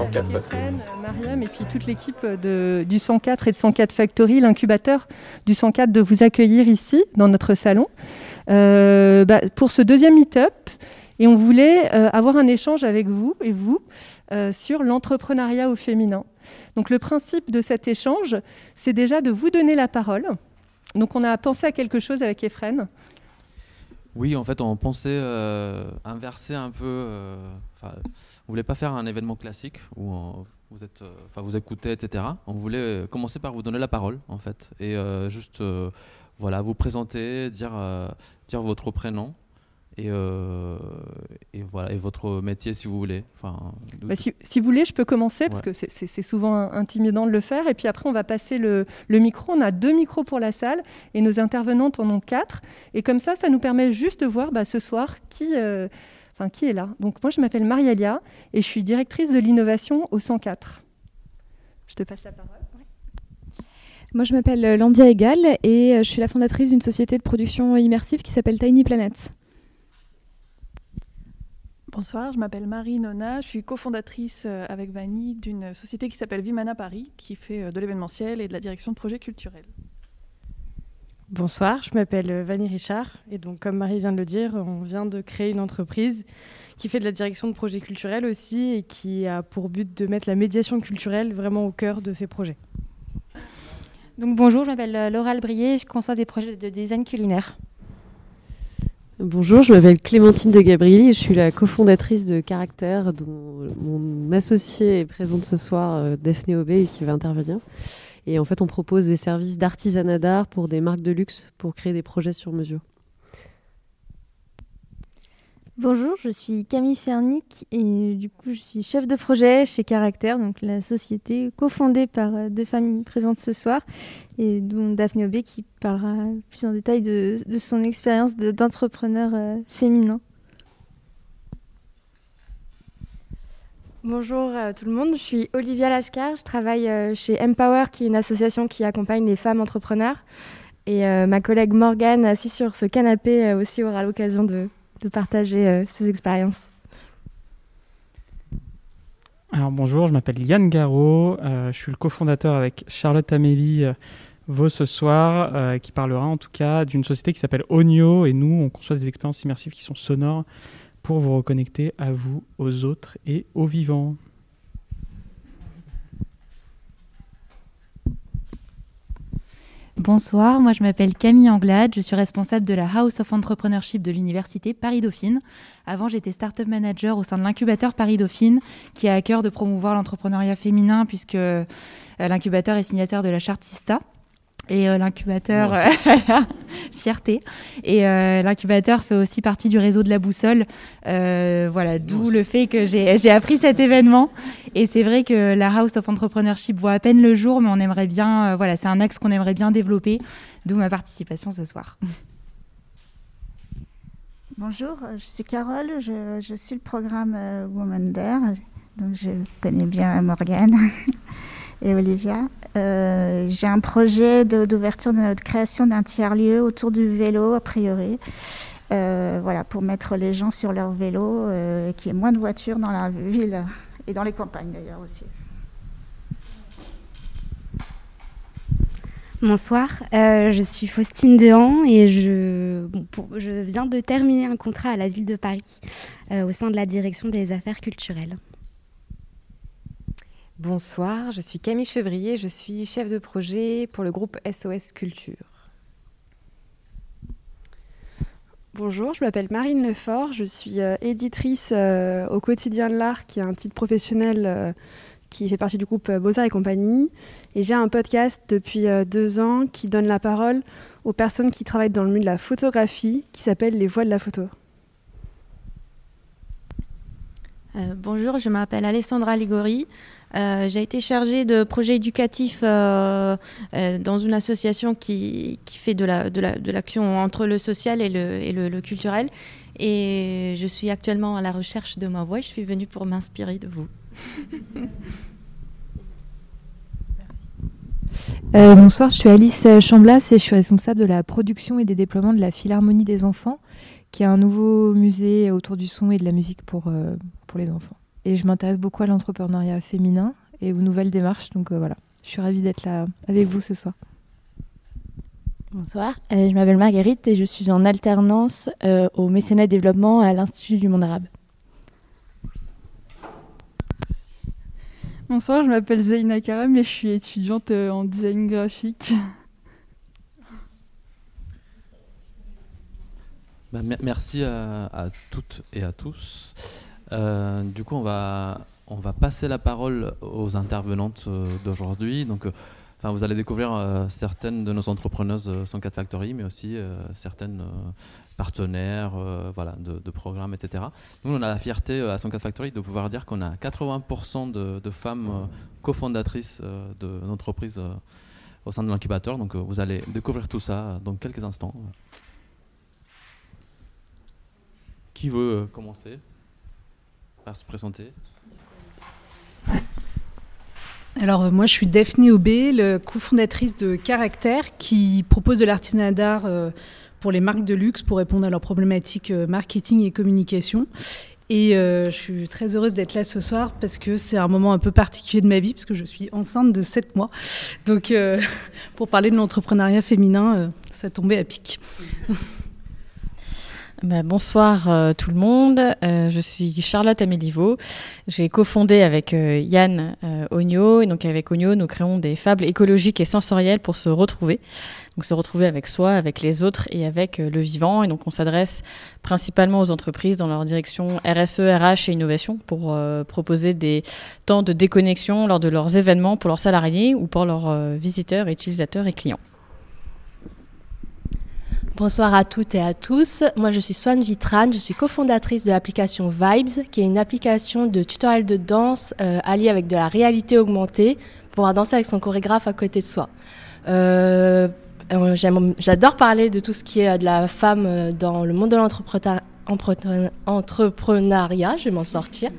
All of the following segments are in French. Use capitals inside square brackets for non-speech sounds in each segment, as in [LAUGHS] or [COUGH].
104 Factory. Mariam et puis toute l'équipe du 104 et de 104 Factory, l'incubateur du 104 de vous accueillir ici dans notre salon euh, bah, pour ce deuxième meet-up. Et on voulait euh, avoir un échange avec vous et vous euh, sur l'entrepreneuriat au féminin. Donc le principe de cet échange, c'est déjà de vous donner la parole. Donc on a pensé à quelque chose avec Efren. Oui, en fait, on pensait inverser un peu. On ne voulait pas faire un événement classique où vous êtes, enfin vous écoutez, etc. On voulait commencer par vous donner la parole, en fait, et juste voilà, vous présenter, dire, dire votre prénom euh, et, voilà, et votre métier si vous voulez. Enfin, bah, si, vous voulez, je peux commencer parce que c'est souvent intimidant de le faire. Et puis après, on va passer le, micro. On a deux micros pour la salle et nos intervenantes en ont quatre. Et comme ça, ça nous permet juste de voir bah, ce soir qui, euh, enfin, qui est là? Donc moi, je m'appelle Marialia et je suis directrice de l'innovation au 104. Je te passe la parole. Moi, je m'appelle Landia Egal et je suis la fondatrice d'une société de production immersive qui s'appelle Tiny Planet. Bonsoir, je m'appelle Marie Nona, je suis cofondatrice euh, avec Vanny d'une société qui s'appelle Vimana Paris, qui fait euh, de l'événementiel et de la direction de projets culturels. Bonsoir, je m'appelle euh, Vanny Richard et donc comme Marie vient de le dire, on vient de créer une entreprise qui fait de la direction de projets culturels aussi et qui a pour but de mettre la médiation culturelle vraiment au cœur de ses projets. Donc bonjour, je m'appelle Laura Albrier, je conçois des projets de design culinaire. Bonjour, je m'appelle Clémentine de Gabrieli et je suis la cofondatrice de Caractère, dont mon associé est présente ce soir, euh, Daphné Aubé, qui va intervenir. Et en fait, on propose des services d'artisanat d'art pour des marques de luxe pour créer des projets sur mesure. Bonjour, je suis Camille Fernic et du coup je suis chef de projet chez Caractère, donc la société cofondée par euh, deux familles présentes ce soir et dont Daphné Aubé qui parlera plus en détail de, son expérience d'entrepreneur euh, féminin. Bonjour tout le monde, je suis Olivia Lashkar, je travaille euh, chez Empower qui est une association qui accompagne les femmes entrepreneurs et ma collègue Morgane assise sur ce canapé aussi aura l'occasion de partager euh, ces expériences. Alors bonjour, je m'appelle Yann Garot, euh, je suis le cofondateur avec Charlotte Amélie euh, Vaux ce soir, qui parlera en tout cas d'une société qui s'appelle Onio et nous on conçoit des expériences immersives qui sont sonores pour vous reconnecter à vous, aux autres et aux vivants. Bonsoir, moi je m'appelle Camille Anglade, je suis responsable de la House of Entrepreneurship de l'Université Paris-Dauphine. Avant j'étais Startup Manager au sein de l'incubateur Paris-Dauphine qui a à cœur de promouvoir l'entrepreneuriat féminin puisque euh, l'incubateur est signataire de la charte SISTA et euh, l'incubateur euh, [LAUGHS] fierté. Et euh, l'incubateur fait aussi partie du réseau de la boussole. Voilà d'où le fait que j'ai appris cet événement. Et c'est vrai que la House of Entrepreneurship voit à peine le jour mais on aimerait bien voilà c'est un axe qu'on aimerait bien développer d'où ma participation ce soir. Bonjour, je suis Carole, je, je suis le programme Woman Dare, donc je connais bien Morgane [LAUGHS] et Olivia. Euh, j'ai un projet d'ouverture de, création d'un tiers-lieu autour du vélo, a priori. Euh, voilà, pour mettre les gens sur leur vélo, euh, qu'il y ait moins de voitures dans la ville et dans les campagnes d'ailleurs aussi. Bonsoir, je suis Faustine Dehan et je, je, viens de terminer un contrat à la ville de Paris au sein de la direction des affaires culturelles. Bonsoir, je suis Camille Chevrier, je suis chef de projet pour le groupe SOS Culture. Bonjour, je m'appelle Marine Lefort, je suis euh, éditrice euh, au quotidien de l'art, qui est un titre professionnel euh, qui fait partie du groupe Beaux-Arts et compagnie. Et j'ai un podcast depuis deux ans qui donne la parole aux personnes qui travaillent dans le milieu de la photographie, qui s'appelle Les Voix de la photo. bonjour, je m'appelle Alessandra Ligori. Euh, j'ai été chargée de projets éducatifs euh, euh, dans une association qui, fait de l'action la, de la, de entre le social et le, et le, culturel. Et je suis actuellement à la recherche de ma voix. Je suis venue pour m'inspirer de vous. bonsoir, je suis Alice Chamblas et je suis responsable de la production et des déploiements de la Philharmonie des enfants, qui est un nouveau musée autour du son et de la musique pour les enfants et je m'intéresse beaucoup à l'entrepreneuriat féminin et aux nouvelles démarches. Donc voilà, je suis ravie d'être là avec vous ce soir. Bonsoir, je m'appelle Marguerite et je suis en alternance au mécénat développement à l'Institut du monde arabe. Bonsoir, je m'appelle Zaina Karam et je suis étudiante en design graphique. Bah, merci à, toutes et à tous. Euh, du coup, on va, on va passer la parole aux intervenantes euh, d'aujourd'hui. Donc, euh, vous allez découvrir certaines de nos entrepreneuses 104 Factory, mais aussi certaines partenaires voilà, de, programmes, etc. Nous, on a la fierté à 104 Factory de pouvoir dire qu'on a 80% de, de, femmes cofondatrices d'entreprises au sein de l'incubateur. Donc, vous allez découvrir tout ça dans quelques instants. Qui veut commencer? Par se présenter alors euh, moi je suis Daphné Aubé, le cofondatrice de Caractère qui propose de l'artisanat d'art euh, pour les marques de luxe pour répondre à leurs problématiques marketing et communication. Et je suis très heureuse d'être là ce soir parce que c'est un moment un peu particulier de ma vie parce que je suis enceinte de 7 mois. Donc [LAUGHS] pour parler de l'entrepreneuriat féminin, ça tombait à pic. [LAUGHS] Bah, bonsoir euh, tout le monde, euh, je suis Charlotte Améliveau. J'ai cofondé avec euh, Yann Ogno et donc avec Ogno nous créons des fables écologiques et sensorielles pour se retrouver. Donc se retrouver avec soi, avec les autres et avec le vivant. Et donc on s'adresse principalement aux entreprises dans leur direction RSE, RH et innovation pour proposer des temps de déconnexion lors de leurs événements pour leurs salariés ou pour leurs visiteurs, utilisateurs et clients. Bonsoir à toutes et à tous. Moi, je suis Swan Vitran. Je suis cofondatrice de l'application Vibes, qui est une application de tutoriel de danse euh, alliée avec de la réalité augmentée pour pouvoir danser avec son chorégraphe à côté de soi. Euh, euh, j'adore parler de tout ce qui est de la femme dans le monde de l'entrepreneuriat. Je vais m'en sortir.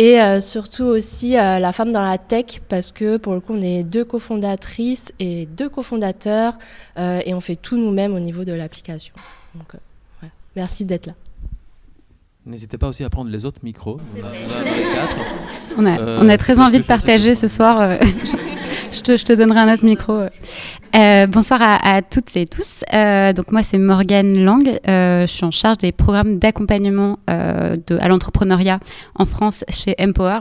Et euh, surtout aussi euh, la femme dans la tech, parce que pour le coup, on est deux cofondatrices et deux cofondateurs, euh, et on fait tout nous-mêmes au niveau de l'application. Donc, merci d'être là. N'hésitez pas aussi à prendre les autres micros. On a, on a, [LAUGHS] très envie de partager ce soir. [LAUGHS] je, te, je, te, donnerai un autre micro. Euh, bonsoir à, toutes et tous. Euh, donc moi c'est Morgane Lang. Euh, je suis en charge des programmes d'accompagnement à l'entrepreneuriat en France chez Empower.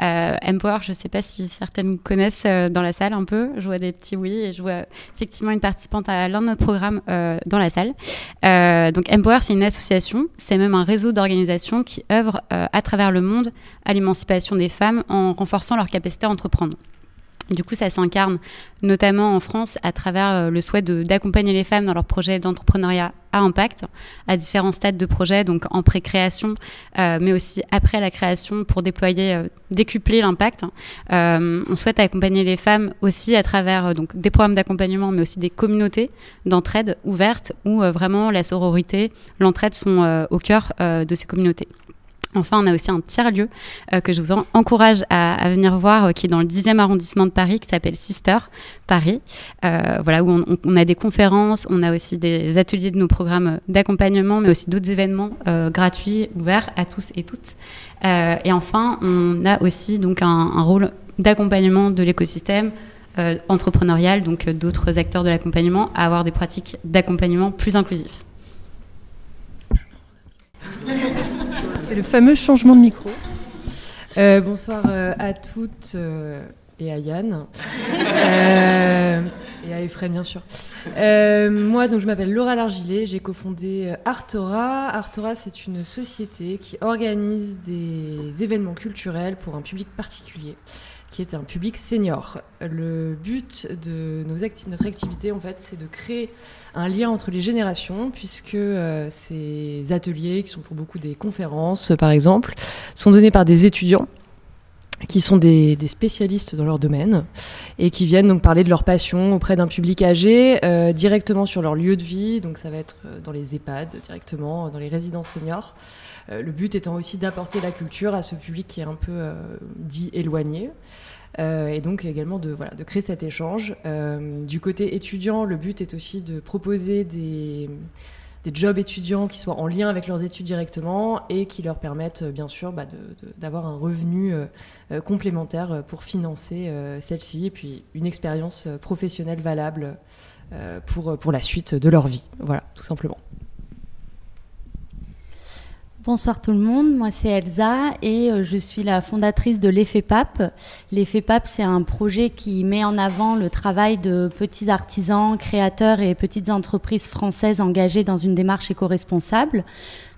Empower, je ne sais pas si certaines connaissent dans la salle un peu. Je vois des petits oui et je vois effectivement une participante à l'un de nos programmes dans la salle. donc Empower c'est une association, c'est même un réseau d'organisations qui œuvrent à travers le monde à l'émancipation des femmes en renforçant leur capacité à entreprendre. Du coup, ça s'incarne notamment en France à travers euh, le souhait d'accompagner les femmes dans leurs projets d'entrepreneuriat à impact, à différents stades de projet, donc en pré-création, euh, mais aussi après la création pour déployer, euh, décupler l'impact. on souhaite accompagner les femmes aussi à travers des programmes d'accompagnement, mais aussi des communautés d'entraide ouvertes où vraiment la sororité, l'entraide sont au cœur de ces communautés. Enfin, on a aussi un tiers-lieu euh, que je vous encourage à, venir voir, euh, qui est dans le 10e arrondissement de Paris, qui s'appelle Sister Paris. Euh, voilà, où on, a des conférences, on a aussi des ateliers de nos programmes d'accompagnement, mais aussi d'autres événements gratuits, ouverts à tous et toutes. et enfin, on a aussi donc un, un rôle d'accompagnement de l'écosystème entrepreneurial, donc d'autres acteurs de l'accompagnement, à avoir des pratiques d'accompagnement plus inclusives. C'est le fameux changement de micro. Euh, bonsoir euh, à toutes euh, et à Yann. et à Ephraim, bien sûr. moi, donc, je m'appelle Laura Largilet. J'ai cofondé Artora. Artora, c'est une société qui organise des événements culturels pour un public particulier qui est un public senior. Le but de notre activité, en fait, c'est de créer un lien entre les générations, puisque euh, ces ateliers, qui sont pour beaucoup des conférences, par exemple, sont donnés par des étudiants qui sont des, spécialistes dans leur domaine et qui viennent donc parler de leur passion auprès d'un public âgé euh, directement sur leur lieu de vie. Donc ça va être euh, dans les EHPAD directement, dans les résidences seniors. Le but étant aussi d'apporter la culture à ce public qui est un peu dit éloigné. Euh, et donc également de, créer cet échange. Euh, du côté étudiant, le but est aussi de proposer des, jobs étudiants qui soient en lien avec leurs études directement et qui leur permettent bien sûr bah, d'avoir un revenu complémentaire pour financer celle-ci et puis une expérience professionnelle valable pour la suite de leur vie. Voilà, tout simplement. Bonsoir tout le monde, moi c'est Elsa et euh, je suis la fondatrice de l'Effet PAP. L'Effet PAP, c'est un projet qui met en avant le travail de petits artisans, créateurs et petites entreprises françaises engagées dans une démarche éco-responsable.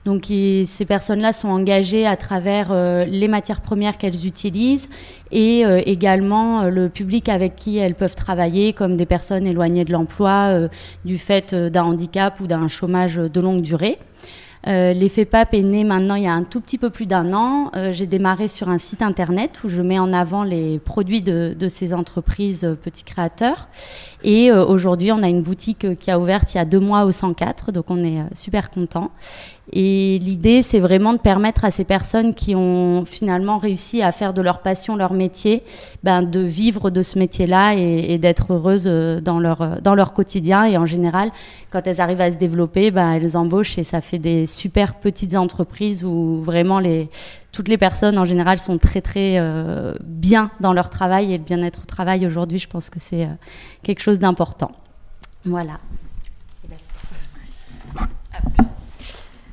Donc ces personnes-là sont engagées à travers euh, les matières premières qu'elles utilisent et euh, également le public avec qui elles peuvent travailler, comme des personnes éloignées de l'emploi du fait d'un handicap ou d'un chômage de longue durée. Euh, L'effet PAP est né maintenant il y a un tout petit peu plus d'un an. Euh, j'ai démarré sur un site internet où je mets en avant les produits de, ces entreprises euh, petits créateurs. Et aujourd'hui, on a une boutique qui a ouvert il y a deux mois au 104, donc on est super content. Et l'idée, c'est vraiment de permettre à ces personnes qui ont finalement réussi à faire de leur passion leur métier, ben, de vivre de ce métier-là et, d'être heureuses euh, dans leur, euh, dans leur quotidien. Et en général, quand elles arrivent à se développer, ben, elles embauchent et ça fait des super petites entreprises où vraiment les, toutes les personnes en général sont très très euh, bien dans leur travail et le bien-être au travail aujourd'hui, je pense que c'est quelque chose d'important. Voilà.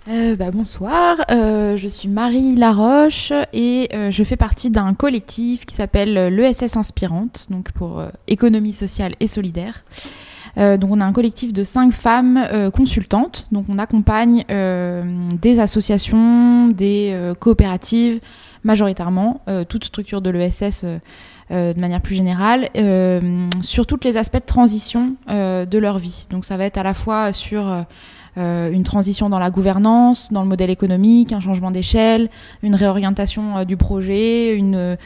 Euh, bah, bonsoir, euh, je suis Marie Laroche et euh, je fais partie d'un collectif qui s'appelle l'ESS Inspirante, donc pour économie sociale et solidaire. donc on a un collectif de cinq femmes consultantes, donc on accompagne des associations, des coopératives, majoritairement, toute structure de l'ESS de manière plus générale, sur tous les aspects de transition de leur vie. Donc ça va être à la fois sur une transition dans la gouvernance, dans le modèle économique, un changement d'échelle, une réorientation euh, du projet, une,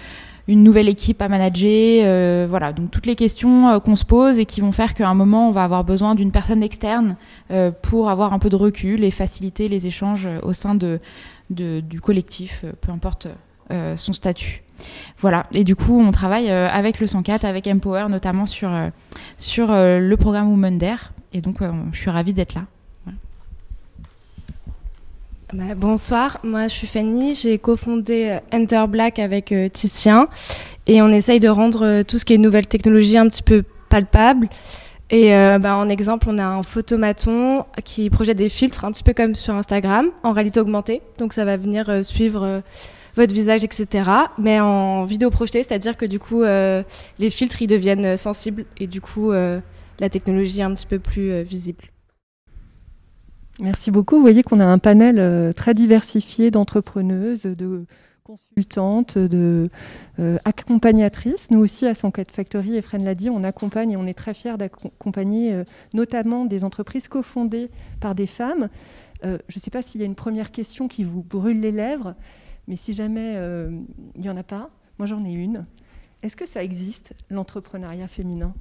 une nouvelle équipe à manager. Euh, voilà, donc toutes les questions qu'on se pose et qui vont faire qu'à un moment, on va avoir besoin d'une personne externe pour avoir un peu de recul et faciliter les échanges au sein de, du collectif, peu importe son statut. Voilà, et du coup, on travaille avec le 104, avec Empower, notamment sur, sur le programme Women Dare. Et donc, je suis ravie d'être là. Bah, bonsoir, moi je suis Fanny, j'ai cofondé euh, Enter Black avec euh, Titien et on essaye de rendre euh, tout ce qui est nouvelle technologie un petit peu palpable. Et bah, en exemple, on a un photomaton qui projette des filtres un petit peu comme sur Instagram, en réalité augmentée. Donc ça va venir suivre votre visage, etc. Mais en vidéo projetée, c'est-à-dire que du coup, les filtres ils deviennent sensibles et du coup, la technologie est un petit peu plus visible. Merci beaucoup. Vous voyez qu'on a un panel euh, très diversifié d'entrepreneuses, de consultantes, de euh, accompagnatrices. Nous aussi, à 104 Factory, et Fren l'a dit, on accompagne et on est très fiers d'accompagner euh, notamment des entreprises cofondées par des femmes. je ne sais pas s'il y a une première question qui vous brûle les lèvres, mais si jamais il n'y en a pas, moi j'en ai une. Est-ce que ça existe, l'entrepreneuriat féminin?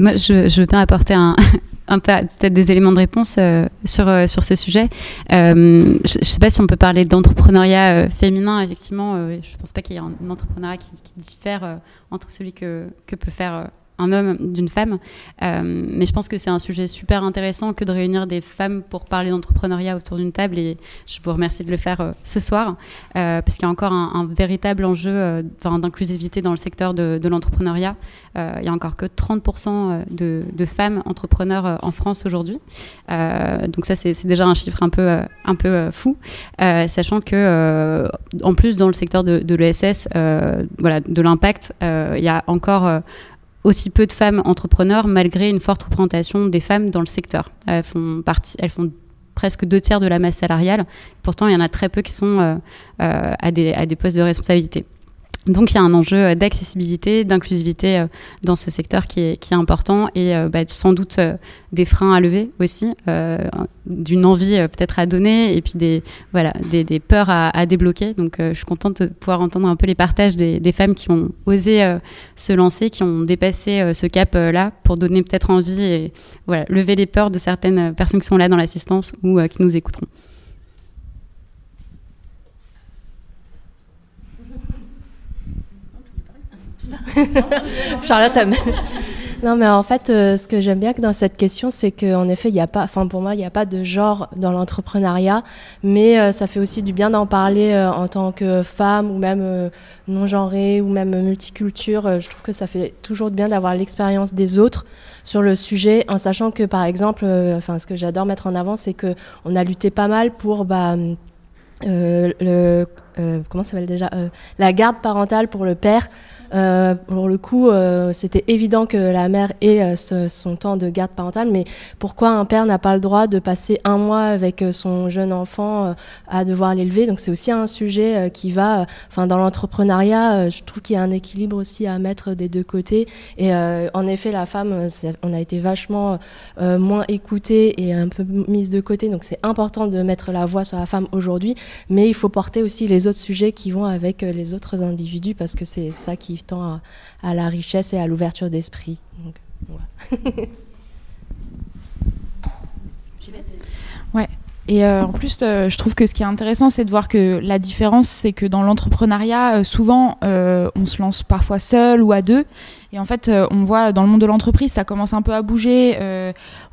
Moi, je, je, veux bien apporter [LAUGHS] peut-être des éléments de réponse euh, sur, euh, sur ce sujet. Euh, je ne sais pas si on peut parler d'entrepreneuriat féminin. Effectivement, je ne pense pas qu'il y ait un, entrepreneuriat qui, qui diffère entre celui que, que peut faire un homme d'une femme. Euh, mais je pense que c'est un sujet super intéressant que de réunir des femmes pour parler d'entrepreneuriat autour d'une table et je vous remercie de le faire euh, ce soir euh, parce qu'il y a encore un, véritable enjeu d'inclusivité dans le secteur de, l'entrepreneuriat. il y a encore que 30% de, de, femmes entrepreneurs en France aujourd'hui. donc ça, c'est déjà un chiffre un peu, un peu fou, sachant que en plus dans le secteur de, de l'ESS, voilà, de l'impact, il y a encore aussi peu de femmes entrepreneurs malgré une forte représentation des femmes dans le secteur. Elles font, partie, elles font presque deux tiers de la masse salariale. Pourtant, il y en a très peu qui sont euh, euh, à, des, à des postes de responsabilité. Donc il y a un enjeu euh, d'accessibilité, d'inclusivité euh, dans ce secteur qui est, qui important et euh, bah, sans doute des freins à lever aussi, d'une envie peut-être à donner et puis des, voilà, des, peurs à, à, débloquer. Donc je suis contente de pouvoir entendre un peu les partages des, des femmes qui ont osé se lancer, qui ont dépassé ce cap-là pour donner peut-être envie et voilà, lever les peurs de certaines personnes qui sont là dans l'assistance ou qui nous écouteront. [LAUGHS] Charlotte [LAUGHS] Non, mais en fait, euh, ce que j'aime bien dans cette question, c'est qu'en effet, il n'y a pas, enfin pour moi, il n'y a pas de genre dans l'entrepreneuriat, mais euh, ça fait aussi du bien d'en parler euh, en tant que femme ou même non genrée ou même multiculture. je trouve que ça fait toujours du bien d'avoir l'expérience des autres sur le sujet, en sachant que par exemple, enfin ce que j'adore mettre en avant, c'est que on a lutté pas mal pour bah, le comment s'appelle déjà la garde parentale pour le père. Euh, pour le coup, euh, c'était évident que la mère ait euh, son temps de garde parentale, mais pourquoi un père n'a pas le droit de passer un mois avec son jeune enfant à devoir l'élever? Donc c'est aussi un sujet qui va, enfin dans l'entrepreneuriat, je trouve qu'il y a un équilibre aussi à mettre des deux côtés. Et en effet, la femme, on a été vachement moins écoutée et un peu mise de côté, donc c'est important de mettre la voix sur la femme aujourd'hui, mais il faut porter aussi les autres sujets qui vont avec les autres individus parce que c'est ça qui à, la richesse et à l'ouverture d'esprit. [LAUGHS] ouais. Et euh, en plus, euh, je trouve que ce qui est intéressant, c'est de voir que la différence, c'est que dans l'entrepreneuriat, euh, souvent, on se lance parfois seul ou à deux. Et en fait, on voit dans le monde de l'entreprise, ça commence un peu à bouger.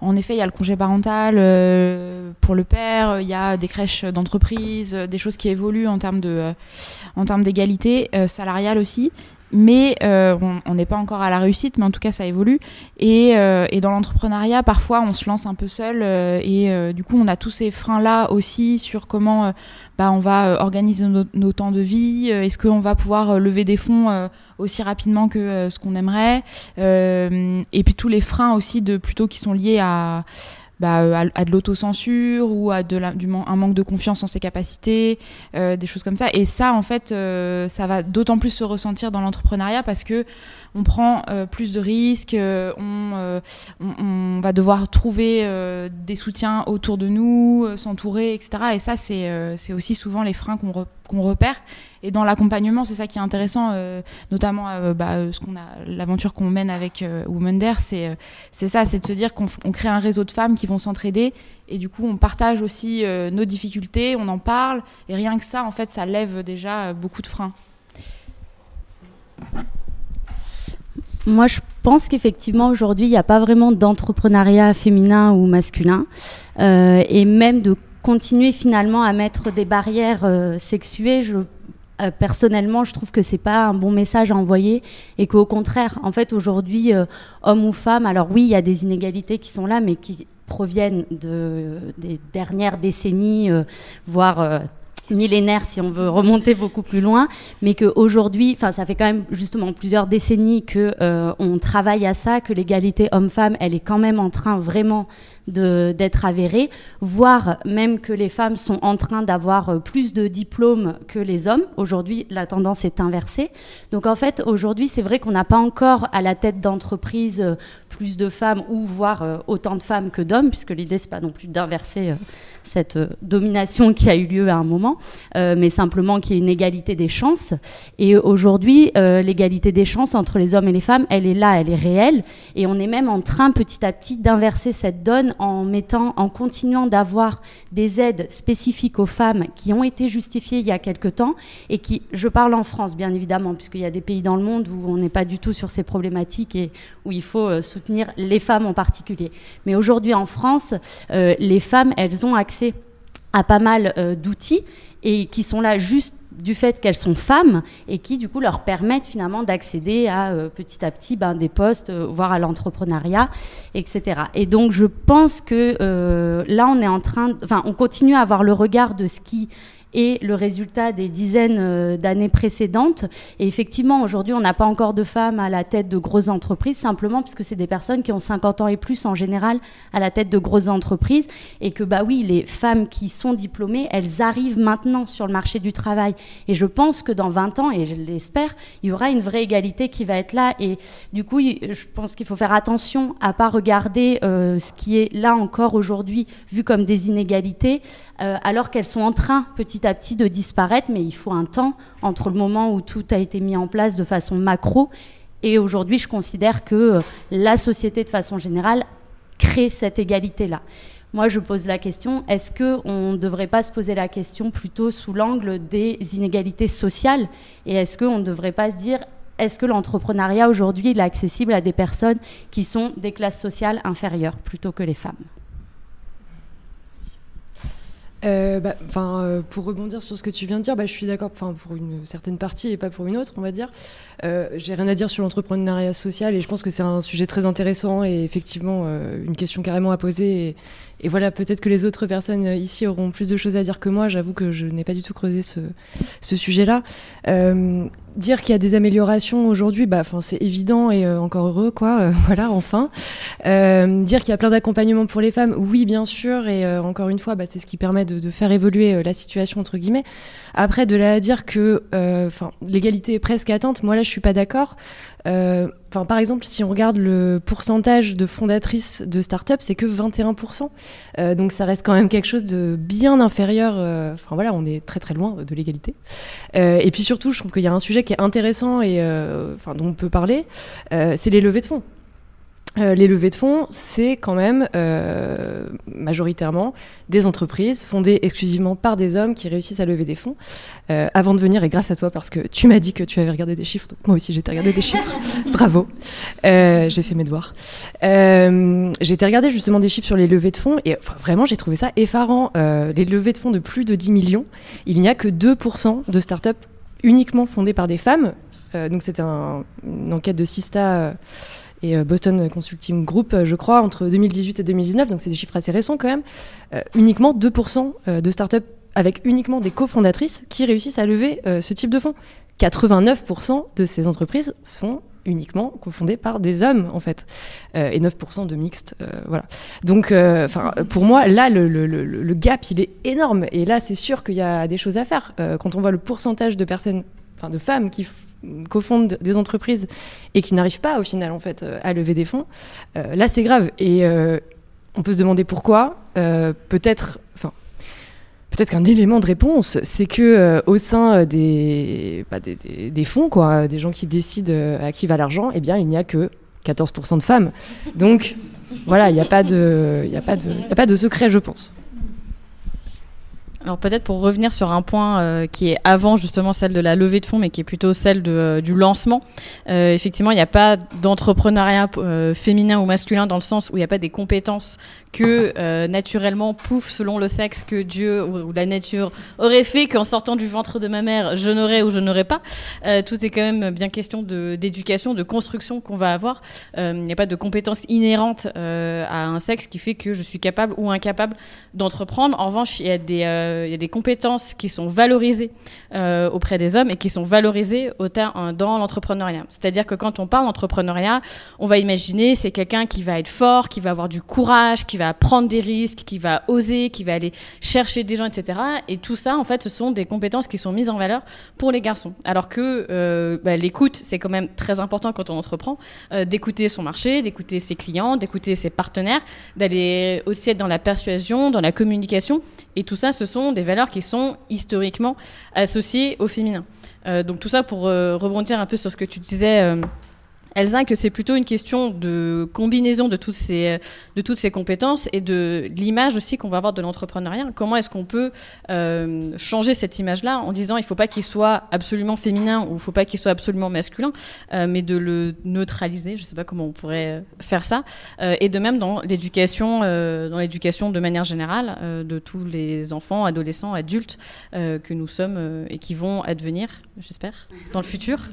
en effet, il y a le congé parental pour le père, il y a des crèches d'entreprise, des choses qui évoluent en termes de, en termes d'égalité salariale aussi mais euh, on n'est pas encore à la réussite, mais en tout cas ça évolue. Et, euh, et dans l'entrepreneuriat, parfois on se lance un peu seul, euh, et du coup on a tous ces freins-là aussi sur comment bah, on va organiser nos, temps de vie, est-ce qu'on va pouvoir lever des fonds aussi rapidement que ce qu'on aimerait, et puis tous les freins aussi de plutôt qui sont liés à bah, euh, à, de l'autocensure ou à de du un manque de confiance en ses capacités, euh, des choses comme ça. Et ça, en fait, euh, ça va d'autant plus se ressentir dans l'entrepreneuriat parce que on prend plus de risques, on, on, va devoir trouver des soutiens autour de nous, s'entourer, etc. Et ça, c'est aussi souvent les freins qu'on repère. Et dans l'accompagnement, c'est ça qui est intéressant, euh, notamment euh, bah, euh, ce qu'on a, l'aventure qu'on mène avec Women c'est ça, c'est de se dire qu'on crée un réseau de femmes qui vont s'entraider et du coup on partage aussi nos difficultés, on en parle et rien que ça, en fait, ça lève déjà beaucoup de freins. Moi, je pense qu'effectivement, aujourd'hui, il n'y a pas vraiment d'entrepreneuriat féminin ou masculin. et même de continuer finalement à mettre des barrières euh, sexuées, je, euh, personnellement, je trouve que c'est pas un bon message à envoyer et qu'au contraire, en fait, aujourd'hui, euh, homme ou femme, alors oui, il y a des inégalités qui sont là, mais qui proviennent de, des dernières décennies, voire millénaire si on veut remonter beaucoup plus loin, mais qu'aujourd'hui, enfin ça fait quand même justement plusieurs décennies que on travaille à ça, que l'égalité homme-femme, elle est quand même en train vraiment d'être avérée, voire même que les femmes sont en train d'avoir euh, plus de diplômes que les hommes. Aujourd'hui, la tendance est inversée. Donc en fait, aujourd'hui, c'est vrai qu'on n'a pas encore à la tête d'entreprise euh, plus de femmes ou voire euh, autant de femmes que d'hommes, puisque l'idée, c'est pas non plus d'inverser cette domination qui a eu lieu à un moment, mais simplement qu'il y ait une égalité des chances. Et aujourd'hui, l'égalité des chances entre les hommes et les femmes, elle est là, elle est réelle. Et on est même en train petit à petit d'inverser cette donne en mettant, en continuant d'avoir des aides spécifiques aux femmes qui ont été justifiées il y a quelque temps et qui, je parle en France bien évidemment, puisqu'il y a des pays dans le monde où on n'est pas du tout sur ces problématiques et où il faut euh, soutenir les femmes en particulier. Mais aujourd'hui en France, euh, les femmes, elles ont accès à pas mal euh, d'outils et qui sont là juste du fait qu'elles sont femmes et qui du coup leur permettent finalement d'accéder à euh, petit à petit ben, des postes, euh, voire à l'entrepreneuriat, etc. Et donc je pense que euh, là on est en train, enfin on continue à avoir le regard de ce qui et le résultat des dizaines euh, d'années précédentes. Et effectivement, aujourd'hui, on n'a pas encore de femmes à la tête de grosses entreprises, simplement puisque c'est des personnes qui ont 50 ans et plus en général à la tête de grosses entreprises. Et que, bah oui, les femmes qui sont diplômées, elles arrivent maintenant sur le marché du travail. Et je pense que dans 20 ans, et je l'espère, il y aura une vraie égalité qui va être là. Et du coup, je pense qu'il faut faire attention à pas regarder euh, ce qui est là encore aujourd'hui vu comme des inégalités, euh, alors qu'elles sont en train petit à petit de disparaître, mais il faut un temps entre le moment où tout a été mis en place de façon macro. Et aujourd'hui, je considère que euh, la société, de façon générale, crée cette égalité-là. Moi, je pose la question est-ce qu'on ne devrait pas se poser la question plutôt sous l'angle des inégalités sociales? Et est-ce qu'on ne devrait pas se dire est-ce que l'entrepreneuriat aujourd'hui est accessible à des personnes qui sont des classes sociales inférieures plutôt que les femmes? Euh, bah, euh, pour rebondir sur ce que tu viens de dire, bah, je suis d'accord pour une certaine partie et pas pour une autre, on va dire. Euh, J'ai rien à dire sur l'entrepreneuriat social et je pense que c'est un sujet très intéressant et effectivement une question carrément à poser. Et voilà, peut-être que les autres personnes ici auront plus de choses à dire que moi. J'avoue que je n'ai pas du tout creusé ce, sujet-là. Euh, dire qu'il y a des améliorations aujourd'hui, bah, c'est évident et euh, encore heureux, quoi. Euh, [LAUGHS] voilà, enfin. Euh, dire qu'il y a plein d'accompagnements pour les femmes, oui, bien sûr. Et euh, encore une fois, bah, c'est ce qui permet de, de faire évoluer la situation entre guillemets. Après, de là à dire que, enfin, l'égalité est presque atteinte, moi là, je suis pas d'accord. Euh, par exemple, si on regarde le pourcentage de fondatrices de start-up, c'est que 21%. Euh, donc ça reste quand même quelque chose de bien inférieur. Euh, enfin voilà, on est très très loin de l'égalité. et puis surtout, je trouve qu'il y a un sujet qui est intéressant et dont on peut parler, c'est les levées de fonds. Euh, les levées de fonds, c'est quand même euh, majoritairement des entreprises fondées exclusivement par des hommes qui réussissent à lever des fonds. Euh, avant de venir, et grâce à toi, parce que tu m'as dit que tu avais regardé des chiffres, donc moi aussi j'ai été regarder des [LAUGHS] chiffres. Bravo, j'ai fait mes devoirs. j'ai été regarder justement des chiffres sur les levées de fonds, et enfin, vraiment j'ai trouvé ça effarant. les levées de fonds de plus de 10 millions, il n'y a que 2% de startups uniquement fondées par des femmes. donc c'était une enquête de Sista et euh, Boston Consulting Group, euh, je crois, entre 2018 et 2019, donc c'est des chiffres assez récents quand même, euh, uniquement 2% de startups avec uniquement des cofondatrices qui réussissent à lever ce type de fonds. 89% de ces entreprises sont uniquement cofondées par des hommes en fait. Et 9% de mixtes voilà. Donc pour moi là le, gap il est énorme. Et là c'est sûr qu'il y a des choses à faire. Quand on voit le pourcentage de personnes de femmes qui cofondent des entreprises et qui n'arrivent pas au final en fait euh, à lever des fonds, euh, là c'est grave. Et euh, on peut se demander pourquoi. peut-être, qu'un élément de réponse, c'est que au sein bah, des, des, fonds, quoi, des gens qui décident à qui va l'argent, eh bien il n'y a que 14% de femmes. Donc voilà, il n'y a pas de, de, a pas de secret, je pense. Alors peut-être pour revenir sur un point euh, qui est avant justement celle de la levée de fonds, mais qui est plutôt celle euh, du lancement. Euh, effectivement, il n'y a pas d'entrepreneuriat féminin ou masculin dans le sens où il n'y a pas des compétences que naturellement, pouf, selon le sexe que Dieu ou, la nature aurait fait qu'en sortant du ventre de ma mère, je n'aurais ou je n'aurais pas. tout est quand même bien question d'éducation, de, construction qu'on va avoir. Il n'y a pas de compétences inhérentes à un sexe qui fait que je suis capable ou incapable d'entreprendre. En revanche, il y a des il y a des compétences qui sont valorisées euh, auprès des hommes et qui sont valorisées dans l'entrepreneuriat. C'est-à-dire que quand on parle d'entrepreneuriat, on va imaginer c'est quelqu'un qui va être fort, qui va avoir du courage, qui va prendre des risques, qui va oser, qui va aller chercher des gens, etc. Et tout ça, en fait, ce sont des compétences qui sont mises en valeur pour les garçons. Alors que euh, bah, l'écoute, c'est quand même très important quand on entreprend, euh, d'écouter son marché, d'écouter ses clients, d'écouter ses partenaires, d'aller aussi être dans la persuasion, dans la communication. Et tout ça, ce sont des valeurs qui sont historiquement associées au féminin. Euh, donc tout ça pour euh, rebondir un peu sur ce que tu disais. Elsa, que c'est plutôt une question de combinaison de toutes ces, de toutes ces compétences et de l'image aussi qu'on va avoir de l'entrepreneuriat. Comment est-ce qu'on peut euh, changer cette image-là en disant il ne faut pas qu'il soit absolument féminin ou il ne faut pas qu'il soit absolument masculin, euh, mais de le neutraliser. Je ne sais pas comment on pourrait faire ça. Euh, et de même dans l'éducation, dans l'éducation de manière générale de tous les enfants, adolescents, adultes que nous sommes et qui vont advenir, j'espère, dans le futur.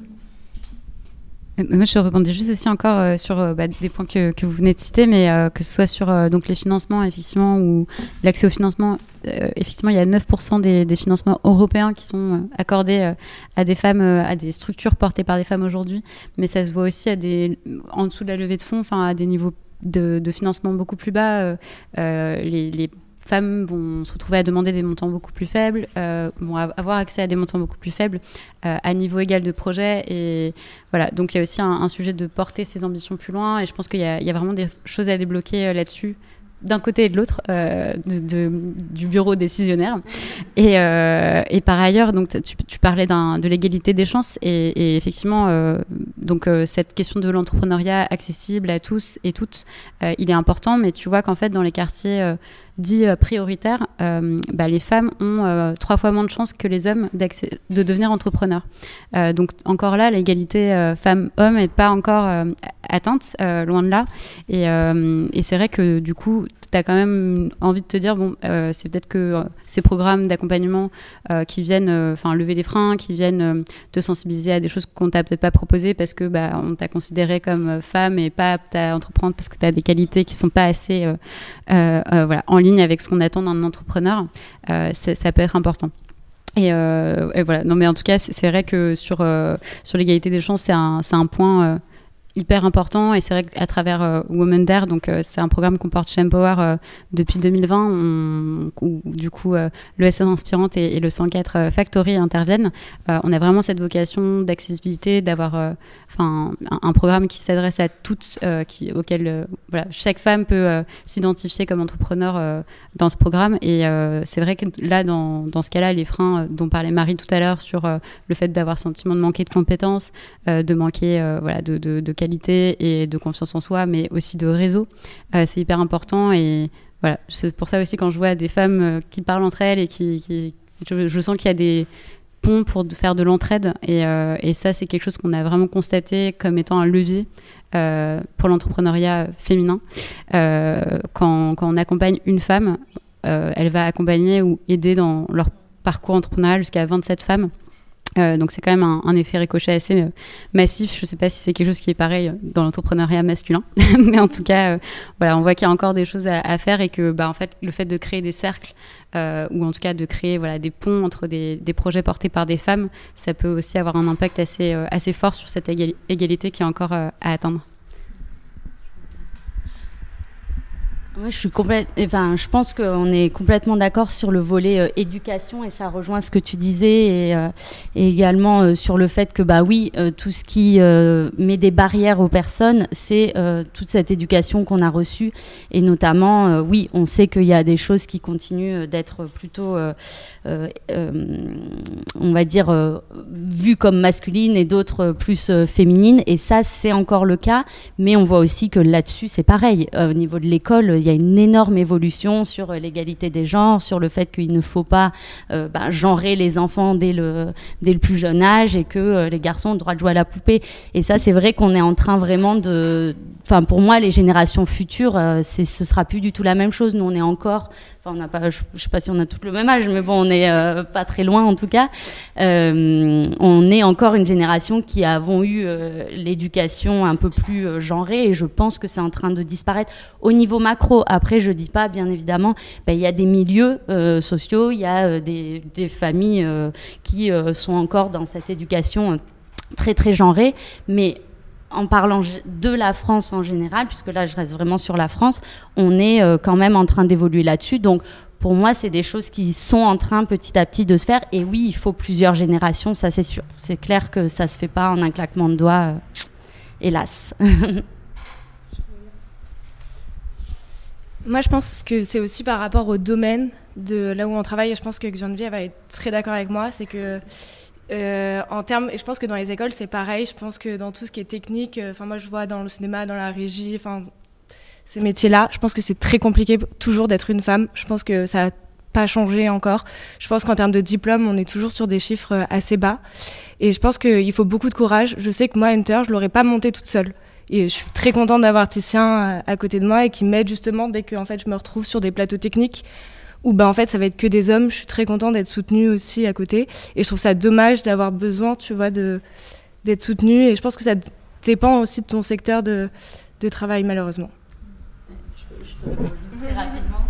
Moi, je rebondis juste aussi encore euh, sur euh, bah, des points que, vous venez de citer, mais euh, que ce soit sur donc les financements, effectivement, ou l'accès au financement. effectivement, il y a 9% des, des, financements européens qui sont accordés à des femmes, à des structures portées par des femmes aujourd'hui, mais ça se voit aussi à des, en dessous de la levée de fonds, enfin à des niveaux de, financement beaucoup plus bas. les femmes vont se retrouver à demander des montants beaucoup plus faibles, euh, vont avoir accès à des montants beaucoup plus faibles euh, à niveau égal de projet. Et voilà, donc il y a aussi un, sujet de porter ses ambitions plus loin. Et je pense qu'il y, a vraiment des choses à débloquer euh, là-dessus d'un côté et de l'autre du bureau décisionnaire. Et, par ailleurs, donc tu, parlais de l'égalité des chances et, et effectivement, donc cette question de l'entrepreneuriat accessible à tous et toutes, il est important. Mais tu vois qu'en fait, dans les quartiers dit prioritaire, bah, les femmes ont trois fois moins de chances que les hommes de devenir entrepreneurs. donc encore là, l'égalité femmes-hommes n'est pas encore atteinte, loin de là. Et, c'est vrai que du coup, tu as quand même envie de te dire, bon, euh, c'est peut-être que euh, ces programmes d'accompagnement euh, qui viennent enfin lever les freins, qui viennent te sensibiliser à des choses qu'on t'a peut-être pas proposées parce que bah, t'a considéré comme femme et pas apte à entreprendre parce que tu as des qualités qui sont pas assez voilà, en avec ce qu'on attend d'un entrepreneur, ça peut être important. Et, voilà. Non, mais en tout cas, c'est vrai que sur, sur l'égalité des chances, c'est un, un, point hyper important et c'est vrai qu'à travers euh, Women Dare, donc euh, c'est un programme qu'on porte chez Empower euh, depuis 2020 où du coup le SN Inspirante et, le 104 Factory interviennent. on a vraiment cette vocation d'accessibilité, d'avoir enfin un, programme qui s'adresse à toutes, qui, auquel chaque femme peut s'identifier comme entrepreneur dans ce programme et c'est vrai que là dans, dans ce cas-là les freins dont parlait Marie tout à l'heure sur le fait d'avoir sentiment de manquer de compétences, de manquer voilà de, de, de et de confiance en soi, mais aussi de réseau. Euh, c'est hyper important et voilà, c'est pour ça aussi quand je vois des femmes euh, qui parlent entre elles et qui, je, sens qu'il y a des ponts pour faire de l'entraide et, euh, et, ça c'est quelque chose qu'on a vraiment constaté comme étant un levier pour l'entrepreneuriat féminin. Quand, on accompagne une femme, elle va accompagner ou aider dans leur parcours entrepreneurial jusqu'à 27 femmes. Euh, donc c'est quand même un, effet ricochet assez euh, massif. Je ne sais pas si c'est quelque chose qui est pareil dans l'entrepreneuriat masculin, [LAUGHS] mais en tout cas, euh, voilà, on voit qu'il y a encore des choses à, faire et que, bah, en fait, le fait de créer des cercles ou en tout cas de créer voilà des ponts entre des, des, projets portés par des femmes, ça peut aussi avoir un impact assez assez fort sur cette égalité qui est encore à atteindre. Moi, je suis complète. Enfin, je pense qu'on est complètement d'accord sur le volet euh, éducation et ça rejoint ce que tu disais et, euh, également euh, sur le fait que bah oui, tout ce qui met des barrières aux personnes, c'est toute cette éducation qu'on a reçue et notamment, oui, on sait qu'il y a des choses qui continuent d'être plutôt on va dire, euh, vues comme masculines et d'autres plus féminines. Et ça, c'est encore le cas. Mais on voit aussi que là-dessus, c'est pareil. au niveau de l'école, il y a une énorme évolution sur l'égalité des genres, sur le fait qu'il ne faut pas ben, genrer les enfants dès le, dès le plus jeune âge et que les garçons ont le droit de jouer à la poupée. Et ça, c'est vrai qu'on est en train vraiment de... Enfin, pour moi, les générations futures, ce sera plus du tout la même chose. Nous, on est encore on n'a pas, je, ne sais pas si on a tout le même âge, mais bon, on n'est euh, pas très loin en tout cas. Euh, on est encore une génération qui avons eu euh, l'éducation un peu plus genrée et je pense que c'est en train de disparaître au niveau macro. Après, je dis pas, bien évidemment, ben, il y a des milieux sociaux, il y a des, des, familles qui sont encore dans cette éducation très très genrée, mais en parlant de la France en général, puisque là je reste vraiment sur la France, on est euh, quand même en train d'évoluer là-dessus. Donc pour moi, c'est des choses qui sont en train petit à petit de se faire. Et oui, il faut plusieurs générations, ça c'est sûr. C'est clair que ça se fait pas en un claquement de doigts, euh, hélas. [LAUGHS] Moi, je pense que c'est aussi par rapport au domaine de là où on travaille. Je pense que Geneviève va être très d'accord avec moi. C'est que euh, en termes, je pense que dans les écoles c'est pareil. Je pense que dans tout ce qui est technique, euh, enfin moi je vois dans le cinéma, dans la régie, enfin ces métiers-là, je pense que c'est très compliqué toujours d'être une femme. Je pense que ça n'a pas changé encore. Je pense qu'en termes de diplôme, on est toujours sur des chiffres euh, assez bas. Et je pense qu'il faut beaucoup de courage. Je sais que moi, Enter, je l'aurais pas monté toute seule. Et je suis très contente d'avoir Titien à côté de moi et qui m'aide justement dès que en fait, je me retrouve sur des plateaux techniques où bah, en fait ça va être que des hommes. Je suis très contente d'être soutenue aussi à côté. Et je trouve ça dommage d'avoir besoin, tu vois, d'être soutenue. Et je pense que ça dépend aussi de ton secteur de, de travail, malheureusement. Je, te, je rapidement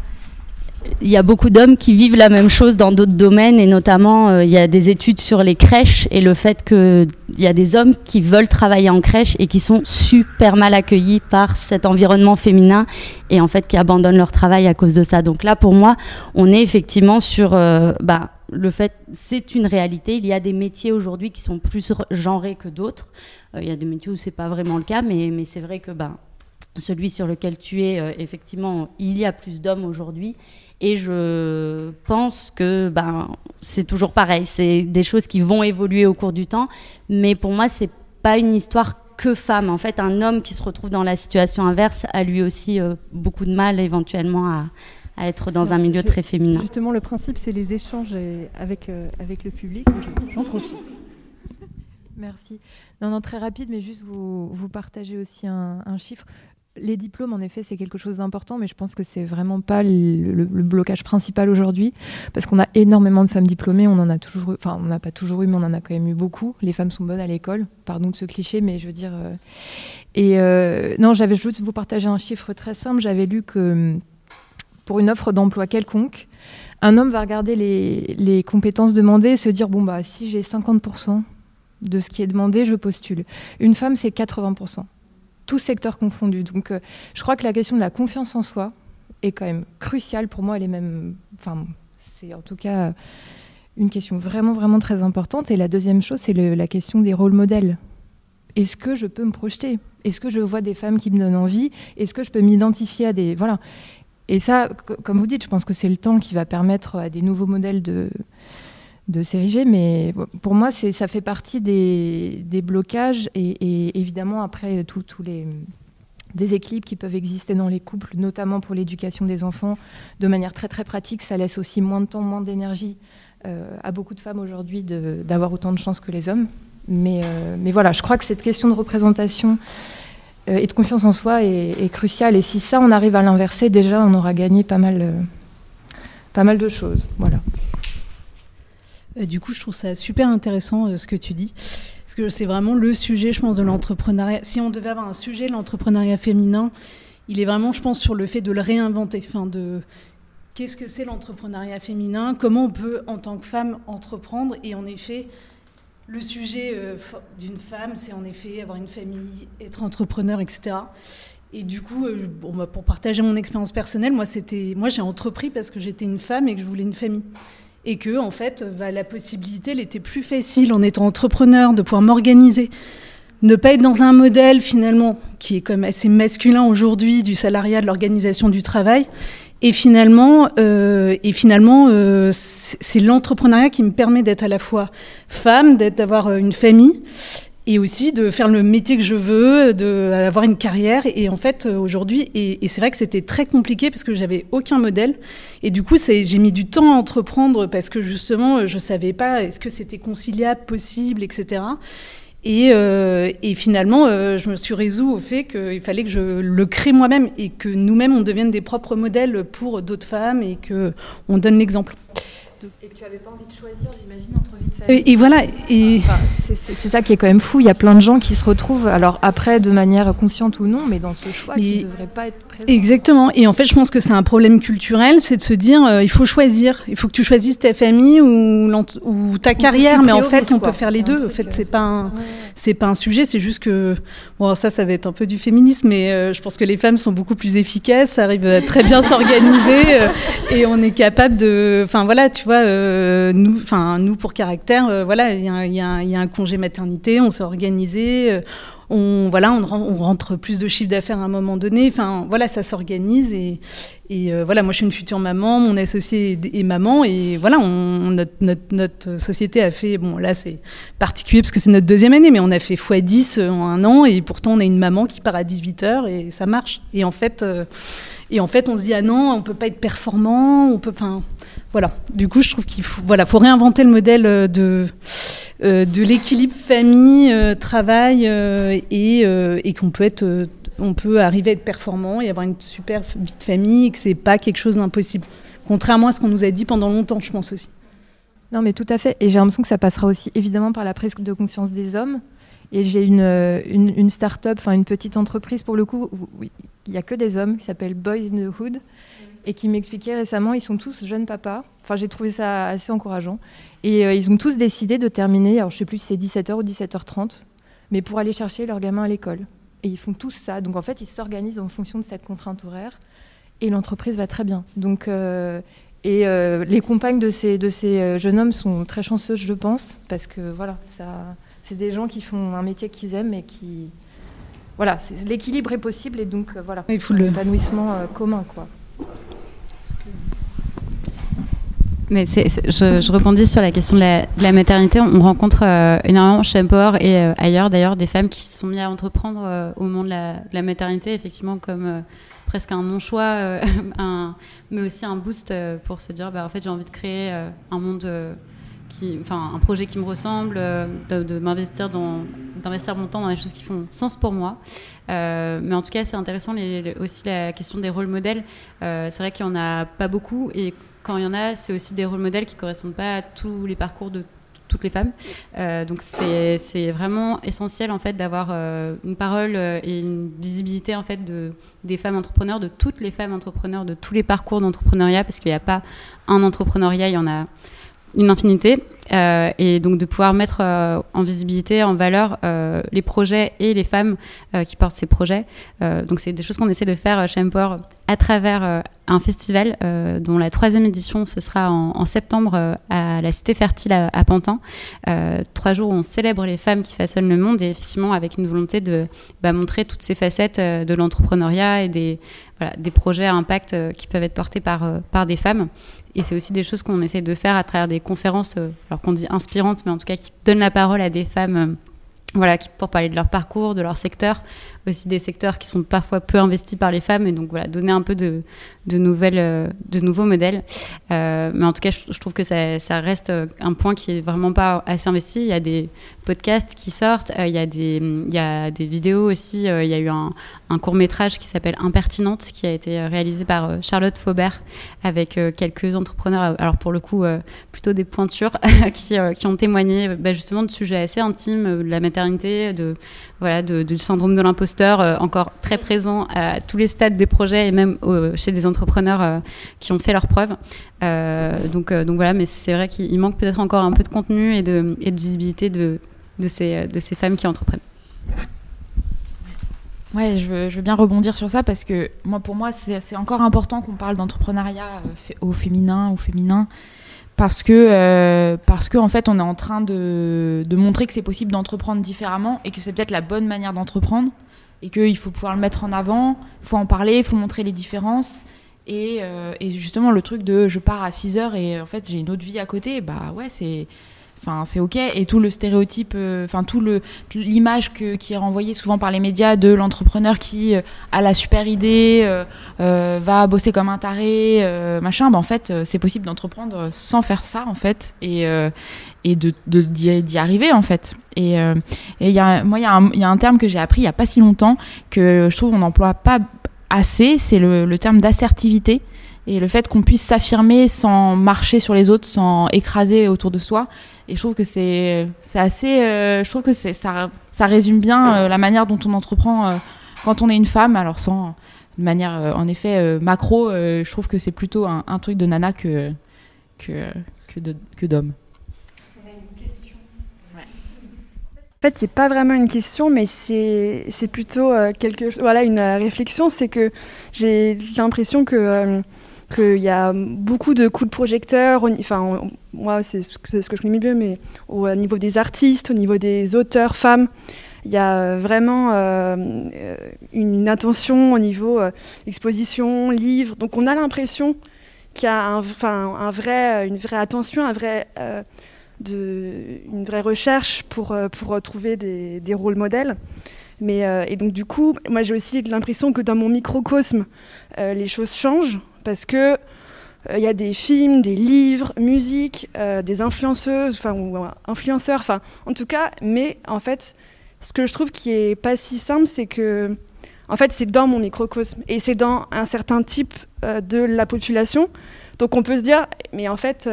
il y a beaucoup d'hommes qui vivent la même chose dans d'autres domaines et notamment euh, il y a des études sur les crèches et le fait qu'il y a des hommes qui veulent travailler en crèche et qui sont super mal accueillis par cet environnement féminin et en fait qui abandonnent leur travail à cause de ça. Donc là pour moi on est effectivement sur euh, bah, le fait, c'est une réalité. Il y a des métiers aujourd'hui qui sont plus genrés que d'autres. Euh, il y a des métiers où c'est pas vraiment le cas, mais, mais c'est vrai que bah, celui sur lequel tu es, effectivement, il y a plus d'hommes aujourd'hui. Et je pense que ben, c'est toujours pareil. C'est des choses qui vont évoluer au cours du temps. Mais pour moi, c'est pas une histoire que femme. En fait, un homme qui se retrouve dans la situation inverse a lui aussi euh, beaucoup de mal éventuellement à, à être dans un milieu très féminin. Justement, le principe, c'est les échanges avec, avec le public. J'en profite. Merci. Non, non, très rapide, mais juste vous, vous partagez aussi un, un chiffre. Les diplômes, en effet, c'est quelque chose d'important, mais je pense que c'est vraiment pas le, blocage principal aujourd'hui, parce qu'on a énormément de femmes diplômées. On en a toujours, enfin, on n'a pas toujours eu, mais on en a quand même eu beaucoup. Les femmes sont bonnes à l'école. Pardon de ce cliché, mais je veux dire. Euh... Et euh, non, j'avais juste vous partager un chiffre très simple. J'avais lu que pour une offre d'emploi quelconque, un homme va regarder les, les compétences demandées et se dire bon bah si j'ai 50% de ce qui est demandé, je postule. Une femme, c'est 80% tout secteur confondu. Donc, euh, je crois que la question de la confiance en soi est quand même cruciale. Pour moi, elle est même. Enfin, c'est en tout cas une question vraiment, vraiment très importante. Et la deuxième chose, c'est la question des rôles modèles. Est-ce que je peux me projeter? Est-ce que je vois des femmes qui me donnent envie? Est-ce que je peux m'identifier à des. Voilà. Et ça, comme vous dites, je pense que c'est le temps qui va permettre à des nouveaux modèles de, de s'ériger, mais pour moi, ça fait partie des, blocages et, évidemment après tous les déséquilibres qui peuvent exister dans les couples, notamment pour l'éducation des enfants, de manière très très pratique, ça laisse aussi moins de temps, moins d'énergie euh, à beaucoup de femmes aujourd'hui d'avoir autant de chances que les hommes. Mais, euh, mais, voilà, je crois que cette question de représentation euh, et de confiance en soi est, est, cruciale. Et si ça, on arrive à l'inverser, déjà, on aura gagné pas mal, euh, pas mal de choses. Voilà. Euh, du coup, je trouve ça super intéressant euh, ce que tu dis. Parce que c'est vraiment le sujet, je pense, de l'entrepreneuriat. Si on devait avoir un sujet, l'entrepreneuriat féminin, il est vraiment, je pense, sur le fait de le réinventer. Enfin, de qu'est-ce que c'est l'entrepreneuriat féminin Comment on peut, en tant que femme, entreprendre Et en effet, le sujet euh, d'une femme, c'est en effet avoir une famille, être entrepreneur, etc. Et du coup, bah, pour partager mon expérience personnelle, moi, moi, j'ai entrepris parce que j'étais une femme et que je voulais une famille et que en fait bah, la possibilité elle était plus facile en étant entrepreneur de pouvoir m'organiser ne pas être dans un modèle finalement qui est comme assez masculin aujourd'hui du salariat de l'organisation du travail. Et finalement euh, et finalement euh, c'est l'entrepreneuriat qui me permet d'être à la fois femme d'être d'avoir une famille et aussi de faire le métier que je veux, d'avoir une carrière. Et en fait, aujourd'hui, et, c'est vrai que c'était très compliqué parce que j'avais aucun modèle. Et du coup, j'ai mis du temps à entreprendre parce que justement, je savais pas est-ce que c'était conciliable, possible, etc. Et, euh, et finalement, euh, je me suis résout au fait qu'il fallait que je le crée moi-même et que nous-mêmes, on devienne des propres modèles pour d'autres femmes et qu'on donne l'exemple. Tu n'avais pas envie de choisir, j'imagine, entre vie de famille. Et, et voilà. Et... Enfin, [LAUGHS] c'est ça qui est quand même fou. Il y a plein de gens qui se retrouvent, alors après, de manière consciente ou non, mais dans ce choix mais... qui ne devrait pas être présent. Exactement. Et en fait, je pense que c'est un problème culturel, c'est de se dire, euh, il faut choisir. Il faut que tu choisisses ta famille ou, ou ta carrière, mais en fait, on quoi. peut faire les deux. En fait, c'est pas un, ouais. c'est pas un sujet. C'est juste que, bon, ça, ça va être un peu du féminisme, mais euh, je pense que les femmes sont beaucoup plus efficaces, arrivent à très bien [LAUGHS] s'organiser, euh, et on est capable de, enfin voilà, tu vois, euh, nous, enfin nous pour caractère, euh, voilà, il y, y, y, a un congé maternité, on s'est organisé, euh, on voilà, on, rentre plus de chiffre d'affaires à un moment donné, enfin voilà, ça s'organise et, euh, voilà, moi je suis une future maman, mon associé est, maman et voilà, notre, société a fait, bon là c'est particulier parce que c'est notre deuxième année, mais on a fait x10 en un an et pourtant on a une maman qui part à 18 heures et ça marche. Et en fait, euh, et en fait on se dit ah non, on peut pas être performant, on peut, enfin voilà. Du coup, je trouve qu'il faut, voilà, faut réinventer le modèle de, euh, de l'équilibre famille, euh, euh, et, qu'on peut être, on peut arriver à être performant et avoir une super vie de famille et que c'est pas quelque chose d'impossible. Contrairement à ce qu'on nous a dit pendant longtemps, je pense aussi. Non, mais tout à fait. Et j'ai l'impression que ça passera aussi évidemment par la prise de conscience des hommes. Et j'ai une, une, une start-up, enfin une petite entreprise pour le coup, où il n'y a que des hommes qui s'appelle Boys in the Hood et qui m'expliquaient récemment, ils sont tous jeunes papas. Enfin, j'ai trouvé ça assez encourageant. Et euh, ils ont tous décidé de terminer, alors je sais plus si c'est 17h ou 17h30, mais pour aller chercher leur gamin à l'école. Et ils font tous ça. Donc en fait, ils s'organisent en fonction de cette contrainte horaire et l'entreprise va très bien. Donc, euh, et euh, les compagnes de ces, de ces jeunes hommes sont très chanceuses, je pense, parce que voilà, ça, c'est des gens qui font un métier qu'ils aiment et qui. Voilà, l'équilibre est possible et donc voilà, il faut l'épanouissement commun, quoi. Mais je, je, rebondis sur la question de la, maternité. On rencontre euh, énormément chez Empower et euh, ailleurs d'ailleurs des femmes qui se sont mises à entreprendre euh, au moment de la, maternité, effectivement comme presque un non-choix, [LAUGHS] mais aussi un boost pour se dire, bah, en fait, j'ai envie de créer un monde qui, enfin, un projet qui me ressemble, de, m'investir d'investir mon temps dans les choses qui font sens pour moi. mais en tout cas, c'est intéressant aussi la question des rôles modèles. c'est vrai qu'il n'y en a pas beaucoup et quand il y en a, c'est aussi des rôles modèles qui correspondent pas à tous les parcours de toutes les femmes. Euh, donc c'est vraiment essentiel en fait d'avoir euh, une parole euh, et une visibilité en fait de, des femmes entrepreneurs, de toutes les femmes entrepreneurs, de tous les parcours d'entrepreneuriat, parce qu'il n'y a pas un entrepreneuriat, il y en a une infinité. Euh, et donc de pouvoir mettre euh, en visibilité, en valeur euh, les projets et les femmes qui portent ces projets. donc c'est des choses qu'on essaie de faire chez Empower à travers un festival dont la troisième édition ce sera en, septembre à la Cité Fertile à, Pantin. trois jours où on célèbre les femmes qui façonnent le monde et effectivement avec une volonté de bah, montrer toutes ces facettes de l'entrepreneuriat et des, voilà, des projets à impact qui peuvent être portés par, par des femmes. Et c'est aussi des choses qu'on essaie de faire à travers des conférences, euh, alors qu'on dit inspirantes, mais en tout cas qui donnent la parole à des femmes euh, voilà, pour parler de leur parcours, de leur secteur, aussi des secteurs qui sont parfois peu investis par les femmes, et donc voilà, donner un peu de, de nouvelles, euh, de nouveaux modèles. Euh, mais en tout cas, je, trouve que ça, ça, reste un point qui est vraiment pas assez investi. Il y a des podcasts qui sortent, euh, il, y a des, il y a des vidéos aussi. il y a eu un, un court métrage qui s'appelle Impertinente, qui a été réalisé par Charlotte Faubert avec quelques entrepreneurs, alors pour le coup plutôt des pointures, [LAUGHS] qui, qui, ont témoigné bah, justement de sujets assez intimes, de la maternité, de voilà, du syndrome de l'imposteur, euh, encore très présent à tous les stades des projets et même chez des entrepreneurs euh, qui ont fait leurs preuves. Euh, donc, donc voilà, mais c'est vrai qu'il manque peut-être encore un peu de contenu et de, et de visibilité de, de, ces, de ces femmes qui entreprennent. Ouais, je veux, je veux, bien rebondir sur ça parce que moi, pour moi, c'est encore important qu'on parle d'entrepreneuriat au féminin ou féminin parce que euh, parce que en fait on est en train de, de montrer que c'est possible d'entreprendre différemment et que c'est peut-être la bonne manière d'entreprendre et qu'il faut pouvoir le mettre en avant, il faut en parler, il faut montrer les différences. Et, euh, et, justement le truc de je pars à 6 heures et en fait j'ai une autre vie à côté, bah ouais c'est Enfin, c'est ok. Et tout le stéréotype, euh, enfin tout l'image qui est renvoyée souvent par les médias de l'entrepreneur qui euh, a la super idée, euh, va bosser comme un taré, machin. Bah, en fait, c'est possible d'entreprendre sans faire ça en fait et de d'y arriver en fait. Et moi il y, a un terme que j'ai appris il y a pas si longtemps que je trouve on n'emploie pas assez, c'est le terme d'assertivité et le fait qu'on puisse s'affirmer sans marcher sur les autres, sans écraser autour de soi. Et je trouve que c'est assez. Euh, je trouve que ça, ça résume bien euh, la manière dont on entreprend euh, quand on est une femme. Alors, sans de manière, en effet, macro, je trouve que c'est plutôt un, truc de nana que, que, que d'homme. En fait, c'est pas vraiment une question, mais c'est plutôt quelque, voilà, une réflexion. C'est que j'ai l'impression que qu'il y a beaucoup de coups de projecteur, enfin, moi, c'est ce que je connais mieux, mais au niveau des artistes, au niveau des auteurs femmes, il y a vraiment euh, une attention au niveau euh, exposition, livre. Donc on a l'impression qu'il y a un, vrai, une vraie attention, un vrai, euh, une vraie recherche pour, pour trouver des, des rôles modèles. Mais, et donc du coup, moi j'ai aussi l'impression que dans mon microcosme, les choses changent parce que il euh, y a des films, des livres, musique, euh, des influenceuses, enfin ou influenceurs, enfin en tout cas. Mais en fait, ce que je trouve qui est pas si simple, c'est que en fait c'est dans mon microcosme et c'est dans un certain type euh, de la population. Donc on peut se dire, mais en fait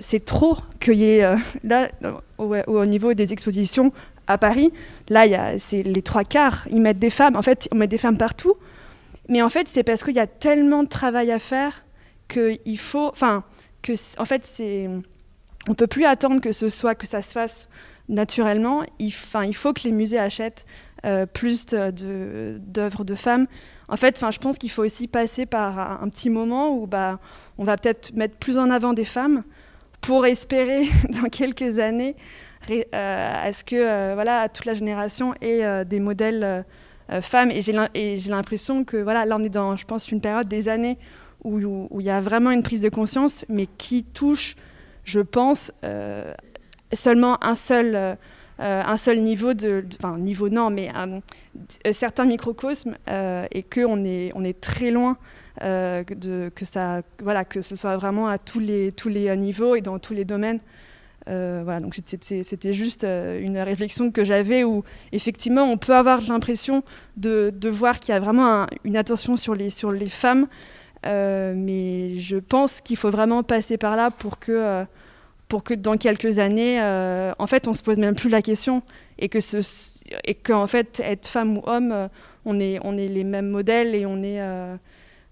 c'est trop qu'il y ait [LAUGHS] là au, niveau des expositions à Paris, là c'est les trois quarts, ils mettent des femmes. En fait, on met des femmes partout. Mais en fait, c'est parce qu'il y a tellement de travail à faire qu'il faut, enfin, que en fait, c'est, on peut plus attendre que ce soit que ça se fasse naturellement. Il, enfin, il faut que les musées achètent euh, plus d'œuvres de, femmes. En fait, je pense qu'il faut aussi passer par un petit moment où bah, on va peut-être mettre plus en avant des femmes pour espérer [LAUGHS] dans quelques années euh, à ce que euh, voilà toute la génération ait des modèles euh, femmes. Et j'ai l'impression que voilà, là, on est dans, je pense, une période des années où il y a vraiment une prise de conscience, mais qui touche, je pense, euh, seulement un seul, un seul niveau de, enfin niveau non, mais certains microcosmes et qu'on est, on est très loin de, que ça, voilà, que ce soit vraiment à tous les, tous les niveaux et dans tous les domaines. Euh, voilà, donc c'était juste euh, une réflexion que j'avais où effectivement on peut avoir l'impression de, voir qu'il y a vraiment une attention sur les, femmes, euh, mais je pense qu'il faut vraiment passer par là pour que, dans quelques années, en fait, on se pose même plus la question et que ce, fait, être femme ou homme, on est, on est les mêmes modèles et on est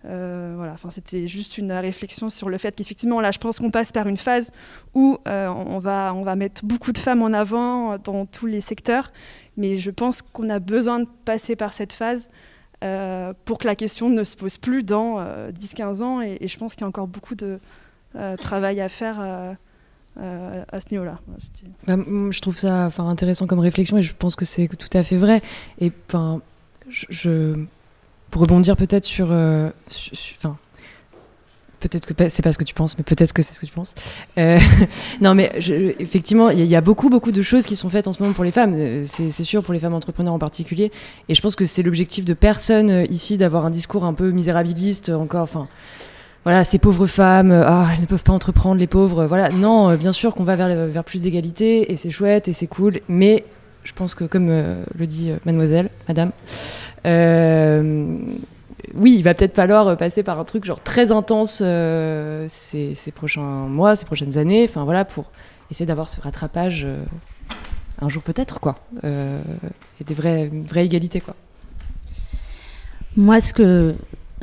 voilà, enfin, c'était juste une réflexion sur le fait qu'effectivement, là, je pense qu'on passe par une phase où euh, on, va, on va mettre beaucoup de femmes en avant dans tous les secteurs, mais je pense qu'on a besoin de passer par cette phase euh, pour que la question ne se pose plus dans 10-15 ans, et, je pense qu'il y a encore beaucoup de travail à faire. à ce niveau-là. Bah, je trouve ça intéressant comme réflexion et je pense que c'est tout à fait vrai. Et enfin, je, pour rebondir peut-être sur, euh, enfin, peut-être que c'est pas ce que tu penses, mais peut-être que c'est ce que tu penses. Euh, [LAUGHS] non, mais effectivement, il y, a beaucoup, beaucoup de choses qui sont faites en ce moment pour les femmes. Euh, c'est sûr pour les femmes entrepreneurs en particulier. Et je pense que c'est l'objectif de personne ici d'avoir un discours un peu misérabiliste encore. Enfin, voilà, ces pauvres femmes, ah, elles ne peuvent pas entreprendre, les pauvres. Voilà, non, bien sûr qu'on va vers, vers plus d'égalité et c'est chouette et c'est cool, mais je pense que, comme le dit mademoiselle, madame, euh, oui, il va peut-être falloir passer par un truc genre très intense euh, ces, prochains mois, ces prochaines années, enfin voilà, pour essayer d'avoir ce rattrapage euh, un jour peut-être, quoi, et des vraies, une vraie égalité, quoi. Moi, ce que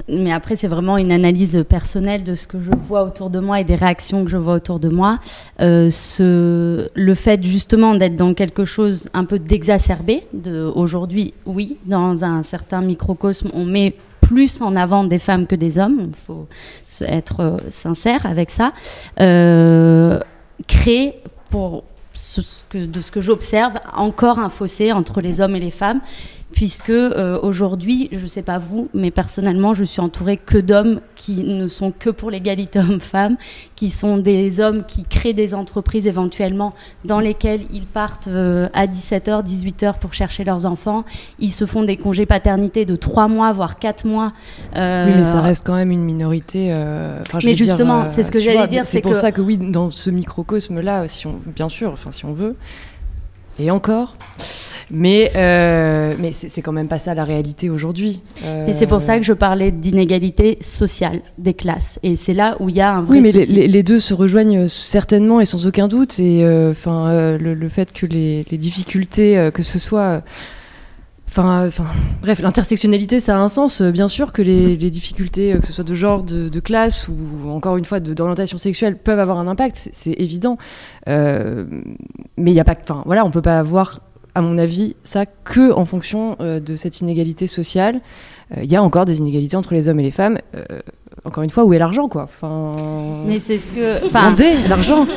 mais après c'est vraiment une analyse personnelle de ce que je vois autour de moi et des réactions que je vois autour de moi. Euh, le fait justement d'être dans quelque chose un peu d'exacerbé, de aujourd'hui, oui, dans un certain microcosme, on met plus en avant des femmes que des hommes, il faut être euh, sincère avec ça, euh, crée pour de ce que j'observe encore un fossé entre les hommes et les femmes puisque euh, aujourd'hui, je ne sais pas vous, mais personnellement, je suis entourée que d'hommes qui ne sont que pour l'égalité [LAUGHS] homme-femme, qui sont des hommes qui créent des entreprises éventuellement dans lesquelles ils partent euh, à 17h, 18h pour chercher leurs enfants. Ils se font des congés paternité de 3 mois, voire 4 mois. Euh, oui, mais ça reste quand même une minorité. mais justement, c'est ce que j'allais dire. C'est pour ça que oui, dans ce microcosme-là, si on, bien sûr, enfin si on veut, et encore. Mais, euh, mais c'est quand même pas ça la réalité aujourd'hui. Euh... Et c'est pour ça que je parlais d'inégalité sociale des classes. Et c'est là où il y a un vrai. Oui, mais les, les, deux se rejoignent certainement et sans aucun doute. Et euh, enfin, euh, le, le, fait que les, les difficultés, que ce soit Enfin, enfin, bref, l'intersectionnalité, ça a un sens. Euh, bien sûr que les, difficultés, euh, que ce soit de genre, de, classe ou encore une fois d'orientation sexuelle, peuvent avoir un impact, c'est évident. Euh, mais il n'y a pas, enfin, voilà, on peut pas avoir, à mon avis, ça que en fonction de cette inégalité sociale. Il y a encore des inégalités entre les hommes et les femmes. Encore une fois, où est l'argent, quoi Enfin. Mais c'est ce que. Enfin, l'argent. [LAUGHS]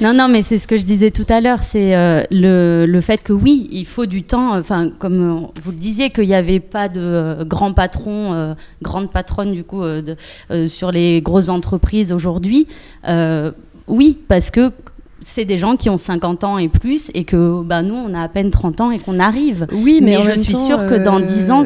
Non, non, mais c'est ce que je disais tout à l'heure, c'est euh, le, le, fait que oui, il faut du temps. Enfin, comme euh, vous le disiez, qu'il n'y avait pas de euh, grands patrons, grandes patronnes du coup, de, sur les grosses entreprises aujourd'hui. oui, parce que c'est des gens qui ont 50 ans et plus et que bah, nous, on a à peine 30 ans et qu'on arrive. Oui, mais, je suis sûre que dans 10 ans,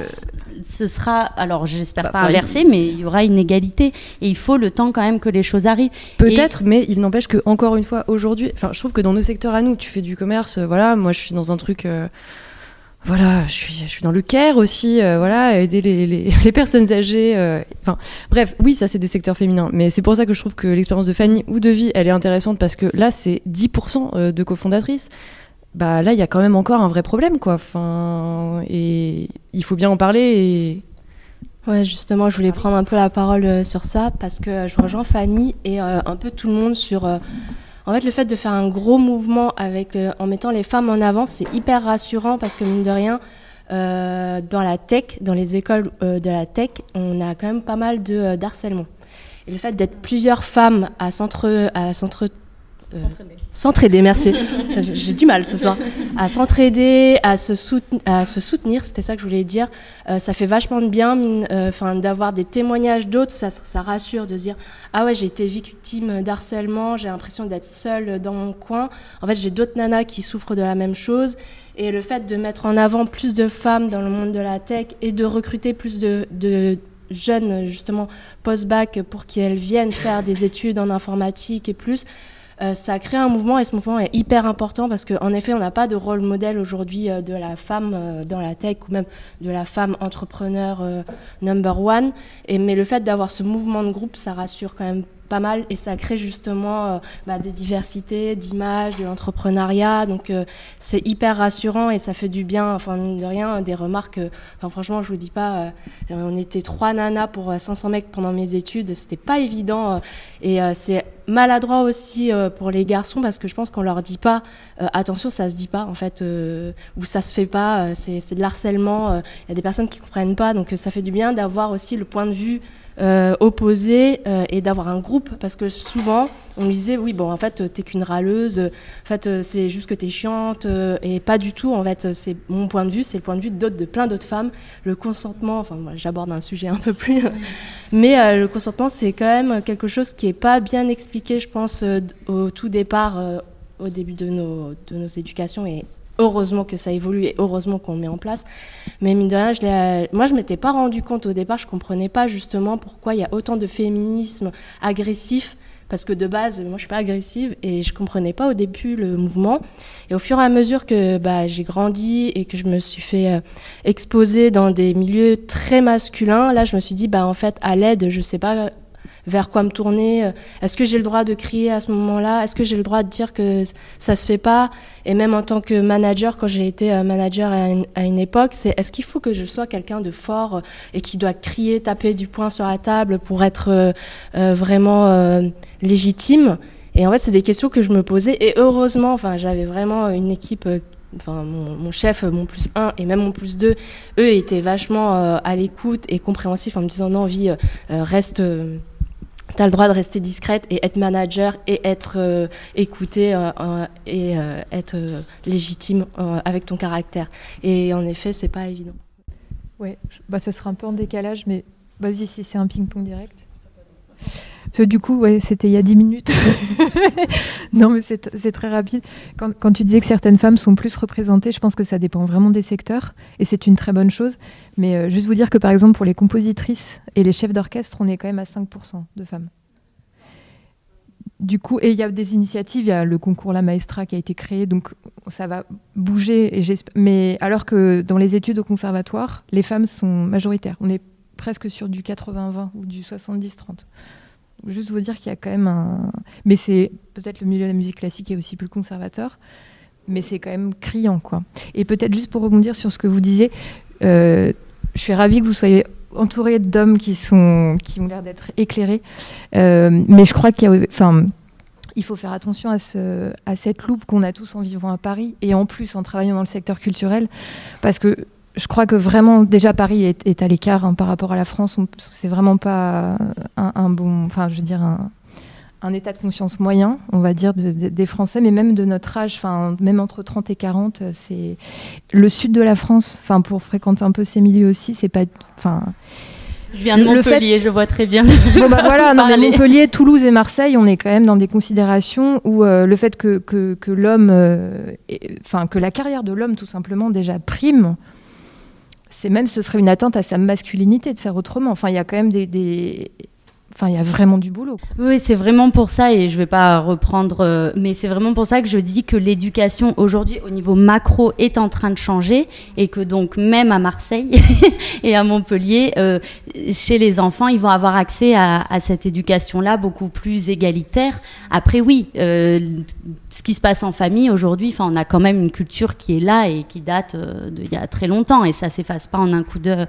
ce sera, alors j'espère bah, pas inversé, mais il y aura une égalité. Et il faut le temps quand même que les choses arrivent. Peut-être, mais il n'empêche que, encore une fois, aujourd'hui, enfin, je trouve que dans nos secteurs à nous, tu fais du commerce, euh, voilà, moi je suis dans un truc. Euh, voilà, je suis, je suis dans le care aussi, euh, voilà, aider les, les, [LAUGHS] les personnes âgées. Enfin, bref, oui, ça c'est des secteurs féminins, mais c'est pour ça que je trouve que l'expérience de Fanny ou de Vie, elle est intéressante parce que là, c'est 10% de cofondatrices bah là il y a quand même encore un vrai problème quoi et il faut bien en parler et Ouais, justement, je voulais prendre un peu la parole euh, sur ça parce que euh, je rejoins Fanny et euh, un peu tout le monde sur. en fait, le fait de faire un gros mouvement avec, en mettant les femmes en avant, c'est hyper rassurant parce que mine de rien, dans la tech, dans les écoles de la tech, on a quand même pas mal de d'harcèlement. Et le fait d'être plusieurs femmes à s'entre s'entraider, merci. J'ai du mal ce soir. À s'entraider, à, se à se soutenir, c'était ça que je voulais dire. ça fait vachement de bien enfin d'avoir des témoignages d'autres, ça, ça rassure de se dire Ah ouais, j'ai été victime d'harcèlement, j'ai l'impression d'être seule dans mon coin. En fait, j'ai d'autres nanas qui souffrent de la même chose. Et le fait de mettre en avant plus de femmes dans le monde de la tech et de recruter plus de, de jeunes, justement, post-bac pour qu'elles viennent faire des études en informatique et plus, euh, ça a créé un mouvement et ce mouvement est hyper important parce qu'en effet, on n'a pas de rôle modèle aujourd'hui euh, de la femme euh, dans la tech ou même de la femme entrepreneur number one. Et, mais le fait d'avoir ce mouvement de groupe, ça rassure quand même pas mal et ça crée justement euh, bah, des diversités d'images, de l'entrepreneuriat. Donc euh, c'est hyper rassurant et ça fait du bien. Enfin, de rien, des remarques. Euh, enfin, franchement, je vous dis pas, on était trois nanas pour 500 mecs pendant mes études. C'était pas évident et c'est maladroit aussi pour les garçons parce que je pense qu'on leur dit pas attention ça se dit pas en fait ou ça se fait pas c'est de l'harcèlement il y a des personnes qui comprennent pas donc ça fait du bien d'avoir aussi le point de vue euh, opposé euh, et d'avoir un groupe. Parce que souvent on disait oui bon en fait t'es qu'une râleuse. En fait euh, c'est juste que t'es chiante et pas du tout en fait c'est mon point de vue c'est le point de vue de plein d'autres femmes. Le consentement enfin moi j'aborde un sujet un peu plus mais le consentement c'est quand même quelque chose qui est pas bien expliqué je pense au tout départ au début de nos de nos éducations et heureusement que ça évolue et heureusement qu'on met en place. Mais mine de rien, moi, je m'étais pas rendu compte au départ, je comprenais pas justement pourquoi il y a autant de féminisme agressif. Parce que de base, moi, je suis pas agressive et je comprenais pas au début le mouvement. Et au fur et à mesure que bah, j'ai grandi et que je me suis fait euh, exposer dans des milieux très masculins, là, je me suis dit, bah, en fait, à l'aide, je sais pas vers quoi me tourner. Euh, est-ce que j'ai le droit de crier à ce moment-là Est-ce que j'ai le droit de dire que ça se fait pas? Et même en tant que manager, quand j'ai été euh, manager à une, époque, c'est est-ce qu'il faut que je sois quelqu'un de fort euh, et qui doit crier, taper du poing sur la table pour être vraiment légitime? Et en fait, c'est des questions que je me posais. Et heureusement, enfin, j'avais vraiment une équipe mon, chef, mon plus 1 et même mon plus 2, eux étaient vachement à l'écoute et compréhensifs en me disant non, vie, reste, tu as le droit de rester discrète et être manager et être euh, écouté euh, euh, et être légitime avec ton caractère. Et en effet, c'est pas évident. Ouais, bah, ce sera un peu en décalage, mais vas-y, si c'est un ping-pong direct du coup, c'était il y a 10 minutes. [LAUGHS] non, mais c'est très rapide. Quand, tu disais que certaines femmes sont plus représentées, je pense que ça dépend vraiment des secteurs et c'est une très bonne chose. Mais euh, juste vous dire que par exemple, pour les compositrices et les chefs d'orchestre, on est quand même à 5% de femmes. Du coup, et il y a des initiatives, il y a le concours La Maestra qui a été créé, donc ça va bouger. Mais alors que dans les études au conservatoire, les femmes sont majoritaires. On est presque sur du 80-20 ou du 70-30 juste vous dire qu'il y a quand même un. Mais c'est peut-être le milieu de la musique classique est aussi plus conservateur, mais c'est quand même criant, quoi. Et peut-être juste pour rebondir sur ce que vous disiez, euh, je suis ravie que vous soyez entouré d'hommes qui sont qui ont l'air d'être éclairés, euh, mais je crois qu'il y a, enfin. Il faut faire attention à, ce, à cette loupe qu'on a tous en vivant à Paris et en plus en travaillant dans le secteur culturel, parce que je crois que vraiment, déjà Paris est, à l'écart hein, par rapport à la France. C'est vraiment pas un, bon, enfin, je veux dire, un, état de conscience moyen, on va dire, des Français, mais même de notre âge, enfin, même entre 30 et 40, c'est le sud de la France. Enfin, pour fréquenter un peu ces milieux aussi, c'est pas, enfin. Je viens de Montpellier, je vois très bien. [LAUGHS] Bon bah voilà, non, Montpellier, Toulouse et Marseille, on est quand même dans des considérations où euh, le fait que, que, l'homme, euh, enfin que la carrière de l'homme tout simplement déjà prime c'est même ce serait une atteinte à sa masculinité de faire autrement. Enfin, il y a quand même des, Enfin, il y a vraiment du boulot. Oui, c'est vraiment pour ça, et je ne vais pas reprendre, euh, mais c'est vraiment pour ça que je dis que l'éducation aujourd'hui au niveau macro est en train de changer, et que donc même à Marseille [LAUGHS] et à Montpellier, euh, chez les enfants, ils vont avoir accès à, cette éducation-là beaucoup plus égalitaire. Après, oui, euh, ce qui se passe en famille aujourd'hui, on a quand même une culture qui est là et qui date d'il y a très longtemps, et ça s'efface pas en un coup de,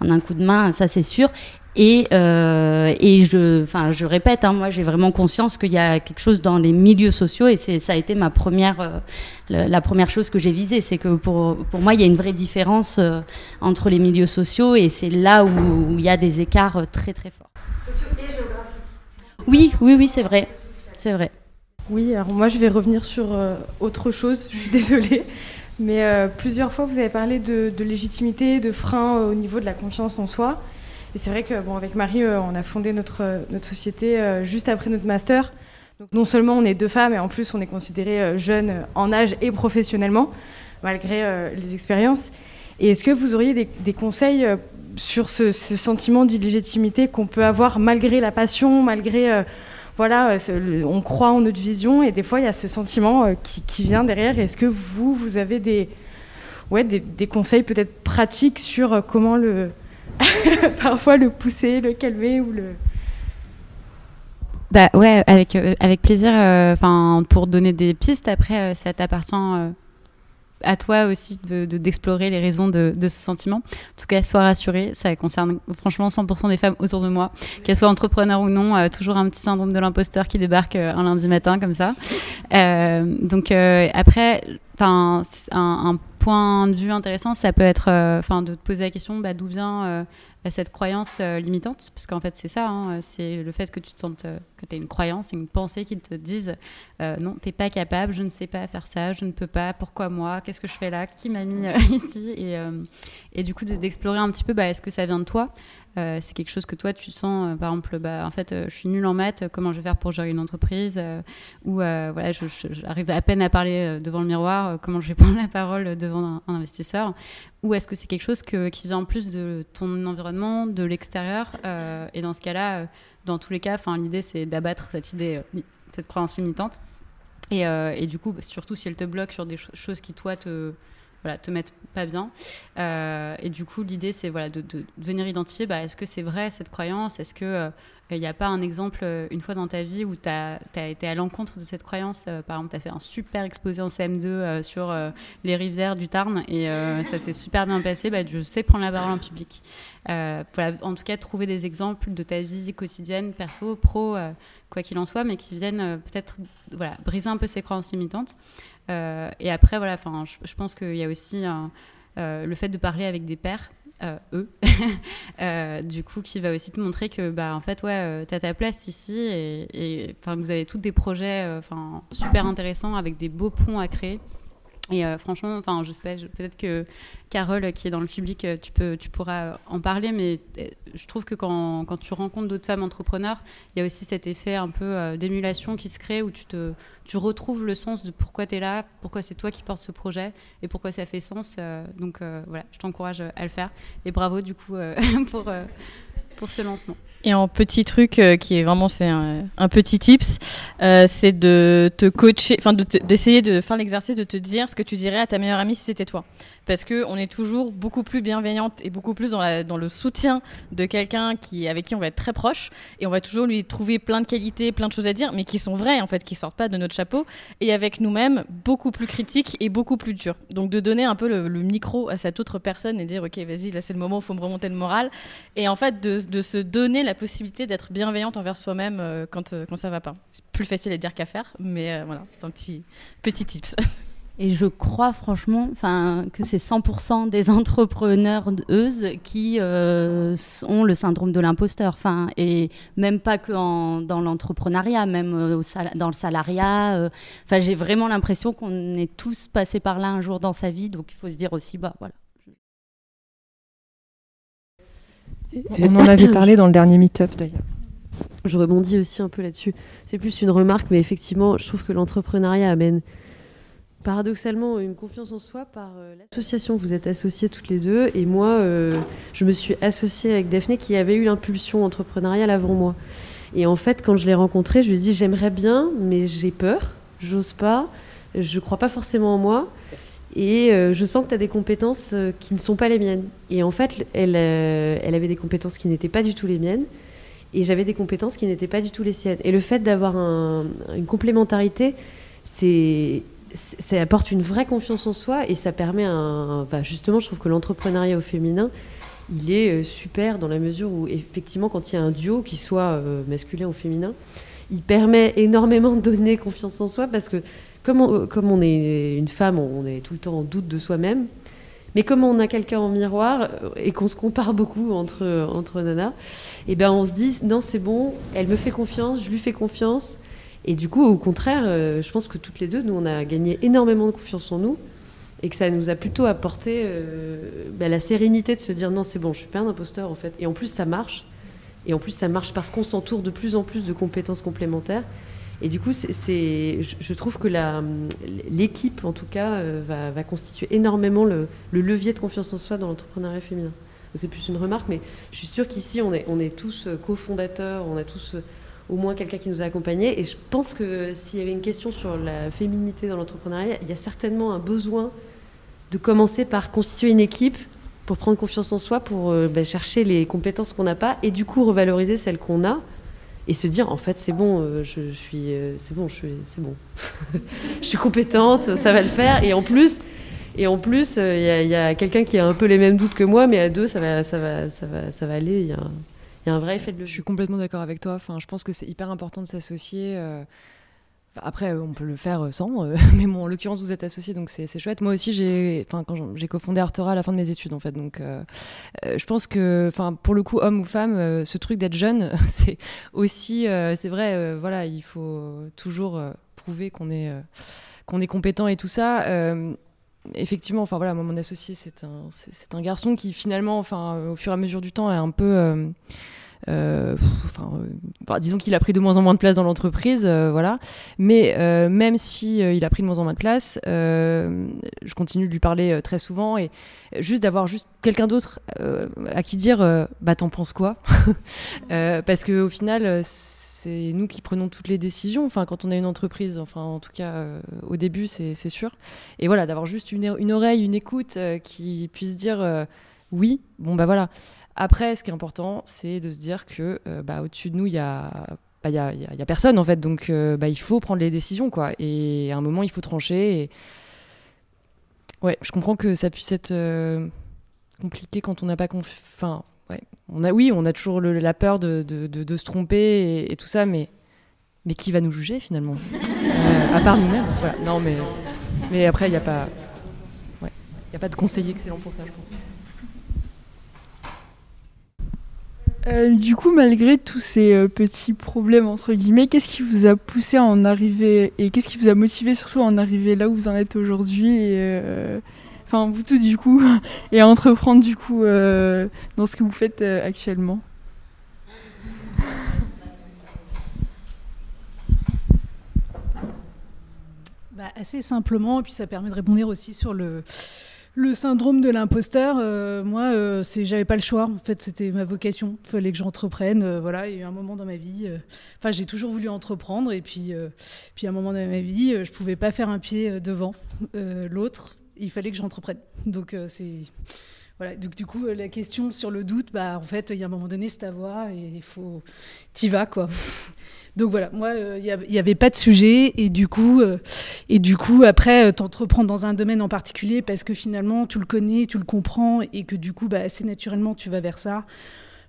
en un coup de main, ça c'est sûr. Et, euh, et je, enfin, je répète, hein, moi j'ai vraiment conscience qu'il y a quelque chose dans les milieux sociaux et c'est, ça a été ma première, euh, la, première chose que j'ai visée, c'est que pour, pour moi il y a une vraie différence euh, entre les milieux sociaux et c'est là où, il y a des écarts très très forts. Sociaux et géographiques. Oui, oui, oui, c'est vrai, c'est vrai. Oui, alors moi je vais revenir sur autre chose, je suis désolée. Mais plusieurs fois vous avez parlé de, de légitimité, de frein au niveau de la confiance en soi. Et c'est vrai que bon, avec Marie, on a fondé notre, notre société juste après notre master. Donc non seulement on est deux femmes, mais en plus on est considérés jeunes en âge et professionnellement, malgré les expériences. Et est-ce que vous auriez des, des conseils sur ce, sentiment d'illégitimité qu'on peut avoir malgré la passion, malgré euh, voilà, euh, on croit en notre vision et des fois il y a ce sentiment euh, qui, vient derrière. Est-ce que vous, vous avez des, ouais, des, conseils peut-être pratiques sur comment le [LAUGHS] parfois le pousser, le calmer ou le bah ouais, avec avec plaisir. Enfin, pour donner des pistes. Après, ça t'appartient à toi aussi d'explorer de, les raisons de, ce sentiment. En tout cas, sois rassurée, ça concerne franchement 100% des femmes autour de moi, qu'elles soient entrepreneurs ou non, euh, toujours un petit syndrome de l'imposteur qui débarque euh, un lundi matin comme ça. Euh, donc après, un point de vue intéressant, ça peut être enfin de te poser la question bah, d'où vient cette croyance euh, limitante, parce qu'en fait c'est ça, hein, c'est le fait que tu te sentes euh, que tu as une croyance, une pensée qui te dise euh, non, t'es pas capable, je ne sais pas faire ça, je ne peux pas, pourquoi moi, qu'est-ce que je fais là, qui m'a mis [LAUGHS] ici, et, et, du coup d'explorer un petit peu, bah, est-ce que ça vient de toi? Euh, c'est quelque chose que toi tu sens, euh, par exemple, bah, en fait, euh, je suis nulle en maths, comment je vais faire pour gérer une entreprise Ou voilà, j'arrive à peine à parler devant le miroir, comment je vais [LAUGHS] prendre la parole devant un, investisseur Ou est-ce que c'est quelque chose que, qui vient en plus de ton environnement, de l'extérieur Et dans ce cas-là, dans tous les cas, l'idée c'est d'abattre cette idée, cette croyance limitante. Et, et, du coup, bah, surtout si elle te bloque sur des choses qui, toi, te, voilà, te mettre pas bien. Euh, et du coup, l'idée, c'est voilà, de, de, venir identifier, bah, est-ce que c'est vrai cette croyance? Est-ce que euh, il n'y a pas un exemple, euh, une fois dans ta vie, où tu as, été à l'encontre de cette croyance? Par exemple, tu as fait un super exposé en CM2 sur les rivières du Tarn et [LAUGHS] ça s'est super bien passé. Bah, je sais prendre la parole en public. en tout cas, trouver des exemples de ta vie quotidienne, perso, pro, quoi qu'il en soit, mais qui viennent peut-être voilà, briser un peu ces croyances limitantes. Euh, et après, voilà, enfin, je, pense qu'il y a aussi euh, le fait de parler avec des pères. Euh, eux, [LAUGHS] du coup, qui va aussi te montrer que, bah, en fait, ouais, tu as ta place ici et, et vous avez tous des projets enfin super intéressants avec des beaux ponts à créer. Et euh, franchement, enfin, je sais pas, peut-être que Carole, qui est dans le public, euh, tu, peux, tu pourras en parler, mais euh, je trouve que quand, quand tu rencontres d'autres femmes entrepreneurs, il y a aussi cet effet un peu d'émulation qui se crée où tu, te, tu retrouves le sens de pourquoi tu es là, pourquoi c'est toi qui portes ce projet et pourquoi ça fait sens. donc voilà, je t'encourage à le faire. Et bravo du coup [LAUGHS] pour, pour ce lancement. Et en petit truc euh, qui est vraiment c'est un, petit tips, euh, c'est de te coacher, enfin d'essayer de, faire l'exercice de te dire ce que tu dirais à ta meilleure amie si c'était toi, parce que on est toujours beaucoup plus bienveillante et beaucoup plus dans, la, dans le soutien de quelqu'un qui avec qui on va être très proche. Et on va toujours lui trouver plein de qualités, plein de choses à dire, mais qui sont vraies en fait, qui sortent pas de notre chapeau, et avec nous-mêmes beaucoup plus critiques et beaucoup plus durs. Donc de donner un peu le, micro à cette autre personne et dire ok vas-y là c'est le moment, faut me remonter le moral, et en fait de, de se donner la possibilité d'être bienveillante envers soi-même euh, quand, euh, quand ça va pas. C'est plus facile à dire qu'à faire, mais euh, voilà, c'est un petit, petit tips. [LAUGHS] Et je crois franchement que c'est 100% des [LAUGHS] entrepreneurs qui ont le syndrome de l'imposteur. Et même pas que dans l'entrepreneuriat, même au dans le salariat. J'ai vraiment l'impression qu'on est tous passés par là un jour dans sa vie. Donc il faut se dire aussi, bah voilà, On en avait parlé dans le dernier meet-up d'ailleurs. Je rebondis aussi un peu là-dessus. C'est plus une remarque, mais effectivement, je trouve que l'entrepreneuriat amène paradoxalement une confiance en soi par euh, l'association. Vous êtes associées toutes les deux, et moi, euh, je me suis associée avec Daphné qui avait eu l'impulsion entrepreneuriale avant moi. Et en fait, quand je l'ai rencontrée, je lui ai dit j'aimerais bien, mais j'ai peur, j'ose pas, je crois pas forcément en moi. Et euh, je sens que tu as des compétences euh, qui ne sont pas les miennes. Et en fait, elle, euh, elle avait des compétences qui n'étaient pas du tout les miennes. Et j'avais des compétences qui n'étaient pas du tout les siennes. Et le fait d'avoir une complémentarité, c'est ça apporte une vraie confiance en soi et ça permet un. justement, je trouve que l'entrepreneuriat au féminin, il est super dans la mesure où, effectivement, quand il y a un duo, qui soit masculin ou féminin, il permet énormément de donner confiance en soi parce que comme on, est une femme, on est tout le temps en doute de soi-même. Mais comme on a quelqu'un en miroir euh, et qu'on se compare beaucoup entre, entre nanas, et eh ben on se dit non, c'est bon, elle me fait confiance, je lui fais confiance. Et du coup, au contraire, euh, je pense que toutes les deux, nous, on a gagné énormément de confiance en nous et que ça nous a plutôt apporté euh, bah, la sérénité de se dire non, c'est bon, je suis pas un imposteur en fait. Et en plus, ça marche. Et en plus, ça marche parce qu'on s'entoure de plus en plus de compétences complémentaires. Et du coup, je trouve que l'équipe, en tout cas, euh, va, constituer énormément le, le, levier de confiance en soi dans l'entrepreneuriat féminin. C'est plus une remarque, mais je suis sûre qu'ici, on est, tous cofondateurs, on a tous au moins quelqu'un qui nous a accompagnés. Et je pense que s'il y avait une question sur la féminité dans l'entrepreneuriat, il y a certainement un besoin de commencer par constituer une équipe pour prendre confiance en soi, pour euh, ben, chercher les compétences qu'on n'a pas et du coup revaloriser celles qu'on a et se dire en fait c'est bon, euh, je, suis, euh, c'est bon, je suis, c'est bon, [LAUGHS] je suis compétente, ça va le faire. Et en plus, et en plus, il y a, quelqu'un qui a un peu les mêmes doutes que moi, mais à deux, ça va, ça va, ça va, ça va aller. Il y a il y a un vrai effet de Je suis complètement d'accord avec toi. Enfin, je pense que c'est hyper important de s'associer. Euh, après, on peut le faire euh, sans, euh, [LAUGHS] mais bon, en l'occurrence, vous êtes associés, donc c'est chouette. Moi aussi, j'ai, quand j'ai cofondé Artora à la fin de mes études, en fait, donc je pense que, pour le coup, homme ou femme, ce truc d'être jeune, [LAUGHS] c'est aussi, c'est vrai, voilà, il faut toujours prouver qu'on est, qu'on est compétent et tout ça effectivement, enfin voilà, mon associé, c'est un, un garçon qui finalement, enfin, au fur et à mesure du temps, est un peu, euh, euh, euh, bah, disons qu'il a pris de moins en moins de place dans l'entreprise, voilà. Mais même si il a pris de moins en moins de place, je continue de lui parler très souvent et juste d'avoir juste quelqu'un d'autre à qui dire, bah t'en penses quoi? [LAUGHS] Parce que au final c'est nous qui prenons toutes les décisions. Enfin, quand on a une entreprise, enfin, en tout cas, euh, au début, c'est sûr. Et voilà, d'avoir juste une, oreille, une écoute euh, qui puisse dire euh, oui, bon, bah voilà. Après, ce qui est important, c'est de se dire que bah, au-dessus de nous, il y a. Personne en fait, donc bah, il faut prendre les décisions quoi. Et à un moment, il faut trancher. Ouais, je comprends que ça puisse être compliqué quand on n'a pas. Enfin, ouais. Oui, on a toujours la peur de, se tromper et, tout ça, mais, qui va nous juger finalement? Euh, À part nous-mêmes. Non, mais, mais après, il n'y a pas. A pas de conseiller excellent pour ça, je pense. Euh, du coup, malgré tous ces euh, petits problèmes, entre guillemets, qu'est-ce qui vous a poussé à en arriver et qu'est-ce qui vous a motivé surtout à en arriver là où vous en êtes aujourd'hui enfin vous tout du coup, [LAUGHS] et à entreprendre du coup euh, dans ce que vous faites euh, actuellement? Bah, Assez simplement, et puis ça permet de répondre aussi sur le, le syndrome de l'imposteur. Euh, moi, euh, j'avais pas le choix. En fait, c'était ma vocation. Il fallait que j'entreprenne. voilà, il y a eu un moment dans ma vie. Enfin, j'ai toujours voulu entreprendre, et puis, puis à un moment dans ma vie, je pouvais pas faire un pied devant l'autre il fallait que j'entreprenne. Donc euh, c'est voilà. Donc du coup, euh, la question sur le doute, bah en fait, il y a un moment donné, c'est ta voix et il faut, t'y vas quoi. [LAUGHS] Donc voilà, moi, euh, il n'y avait pas de sujet et du coup, et du coup, après, t'entreprends dans un domaine en particulier parce que finalement, tu le connais, tu le comprends et que du coup, bah, assez naturellement, tu vas vers ça.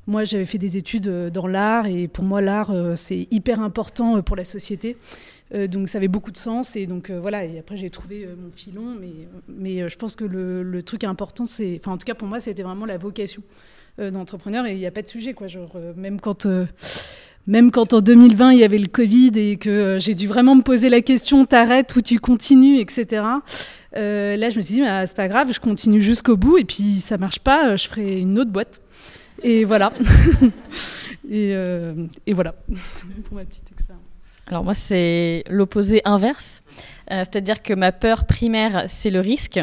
Moi, j'avais fait des études dans l'art et pour moi, l'art, c'est hyper important pour la société. Euh, donc ça avait beaucoup de sens et donc euh, voilà et après j'ai trouvé euh, mon filon mais, mais je pense que le, truc important c'est enfin en tout cas pour moi c'était vraiment la vocation d'entrepreneur et il n'y a pas de sujet quoi. Même quand même quand en 2020 il y avait le Covid et que j'ai dû vraiment me poser la question t'arrêtes ou tu continues etc là je me suis dit bah, c'est pas grave je continue jusqu'au bout et puis ça marche pas je ferai une autre boîte. Et voilà. [LAUGHS] Et, et voilà. Pour ma petite alors moi, c'est l'opposé inverse. Euh, c'est-à-dire que ma peur primaire, c'est le risque.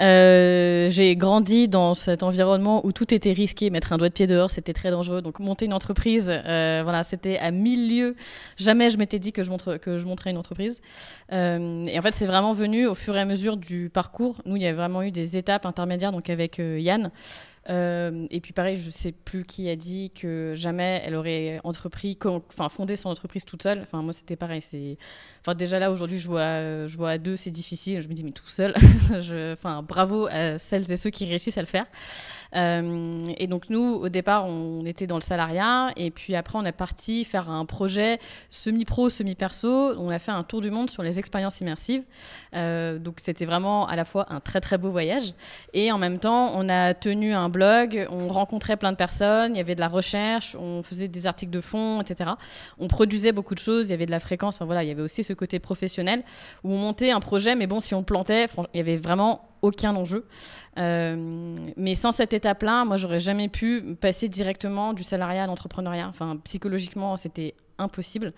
Euh, j'ai grandi dans cet environnement où tout était risqué. Mettre un doigt de pied dehors, c'était très dangereux. Donc monter une entreprise, euh, voilà, c'était à mille lieues. Jamais je m'étais dit que je, montre, que je monterais une entreprise. et en fait, c'est vraiment venu au fur et à mesure du parcours. Nous, il y a vraiment eu des étapes intermédiaires, donc avec Yann. Euh, et puis pareil, je sais plus qui a dit que jamais elle aurait entrepris, enfin fondé son entreprise toute seule. Enfin moi c'était pareil. C'est, enfin déjà là aujourd'hui je vois, je vois à deux c'est difficile. Je me dis mais tout seul? [LAUGHS] enfin bravo à celles et ceux qui réussissent à le faire. Euh, et donc nous, au départ, on était dans le salariat, et puis après, on est parti faire un projet semi-pro, semi-perso. On a fait un tour du monde sur les expériences immersives. Euh, donc c'était vraiment à la fois un très très beau voyage, et en même temps, on a tenu un blog, on rencontrait plein de personnes, il y avait de la recherche, on faisait des articles de fond, etc. On produisait beaucoup de choses, il y avait de la fréquence, enfin voilà, il y avait aussi ce côté professionnel où on montait un projet, mais bon, si on plantait, il y avait vraiment aucun enjeu. Euh, mais sans cette étape-là, moi, j'aurais jamais pu passer directement du salariat à l'entrepreneuriat. Enfin, psychologiquement, c'était impossible.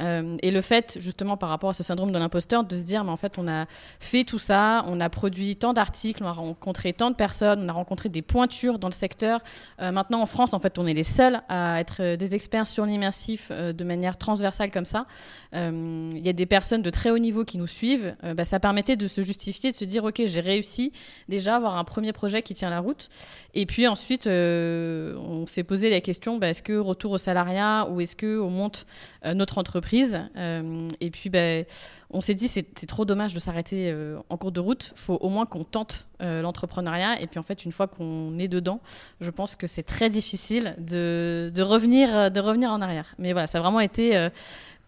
Euh, et le fait, justement, par rapport à ce syndrome de l'imposteur, de se dire, mais en fait, on a fait tout ça, on a produit tant d'articles, on a rencontré tant de personnes, on a rencontré des pointures dans le secteur. Euh, maintenant, en France, en fait, on est les seuls à être des experts sur l'immersif euh, de manière transversale comme ça. Il y a des personnes de très haut niveau qui nous suivent. Bah, ça permettait de se justifier, de se dire, OK, j'ai réussi déjà à avoir un premier projet qui tient la route. Et puis ensuite, on s'est posé la question, bah, est-ce que retour au salariat ou est-ce qu'on monte euh, notre entreprise. Euh, et puis, ben, on s'est dit, c'est trop dommage de s'arrêter euh, en cours de route. Il faut au moins qu'on tente l'entrepreneuriat. Et puis, en fait, une fois qu'on est dedans, je pense que c'est très difficile de, revenir, de revenir en arrière. Mais voilà, ça a vraiment été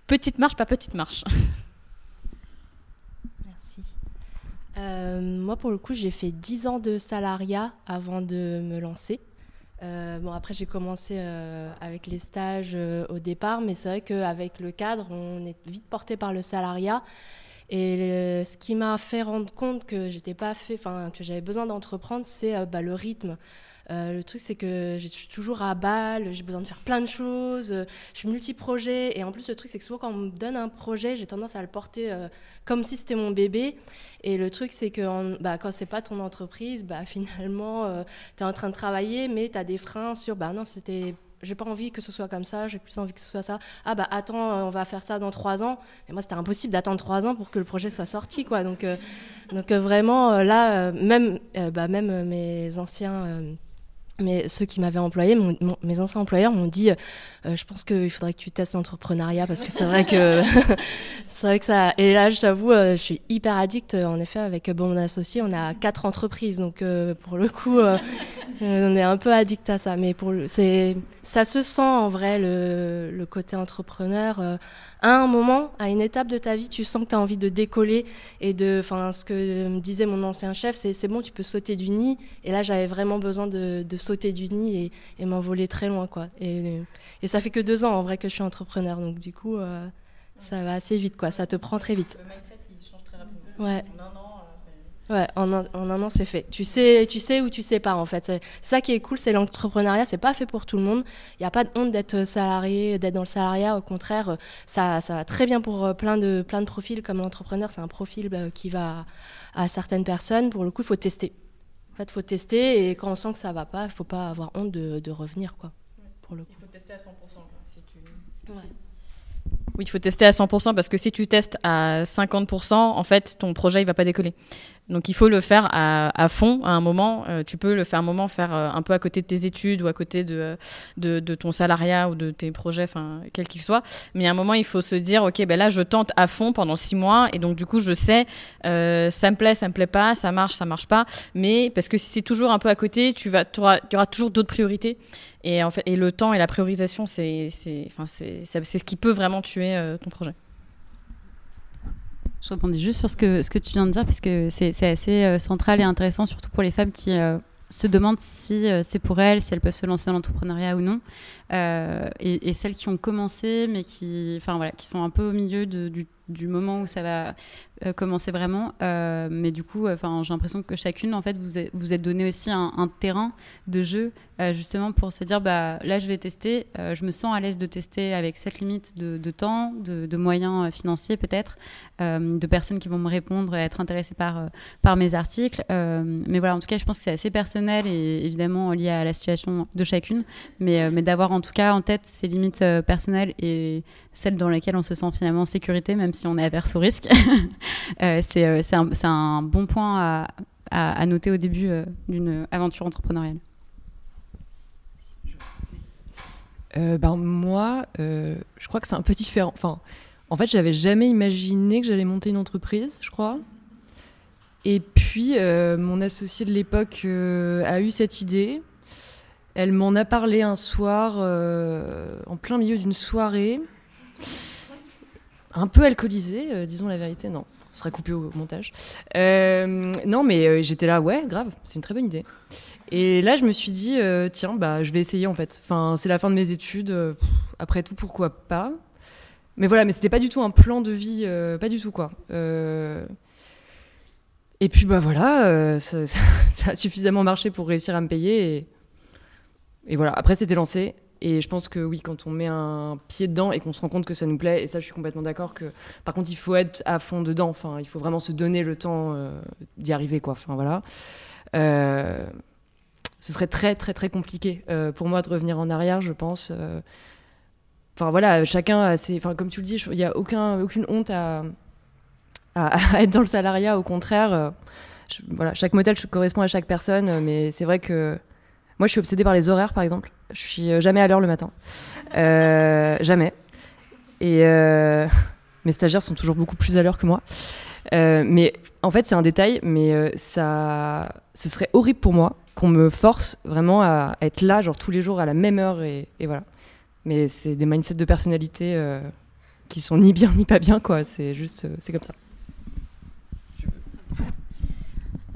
petite marche, pas petite marche. [LAUGHS] Merci. moi, pour le coup, j'ai fait 10 ans de salariat avant de me lancer. Euh, bon, après, j'ai commencé euh, avec les stages euh, au départ, mais c'est vrai qu'avec le cadre, on est vite porté par le salariat. Et ce qui m'a fait rendre compte que j'étais pas fait, enfin que j'avais besoin d'entreprendre, c'est bah, le rythme. Euh, le truc, c'est que je suis toujours à balle, j'ai besoin de faire plein de choses, euh, je suis multi-projet. Et en plus, le truc, c'est que souvent, quand on me donne un projet, j'ai tendance à le porter euh, comme si c'était mon bébé. Et le truc, c'est que bah, quand c'est pas ton entreprise, bah, [LAUGHS] finalement, tu es en train de travailler, mais tu as des freins sur bah non, c'était j'ai pas envie que ce soit comme ça, j'ai plus envie que ce soit ça. Ah bah attends, on va faire ça dans trois ans. Et moi, c'était impossible d'attendre trois ans pour que le projet soit sorti, quoi. Donc, donc vraiment, là, même, bah, même mes anciens mais ceux qui m'avaient employé, mes anciens employeurs m'ont dit euh, Je pense qu'il faudrait que tu testes l'entrepreneuriat parce que c'est vrai que [LAUGHS] c'est vrai que ça. Et là, je t'avoue, euh, je suis hyper addict. En effet, avec bon, mon associé, on a quatre entreprises. Donc, euh, pour le coup, [LAUGHS] on est un peu addict à ça. Mais pour c'est, ça se sent en vrai, le, le côté entrepreneur à un moment, à une étape de ta vie, tu sens que tu as envie de décoller et de. Enfin, ce que me disait mon ancien chef, c'est c'est bon, tu peux sauter du nid. Et là, j'avais vraiment besoin de, de, sauter du nid et, m'envoler très loin, quoi. Et, et, ça fait que deux ans, en vrai, que je suis entrepreneur. Donc, du coup, euh, ça va assez vite, quoi. Ça te prend très vite. Le mindset, il change très rapidement. Ouais. Ouais, en un, en un, an, c'est fait. Tu sais, tu sais ou tu sais pas, en fait. Ça qui est cool, c'est l'entrepreneuriat. C'est pas fait pour tout le monde. Il n'y a pas de honte d'être salarié, d'être dans le salariat. Au contraire, ça, ça va très bien pour euh, plein de, plein de profils. Comme l'entrepreneur, c'est un profil bah, qui va à certaines personnes. Pour le coup, il faut tester. En fait, il faut tester. Et quand on sent que ça va pas, il faut pas avoir honte de, de revenir, quoi. Pour le coup. Il faut tester à 100%. si tu... Oui, il faut tester à 100% parce que si tu testes à 50%, en fait, ton projet, il va pas décoller. Donc il faut le faire à, fond à un moment. Euh, tu peux le faire un moment, faire euh, un peu à côté de tes études ou à côté de, ton salariat ou de tes projets, enfin quel qu'il soit. Mais à un moment, il faut se dire, ok, ben là, je tente à fond pendant six mois et donc du coup, je sais, euh, ça me plaît, ça me plaît pas, ça marche, ça marche pas. Mais parce que si c'est toujours un peu à côté, tu vas, toujours d'autres priorités. Et en fait, et le temps et la priorisation, c'est ce qui peut vraiment tuer ton projet. Je rebondis juste sur ce que, ce que tu viens de dire, puisque c'est assez euh, central et intéressant, surtout pour les femmes qui euh, se demandent si euh, c'est pour elles, si elles peuvent se lancer dans l'entrepreneuriat ou non. Et, et, celles qui ont commencé, mais qui, enfin, voilà, qui sont un peu au milieu de, du, du moment où ça va euh, commencer vraiment. Euh, mais du coup, enfin, j'ai l'impression que chacune, en fait, vous vous êtes donné aussi un, terrain de jeu, euh, justement pour se dire, bah là, je vais tester. je me sens à l'aise de tester avec cette limite de, temps, de, moyens financiers peut-être, de personnes qui vont me répondre et être intéressées par mes articles. mais voilà, en tout cas, je pense que c'est assez personnel et évidemment lié à la situation de chacune. Mais d'avoir en tout cas en tête ces limites personnelles et celles dans lesquelles on se sent finalement en sécurité, même si on est averse au risque. [LAUGHS] Euh, euh, c'est un, bon point à, à, noter au début euh, d'une aventure entrepreneuriale. ben moi, je crois que c'est un peu différent. Enfin, en fait, j'avais jamais imaginé que j'allais monter une entreprise, je crois. Et puis, mon associé de l'époque a eu cette idée. Elle m'en a parlé un soir, en plein milieu d'une soirée. Un peu alcoolisé, disons la vérité, non. Ce sera coupé au montage. non, mais j'étais là, ouais, grave, c'est une très bonne idée. Et là, je me suis dit, tiens, bah, je vais essayer en fait. Enfin, c'est la fin de mes études. après tout, pourquoi pas? Mais voilà, mais c'était pas du tout un plan de vie, pas du tout quoi. Et puis bah voilà, ça, [LAUGHS] ça, a suffisamment marché pour réussir à me payer. Et, et voilà, après c'était lancé. Et je pense que oui, quand on met un pied dedans et qu'on se rend compte que ça nous plaît, et ça je suis complètement d'accord que par contre il faut être à fond dedans, enfin il faut vraiment se donner le temps euh, d'y arriver quoi. Enfin voilà. Euh, ce serait très très très compliqué euh, pour moi de revenir en arrière, je pense. Enfin voilà, chacun a. Enfin comme tu le dis, il n'y a aucun, aucune honte à, à, [LAUGHS] être dans le salariat, au contraire. voilà, chaque modèle correspond à chaque personne, mais c'est vrai que moi, je suis obsédée par les horaires, par exemple. Je suis euh, jamais à l'heure le matin. Euh, jamais. Et euh, [LAUGHS] mes stagiaires sont toujours beaucoup plus à l'heure que moi. mais en fait, c'est un détail, mais ça, ce serait horrible pour moi qu'on me force vraiment à être là, genre tous les jours à la même heure, et, voilà. Mais c'est des mindsets de personnalité qui sont ni bien ni pas bien, quoi. C'est juste, c'est comme ça.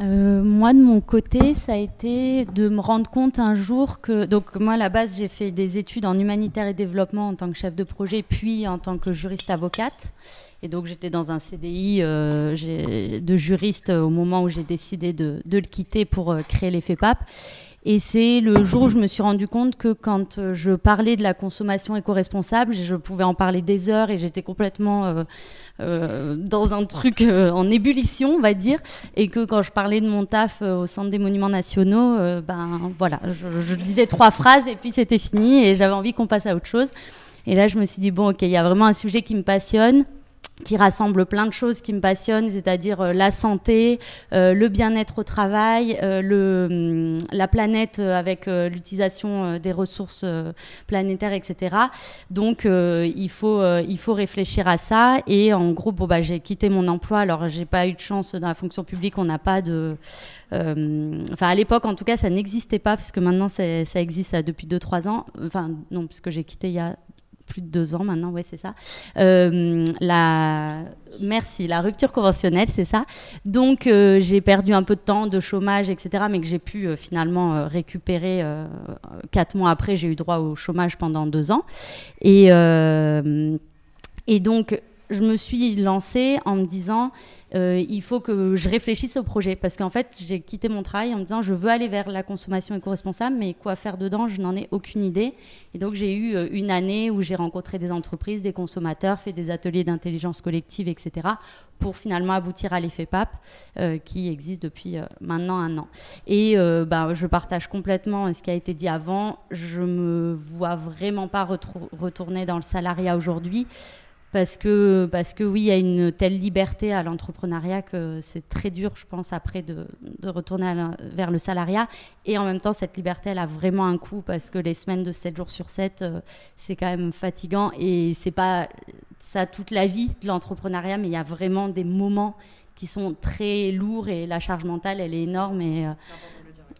Euh, moi, de mon côté, ça a été de me rendre compte un jour que. Donc, moi, à la base, j'ai fait des études en humanitaire et développement en tant que chef de projet, puis en tant que juriste avocate. Et donc, j'étais dans un CDI euh, de juriste au moment où j'ai décidé de, de, le quitter pour euh, créer les FEPAP. Et c'est le jour où je me suis rendu compte que quand euh, je parlais de la consommation éco-responsable, je pouvais en parler des heures et j'étais complètement euh, euh, dans un truc en ébullition, on va dire. Et que quand je parlais de mon taf au Centre des Monuments Nationaux, ben voilà, je, je, disais trois phrases et puis c'était fini et j'avais envie qu'on passe à autre chose. Et là, je me suis dit, bon, ok, il y a vraiment un sujet qui me passionne qui rassemble plein de choses qui me passionnent, c'est-à-dire euh, la santé, euh, le bien-être au travail, euh, hum, la planète avec l'utilisation des ressources planétaires, etc. Donc il faut il faut réfléchir à ça. Et en gros, bon bah j'ai quitté mon emploi. Alors j'ai pas eu de chance dans la fonction publique. On n'a pas de enfin à l'époque en tout cas ça n'existait pas puisque maintenant ça existe depuis 2-3 ans. Enfin non puisque j'ai quitté il y a plus de deux ans maintenant, ouais, c'est ça. Euh, la, merci, la rupture conventionnelle, c'est ça. Donc euh, j'ai perdu un peu de temps de chômage, etc., mais que j'ai pu euh, finalement récupérer quatre mois après. J'ai eu droit au chômage pendant deux ans, et et donc je me suis lancée en me disant euh, il faut que je réfléchisse au projet. Parce qu'en fait j'ai quitté mon travail en me disant je veux aller vers la consommation éco-responsable mais quoi faire dedans je n'en ai aucune idée. Et donc j'ai eu euh, une année où j'ai rencontré des entreprises des consommateurs fait des ateliers d'intelligence collective etc pour finalement aboutir à l'effet PAP euh, qui existe depuis maintenant un an. Et bah, je partage complètement ce qui a été dit avant. Je me vois vraiment pas retourner dans le salariat aujourd'hui parce que, parce que oui, il y a une telle liberté à l'entrepreneuriat que c'est très dur, je pense, après de, retourner vers le salariat. Et en même temps, cette liberté, elle a vraiment un coût parce que les semaines de 7 jours sur 7, euh, c'est quand même fatigant et c'est pas ça toute la vie de l'entrepreneuriat, mais il y a vraiment des moments qui sont très lourds et la charge mentale, elle est énorme. Et, euh,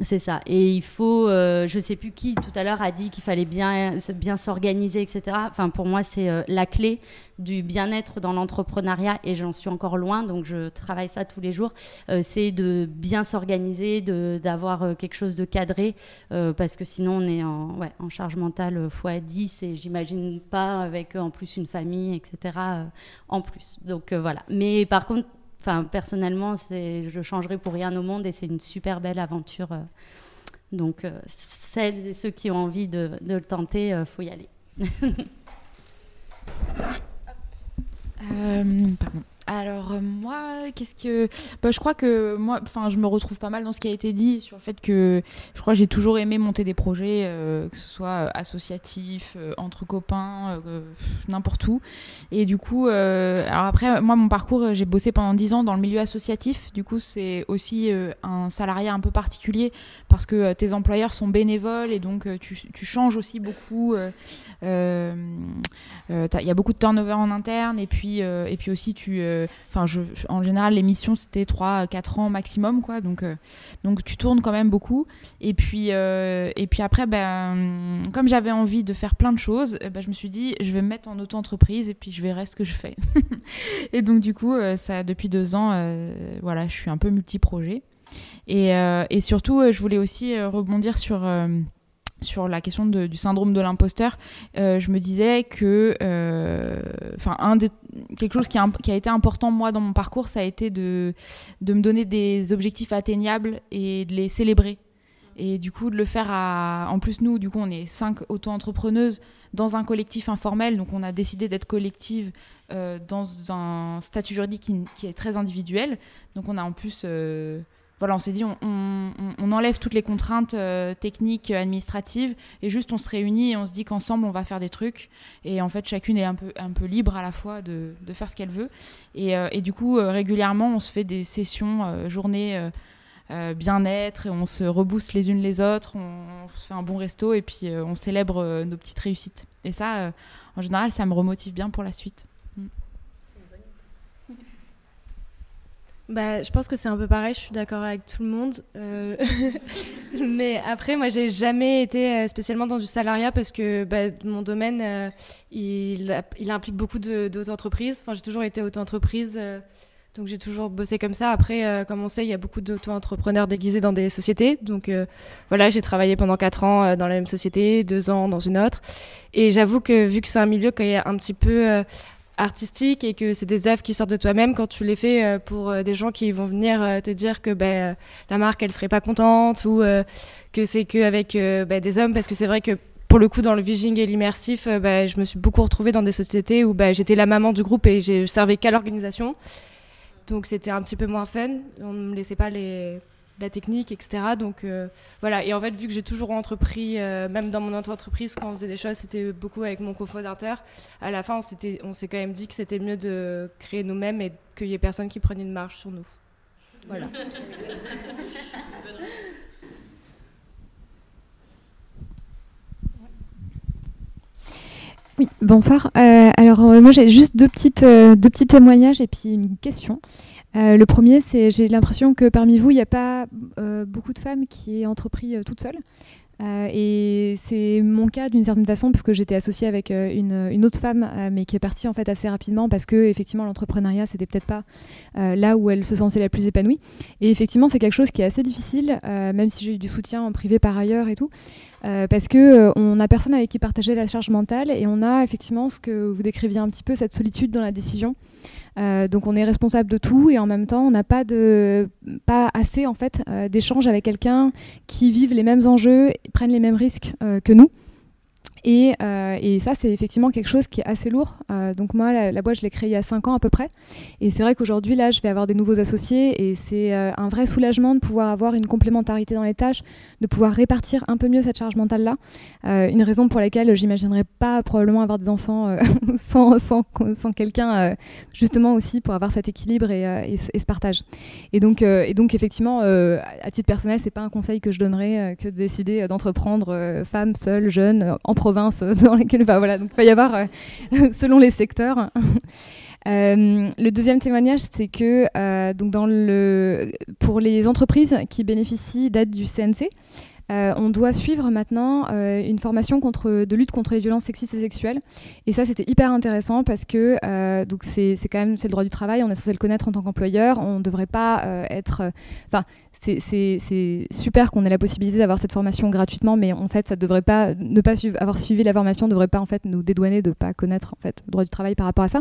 c'est ça. Et il faut, euh, je sais plus qui tout à l'heure a dit qu'il fallait bien, bien s'organiser, etc. Enfin, pour moi, c'est euh, la clé du bien-être dans l'entrepreneuriat et j'en suis encore loin, donc je travaille ça tous les jours. Euh, c'est de bien s'organiser, d'avoir quelque chose de cadré, parce que sinon on est en, en charge mentale x 10 et j'imagine pas avec en plus une famille, etc. en plus. Donc voilà. Mais par contre, Enfin, personnellement, je changerai pour rien au monde et c'est une super belle aventure. Euh. Donc, euh, celles et ceux qui ont envie de, le tenter, il euh, faut y aller. [LAUGHS] Alors euh, moi, qu'est-ce que, bah, je crois que moi, enfin, je me retrouve pas mal dans ce qui a été dit sur le fait que je crois que j'ai toujours aimé monter des projets, euh, que ce soit euh, associatif, entre copains, n'importe où. Et du coup, alors après, moi, mon parcours, j'ai bossé pendant 10 ans dans le milieu associatif. Du coup, c'est aussi un salariat un peu particulier parce que tes employeurs sont bénévoles et donc tu, tu changes aussi beaucoup. Il y a beaucoup de turnover en interne et puis et puis aussi tu enfin, en général, les missions c'était 3-4 ans maximum, quoi. Donc, donc tu tournes quand même beaucoup. Et puis, et puis après, ben, comme j'avais envie de faire plein de choses, ben, je me suis dit, je vais me mettre en auto-entreprise et puis je verrai ce que je fais. [LAUGHS] et donc, du coup, ça, depuis deux ans, voilà, je suis un peu multi-projet. Et, et, surtout, je voulais aussi rebondir sur sur la question du syndrome de l'imposteur, euh, je me disais que, euh, quelque chose qui a, été important moi dans mon parcours, ça a été de, me donner des objectifs atteignables et de les célébrer. Et du coup, de le faire à. En plus, nous, du coup, on est cinq auto-entrepreneuses dans un collectif informel. Donc, on a décidé d'être collective euh, dans un statut juridique qui, est très individuel. Donc, on a en plus voilà, on s'est dit, on, enlève toutes les contraintes euh, techniques, administratives, et juste on se réunit et on se dit qu'ensemble on va faire des trucs. Et en fait, chacune est un peu, un peu libre à la fois de, faire ce qu'elle veut. Et, euh, du coup, euh, régulièrement, on se fait des sessions, journées bien-être, on se rebooste les unes les autres, on, se fait un bon resto, et puis on célèbre nos petites réussites. Et ça, en général, ça me remotive bien pour la suite. Bah, je pense que c'est un peu pareil, je suis d'accord avec tout le monde. Euh, [LAUGHS] mais après, moi, j'ai jamais été euh, spécialement dans du salariat parce que bah, mon domaine, euh, il, implique beaucoup d'auto-entreprises. Enfin, j'ai toujours été auto-entreprise, donc j'ai toujours bossé comme ça. Après, comme on sait, il y a beaucoup d'auto-entrepreneurs déguisés dans des sociétés. Donc voilà, j'ai travaillé pendant 4 ans dans la même société, 2 ans dans une autre. Et j'avoue que vu que c'est un milieu qui est un petit peu artistique et que c'est des œuvres qui sortent de toi-même quand tu les fais euh, pour euh, des gens qui vont venir euh, te dire que ben, la marque elle serait pas contente ou que c'est que avec ben, des hommes. Parce que c'est vrai que pour le coup dans le visual et l'immersif ben, je me suis beaucoup retrouvée dans des sociétés où j'étais la maman du groupe et je servais qu'à l'organisation. Donc c'était un petit peu moins fun. On ne me laissait pas les la technique, etc. Donc euh, voilà, et en fait, vu que j'ai toujours entrepris, euh, même dans mon entreprise, quand on faisait des choses, c'était beaucoup avec mon cofondateur. À la fin, on s'est quand même dit que c'était mieux de créer nous-mêmes et qu'il n'y ait personne qui prenne une marge sur nous. Voilà. Oui, bonsoir. Euh, alors moi j'ai juste deux, petites, deux petits témoignages et puis une question. Euh, le premier, c'est j'ai l'impression que parmi vous, il n'y a pas euh, beaucoup de femmes qui aient entrepris euh, toutes seules. et c'est mon cas d'une certaine façon parce que j'étais associée avec une, autre femme, mais qui est partie en fait assez rapidement parce que effectivement l'entrepreneuriat c'était peut-être pas là où elle se sentait la plus épanouie. Et effectivement c'est quelque chose qui est assez difficile, même si j'ai eu du soutien en privé par ailleurs et tout. parce que on a personne avec qui partager la charge mentale et on a effectivement ce que vous décriviez un petit peu cette solitude dans la décision euh, donc on est responsable de tout et en même temps on n'a pas de pas assez en fait euh, d'échanges avec quelqu'un qui vive les mêmes enjeux, prennent les mêmes risques euh, que nous. Euh, et, ça, c'est effectivement quelque chose qui est assez lourd. Euh, donc moi, la, boîte, je l'ai créée il y a 5 ans à peu près. Et c'est vrai qu'aujourd'hui, là, je vais avoir des nouveaux associés. Et c'est euh, un vrai soulagement de pouvoir avoir une complémentarité dans les tâches, de pouvoir répartir un peu mieux cette charge mentale-là. une raison pour laquelle j'imaginerais pas probablement avoir des enfants [LAUGHS] sans, sans, sans quelqu'un, justement aussi pour avoir cet équilibre et, ce partage. Et donc, et donc effectivement, à titre personnel, c'est pas un conseil que je donnerais que de décider d'entreprendre femme, seule, jeune, en province euh, dans lesquelles voilà, donc il va y avoir euh, [LAUGHS] selon les secteurs. [LAUGHS] Euh, le deuxième témoignage, c'est que donc pour les entreprises qui bénéficient d'aide du CNC, on doit suivre maintenant une formation contre, de lutte contre les violences sexistes et sexuelles. Et ça, c'était hyper intéressant parce que donc c'est quand même c'est le droit du travail, on est censé le connaître en tant qu'employeur, on ne devrait pas être. C'est super qu'on ait la possibilité d'avoir cette formation gratuitement, mais en fait, ça devrait pas ne pas avoir suivi la formation ne devrait pas en fait nous dédouaner de pas connaître en fait le droit du travail par rapport à ça.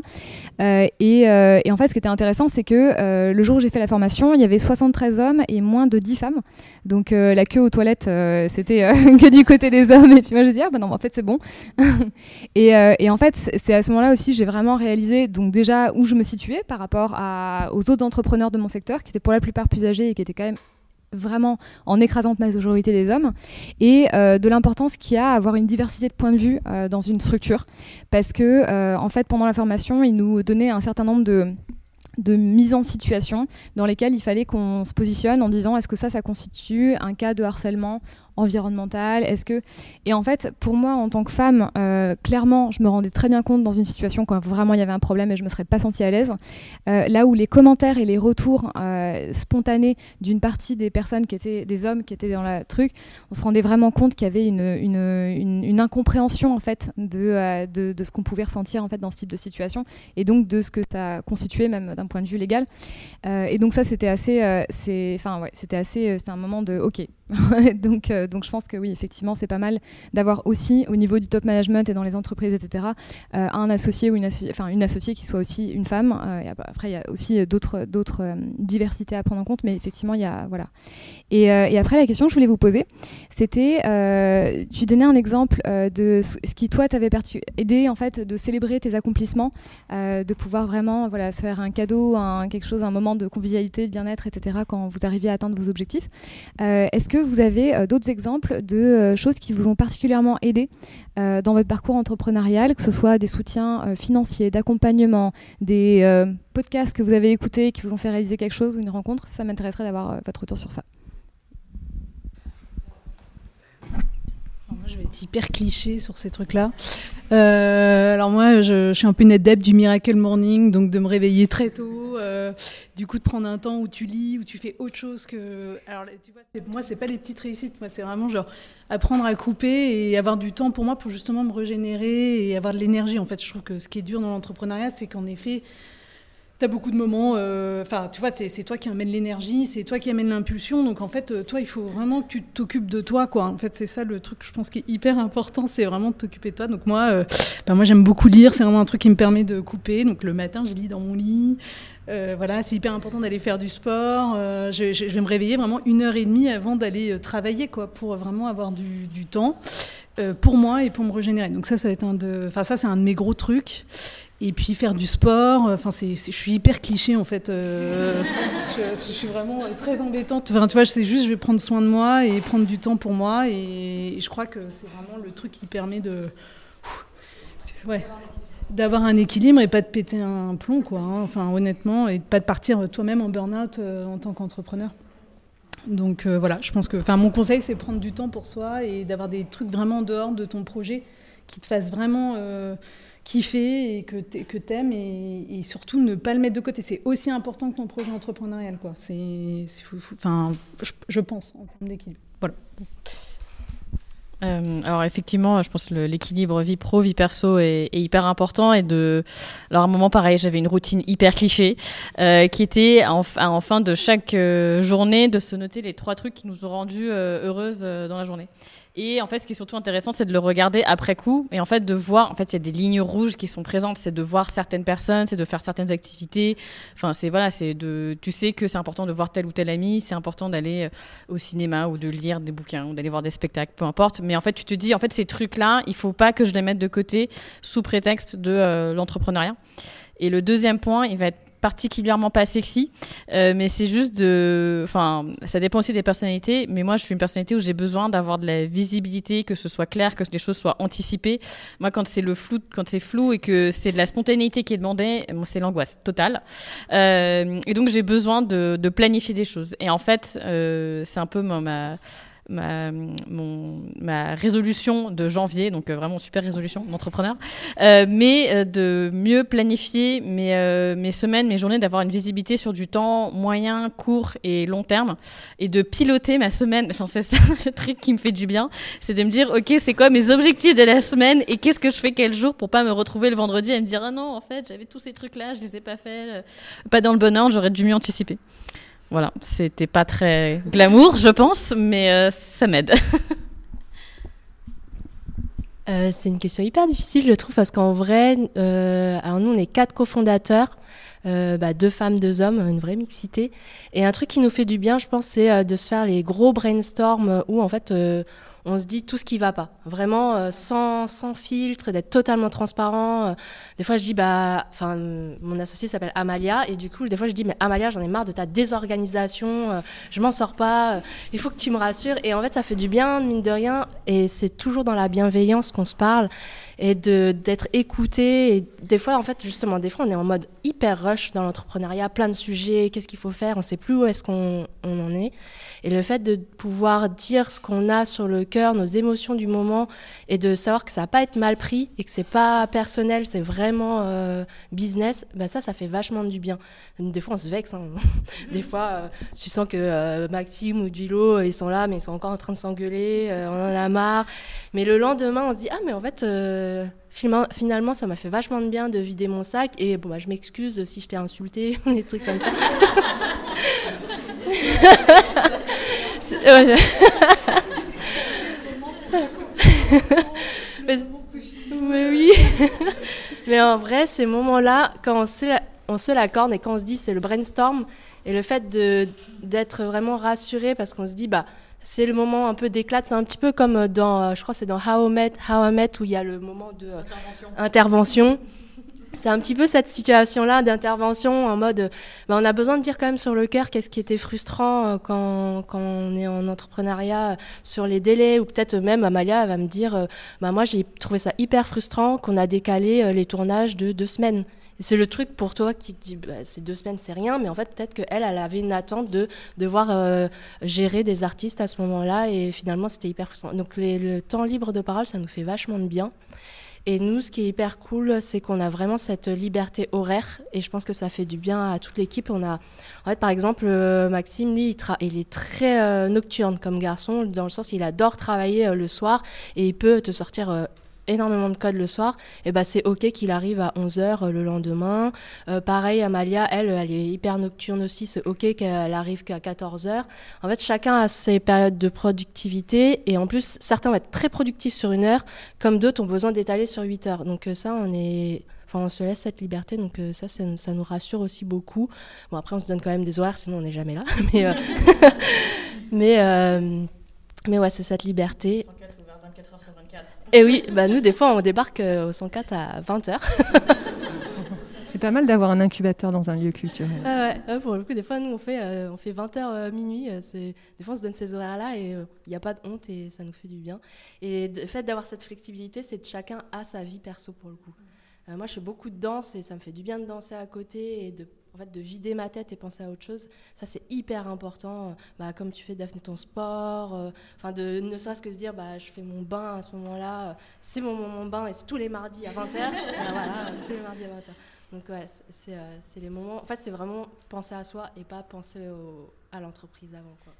Euh, euh, et, en fait, ce qui était intéressant, c'est que euh, le jour où j'ai fait la formation, il y avait 73 hommes et moins de 10 femmes. Donc la queue aux toilettes, c'était [LAUGHS] que du côté des hommes. Et puis moi, je dis ah bah non, en fait, c'est bon. [LAUGHS] et, en fait, c'est à ce moment-là aussi, j'ai vraiment réalisé donc déjà où je me situais par rapport aux autres entrepreneurs de mon secteur, qui étaient pour la plupart plus âgés et qui étaient quand même vraiment en écrasante majorité des hommes, et euh, de l'importance qu'il y a à avoir une diversité de points de vue euh, dans une structure. Parce que, euh, en fait, pendant la formation, ils nous donnaient un certain nombre de de mise en situation dans lesquelles il fallait qu'on se positionne en disant est-ce que ça, ça constitue un cas de harcèlement environnemental Est-ce que et en fait, pour moi, en tant que femme, euh, clairement, je me rendais très bien compte dans une situation quand vraiment il y avait un problème et je me serais pas sentie à l'aise. Euh, là où les commentaires et les retours euh, spontanés d'une partie des personnes qui étaient des hommes qui étaient dans le truc, on se rendait vraiment compte qu'il y avait une, une, incompréhension en fait de, de, de ce qu'on pouvait ressentir en fait dans ce type de situation et donc de ce que ça constituait même d'un point de vue légal. et donc ça, c'était assez, c'est, enfin ouais, c'était assez, c'était un moment de ok. [LAUGHS] donc, donc je pense que oui, effectivement, c'est pas mal d'avoir aussi au niveau du top management et dans les entreprises, etc., euh, un associé ou une, enfin, une associée qui soit aussi une femme. Euh, après, il y a aussi d'autres, euh, diversités à prendre en compte, mais effectivement, il y a voilà. Et, après, la question que je voulais vous poser, c'était, tu donnais un exemple de ce qui toi t'avait aidé en fait de célébrer tes accomplissements, de pouvoir vraiment voilà se faire un cadeau, un, quelque chose, un moment de convivialité, de bien-être, etc. quand vous arriviez à atteindre vos objectifs. est-ce que vous avez d'autres exemples de choses qui vous ont particulièrement aidé euh, dans votre parcours entrepreneurial, que ce soit des soutiens euh, financiers, d'accompagnement, des euh, podcasts que vous avez écoutés qui vous ont fait réaliser quelque chose ou une rencontre Ça m'intéresserait d'avoir votre retour sur ça. Je vais être hyper cliché sur ces trucs-là. Euh, alors moi, je, suis un peu une adepte du miracle morning, donc de me réveiller très tôt, euh, du coup de prendre un temps où tu lis, où tu fais autre chose que. Alors tu vois, moi c'est pas les petites réussites, moi c'est vraiment genre apprendre à couper et avoir du temps pour moi pour justement me régénérer et avoir de l'énergie. En fait, je trouve que ce qui est dur dans l'entrepreneuriat, c'est qu'en effet tu as beaucoup de moments, euh, enfin, tu vois, c'est toi qui amène l'énergie, c'est toi qui amène l'impulsion. Donc, en fait, euh, toi, il faut vraiment que tu t'occupes de toi, quoi. En fait, c'est ça le truc, je pense, qui est hyper important, c'est vraiment de t'occuper de toi. Donc, moi, euh, bah, moi j'aime beaucoup lire, c'est vraiment un truc qui me permet de couper. Donc, le matin, je lis dans mon lit. voilà, c'est hyper important d'aller faire du sport. Je, vais me réveiller vraiment une heure et demie avant d'aller travailler, quoi, pour vraiment avoir du, temps pour moi et pour me régénérer. Donc ça, ça ça, c'est un de mes gros trucs et puis faire du sport. Enfin, c'est, je suis hyper cliché en fait. Euh, [LAUGHS] je, suis vraiment très embêtante. Enfin, tu vois, c'est juste, je vais prendre soin de moi et prendre du temps pour moi. Et, je crois que c'est vraiment le truc qui permet de, ouais, d'avoir un équilibre et pas de péter un plomb, quoi. Hein. Enfin, honnêtement, et pas de partir toi-même en burn-out euh, en tant qu'entrepreneur. Donc euh, voilà, je pense que, enfin, mon conseil, c'est prendre du temps pour soi et d'avoir des trucs vraiment en dehors de ton projet qui te fassent vraiment kiffer et que que t'aimes et, surtout ne pas le mettre de côté. C'est aussi important que ton projet entrepreneurial, quoi. C'est, enfin, je, pense en termes d'équilibre. Voilà. Euh, alors effectivement, je pense que l'équilibre vie pro, vie perso est, hyper important. Et de, alors à un moment pareil, j'avais une routine hyper cliché euh, qui était en, en, fin de chaque euh, journée de se noter les trois trucs qui nous ont rendu heureuses dans la journée. Et en fait, ce qui est surtout intéressant, c'est de le regarder après coup et en fait de voir. En fait, il y a des lignes rouges qui sont présentes. C'est de voir certaines personnes, c'est de faire certaines activités. Enfin, c'est voilà, c'est de. Tu sais que c'est important de voir tel ou tel ami. C'est important d'aller euh, au cinéma ou de lire des bouquins ou d'aller voir des spectacles, peu importe. Mais en fait, tu te dis, en fait, ces trucs-là, il faut pas que je les mette de côté sous prétexte de euh, l'entrepreneuriat. Et le deuxième point, il va être particulièrement pas sexy, euh, mais c'est juste de, enfin, ça dépend aussi des personnalités. Mais moi, je suis une personnalité où j'ai besoin d'avoir de la visibilité, que ce soit clair, que les choses soient anticipées. Moi, quand c'est le flou, quand c'est flou et que c'est de la spontanéité qui est demandée, c'est l'angoisse totale. Euh, et donc, j'ai besoin de, de, planifier des choses. Et en fait, euh, c'est un peu ma ma, mon, ma résolution de janvier, donc euh, vraiment super résolution d'entrepreneur, euh, mais euh, de mieux planifier mes, mes semaines, mes journées, d'avoir une visibilité sur du temps moyen, court et long terme, et de piloter ma semaine. Enfin, c'est ça [LAUGHS] le truc qui me fait du bien, c'est de me dire, ok, c'est quoi mes objectifs de la semaine et qu'est-ce que je fais quel jour pour pas me retrouver le vendredi et me dire, ah non, en fait, j'avais tous ces trucs-là, je les ai pas faits, pas dans le bon ordre, j'aurais dû mieux anticiper. Voilà, c'était pas très glamour, je pense, mais euh, ça m'aide. [LAUGHS] Euh, c'est une question hyper difficile, je trouve, parce qu'en vrai, euh, alors nous, on est quatre cofondateurs, bah, deux femmes, deux hommes, une vraie mixité. Et un truc qui nous fait du bien, je pense, c'est de se faire les gros brainstorms où, en fait, on se dit tout ce qui va pas. Vraiment, euh, sans, sans filtre, d'être totalement transparent. Euh, des fois, je dis, bah, enfin, mon associé s'appelle Amalia, et du coup, des fois, je dis, mais Amalia, j'en ai marre de ta désorganisation, euh, je m'en sors pas, il faut que tu me rassures. Et en fait, ça fait du bien, mine de rien, et c'est toujours dans la bienveillance qu'on se parle et d'être écouté. Et des fois, en fait, justement, des fois, on est en mode hyper rush dans l'entrepreneuriat, plein de sujets, qu'est-ce qu'il faut faire, on sait plus où est-ce qu'on on en est. Et le fait de pouvoir dire ce qu'on a sur le cœur, nos émotions du moment, et de savoir que ça va pas être mal pris et que c'est pas personnel, c'est vraiment euh, business, bah ça, ça fait vachement du bien. Des fois, on se vexe. Hein. [LAUGHS] Des fois, euh, tu sens que euh, Maxime ou Dulo, ils sont là, mais ils sont encore en train de s'engueuler, on en a marre. Mais le lendemain, on se dit, ah, mais en fait finalement, ça m'a fait vachement de bien de vider mon sac. Et bon, bah, je m'excuse si je t'ai insulté, [LAUGHS] des trucs comme ça. [LAUGHS] mais, oui. [LAUGHS] mais en vrai, ces moments-là, quand on se, on se l'accorde et quand on se dit c'est le brainstorm, et le fait d'être vraiment rassuré parce qu'on se dit, bah, c'est le moment un peu d'éclat. C'est un petit peu comme dans, je crois, c'est dans How I Met, How I Met où il y a le moment de intervention. C'est un petit peu cette situation-là d'intervention en mode, bah, on a besoin de dire quand même sur le cœur qu'est-ce qui était frustrant euh, quand, on est en entrepreneuriat euh, sur les délais, ou peut-être même Amalia va me dire, euh, bah, moi j'ai trouvé ça hyper frustrant qu'on a décalé les tournages de deux semaines. C'est le truc pour toi qui dit, bah, ces deux semaines c'est rien, mais en fait peut-être qu'elle, elle avait une attente de devoir gérer des artistes à ce moment-là, et finalement c'était hyper frustrant. Donc le temps libre de parole, ça nous fait vachement de bien. Et nous, ce qui est hyper cool, c'est qu'on a vraiment cette liberté horaire et je pense que ça fait du bien à toute l'équipe. On a, en fait, par exemple, euh, Maxime, lui, il, est très euh, nocturne comme garçon, dans le sens il adore travailler euh, le soir et il peut te sortir énormément de code le soir, et bah c'est ok qu'il arrive à 11h euh, le lendemain. Euh, pareil, Amalia, elle, elle est hyper nocturne aussi, c'est ok qu'elle arrive qu'à 14h. En fait, chacun a ses périodes de productivité, et en plus, certains vont être très productifs sur une heure, comme d'autres ont besoin d'étaler sur 8 heures. Donc euh, ça, on est... Enfin, on se laisse cette liberté, donc ça, ça, nous rassure aussi beaucoup. Bon, après, on se donne quand même des horaires, sinon on n'est jamais là. [LAUGHS] mais, [LAUGHS] mais, mais ouais, c'est cette liberté. Et oui, bah nous, des fois, on débarque euh, au 104 à 20h. [LAUGHS] C'est pas mal d'avoir un incubateur dans un lieu culturel. Ah ouais, pour le coup, des fois, nous, on fait, euh, on fait 20h euh, minuit. c'est des fois, on se donne ces horaires-là et il n'y a pas de honte et ça nous fait du bien. Et le fait d'avoir cette flexibilité, c'est que chacun a sa vie perso pour le coup. moi, je fais beaucoup de danse et ça me fait du bien de danser à côté et de en fait, de vider ma tête et penser à autre chose, ça c'est hyper important. Bah, comme tu fais Daphné ton sport, euh, enfin de ne serait-ce que se dire bah je fais mon bain à ce moment-là, euh, c'est mon moment bain et c'est tous les mardis à 20h. [LAUGHS] Bah, voilà, c'est tous les mardis à 20h. Donc ouais, euh, c'est les moments. En fait, c'est vraiment penser à soi et pas penser à l'entreprise avant quoi.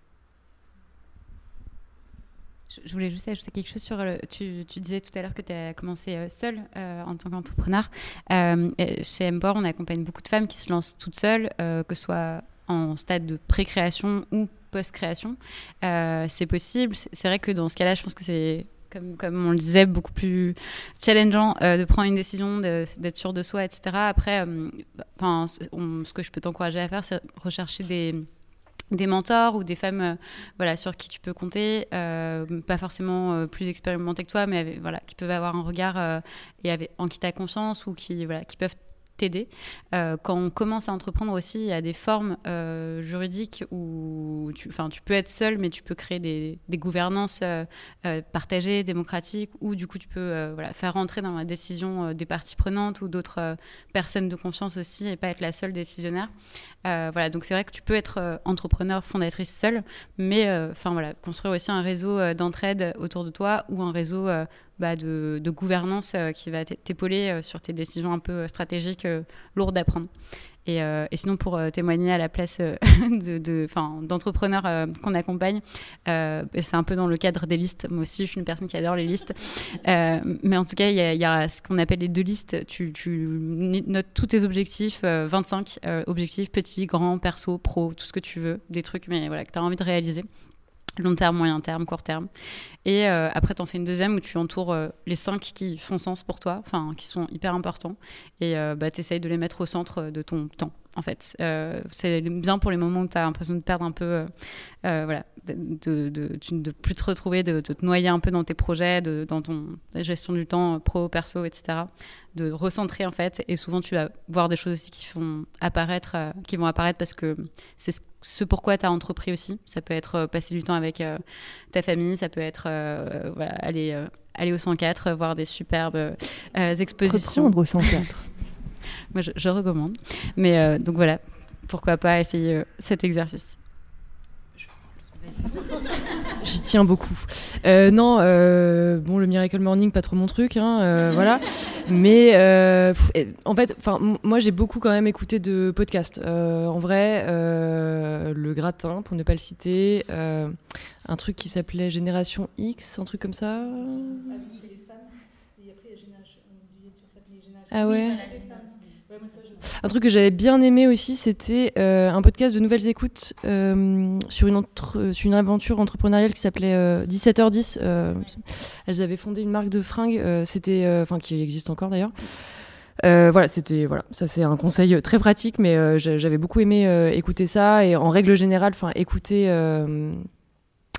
Je voulais juste ajouter quelque chose sur. Le, tu, disais tout à l'heure que tu as commencé euh, seule euh, en tant qu'entrepreneur. Euh, chez Empor, on accompagne beaucoup de femmes qui se lancent toutes seules, que ce soit en stade de pré-création ou post-création. c'est possible. C'est vrai que dans ce cas-là, je pense que c'est comme, on le disait, beaucoup plus challengeant de prendre une décision, d'être sûr de soi, etc. Après, ce que je peux t'encourager à faire, c'est rechercher des, des mentors ou des femmes euh, voilà, sur qui tu peux compter, euh, pas forcément euh, plus expérimentées que toi, mais voilà, qui peuvent avoir un regard et en qui tu as confiance ou qui, voilà, qui peuvent Euh, quand on commence à entreprendre aussi, il y a des formes euh, juridiques où tu, tu peux être seul, mais tu peux créer des, gouvernances euh, partagées, démocratiques, ou du coup tu peux faire rentrer dans la décision des parties prenantes ou d'autres personnes de confiance aussi et pas être la seule décisionnaire. voilà, donc c'est vrai que tu peux être entrepreneur, fondatrice seule, mais enfin voilà, construire aussi un réseau d'entraide autour de toi ou un réseau bah, de, gouvernance euh, qui va t'épauler euh, sur tes décisions un peu euh, stratégiques lourdes à prendre. Et, sinon, pour témoigner à la place [LAUGHS] d'entrepreneurs de, qu'on accompagne, c'est un peu dans le cadre des listes. Moi aussi, je suis une personne qui adore les listes. mais en tout cas, il y, a ce qu'on appelle les deux listes. Tu, tu notes tous tes objectifs, 25 objectifs, petits, grands, perso, pro, tout ce que tu veux, des trucs mais voilà, que tu as envie de réaliser. Long terme, moyen terme, court terme. Et euh, après, tu en fais une deuxième où tu entoures euh, les cinq qui font sens pour toi, enfin, qui sont hyper importants. Et euh, bah, tu essayes de les mettre au centre de ton temps, en fait. c'est bien pour les moments où tu as l'impression de perdre un peu, voilà, de, de, plus te retrouver, de, te noyer un peu dans tes projets, dans ton gestion du temps pro, perso, etc. De recentrer, en fait. Et souvent, tu vas voir des choses aussi qui, font apparaître, qui vont apparaître parce que c'est ce ce pourquoi tu as entrepris aussi. Ça peut être euh, passer du temps avec euh, ta famille, ça peut être euh, voilà, aller, aller au 104, voir des superbes expositions. Reprendre au 104. [LAUGHS] [LAUGHS] Moi, je, je, recommande. Mais donc voilà, pourquoi pas essayer cet exercice. [LAUGHS] J'y tiens beaucoup. Euh, non, euh, bon, le Miracle Morning, pas trop mon truc, hein, euh, [LAUGHS] voilà. Mais en fait, enfin, moi, j'ai beaucoup quand même écouté de podcasts. en vrai, le gratin, pour ne pas le citer, un truc qui s'appelait Génération X, un truc comme ça. Ah ouais. Un truc que j'avais bien aimé aussi, c'était euh, un podcast de nouvelles écoutes euh, sur, une sur une aventure entrepreneuriale qui s'appelait 17h10. Euh, elles avaient fondé une marque de fringues, c'était, enfin qui existe encore d'ailleurs. voilà, c'était voilà, ça c'est un conseil très pratique, mais j'avais beaucoup aimé écouter ça et en règle générale, enfin écouter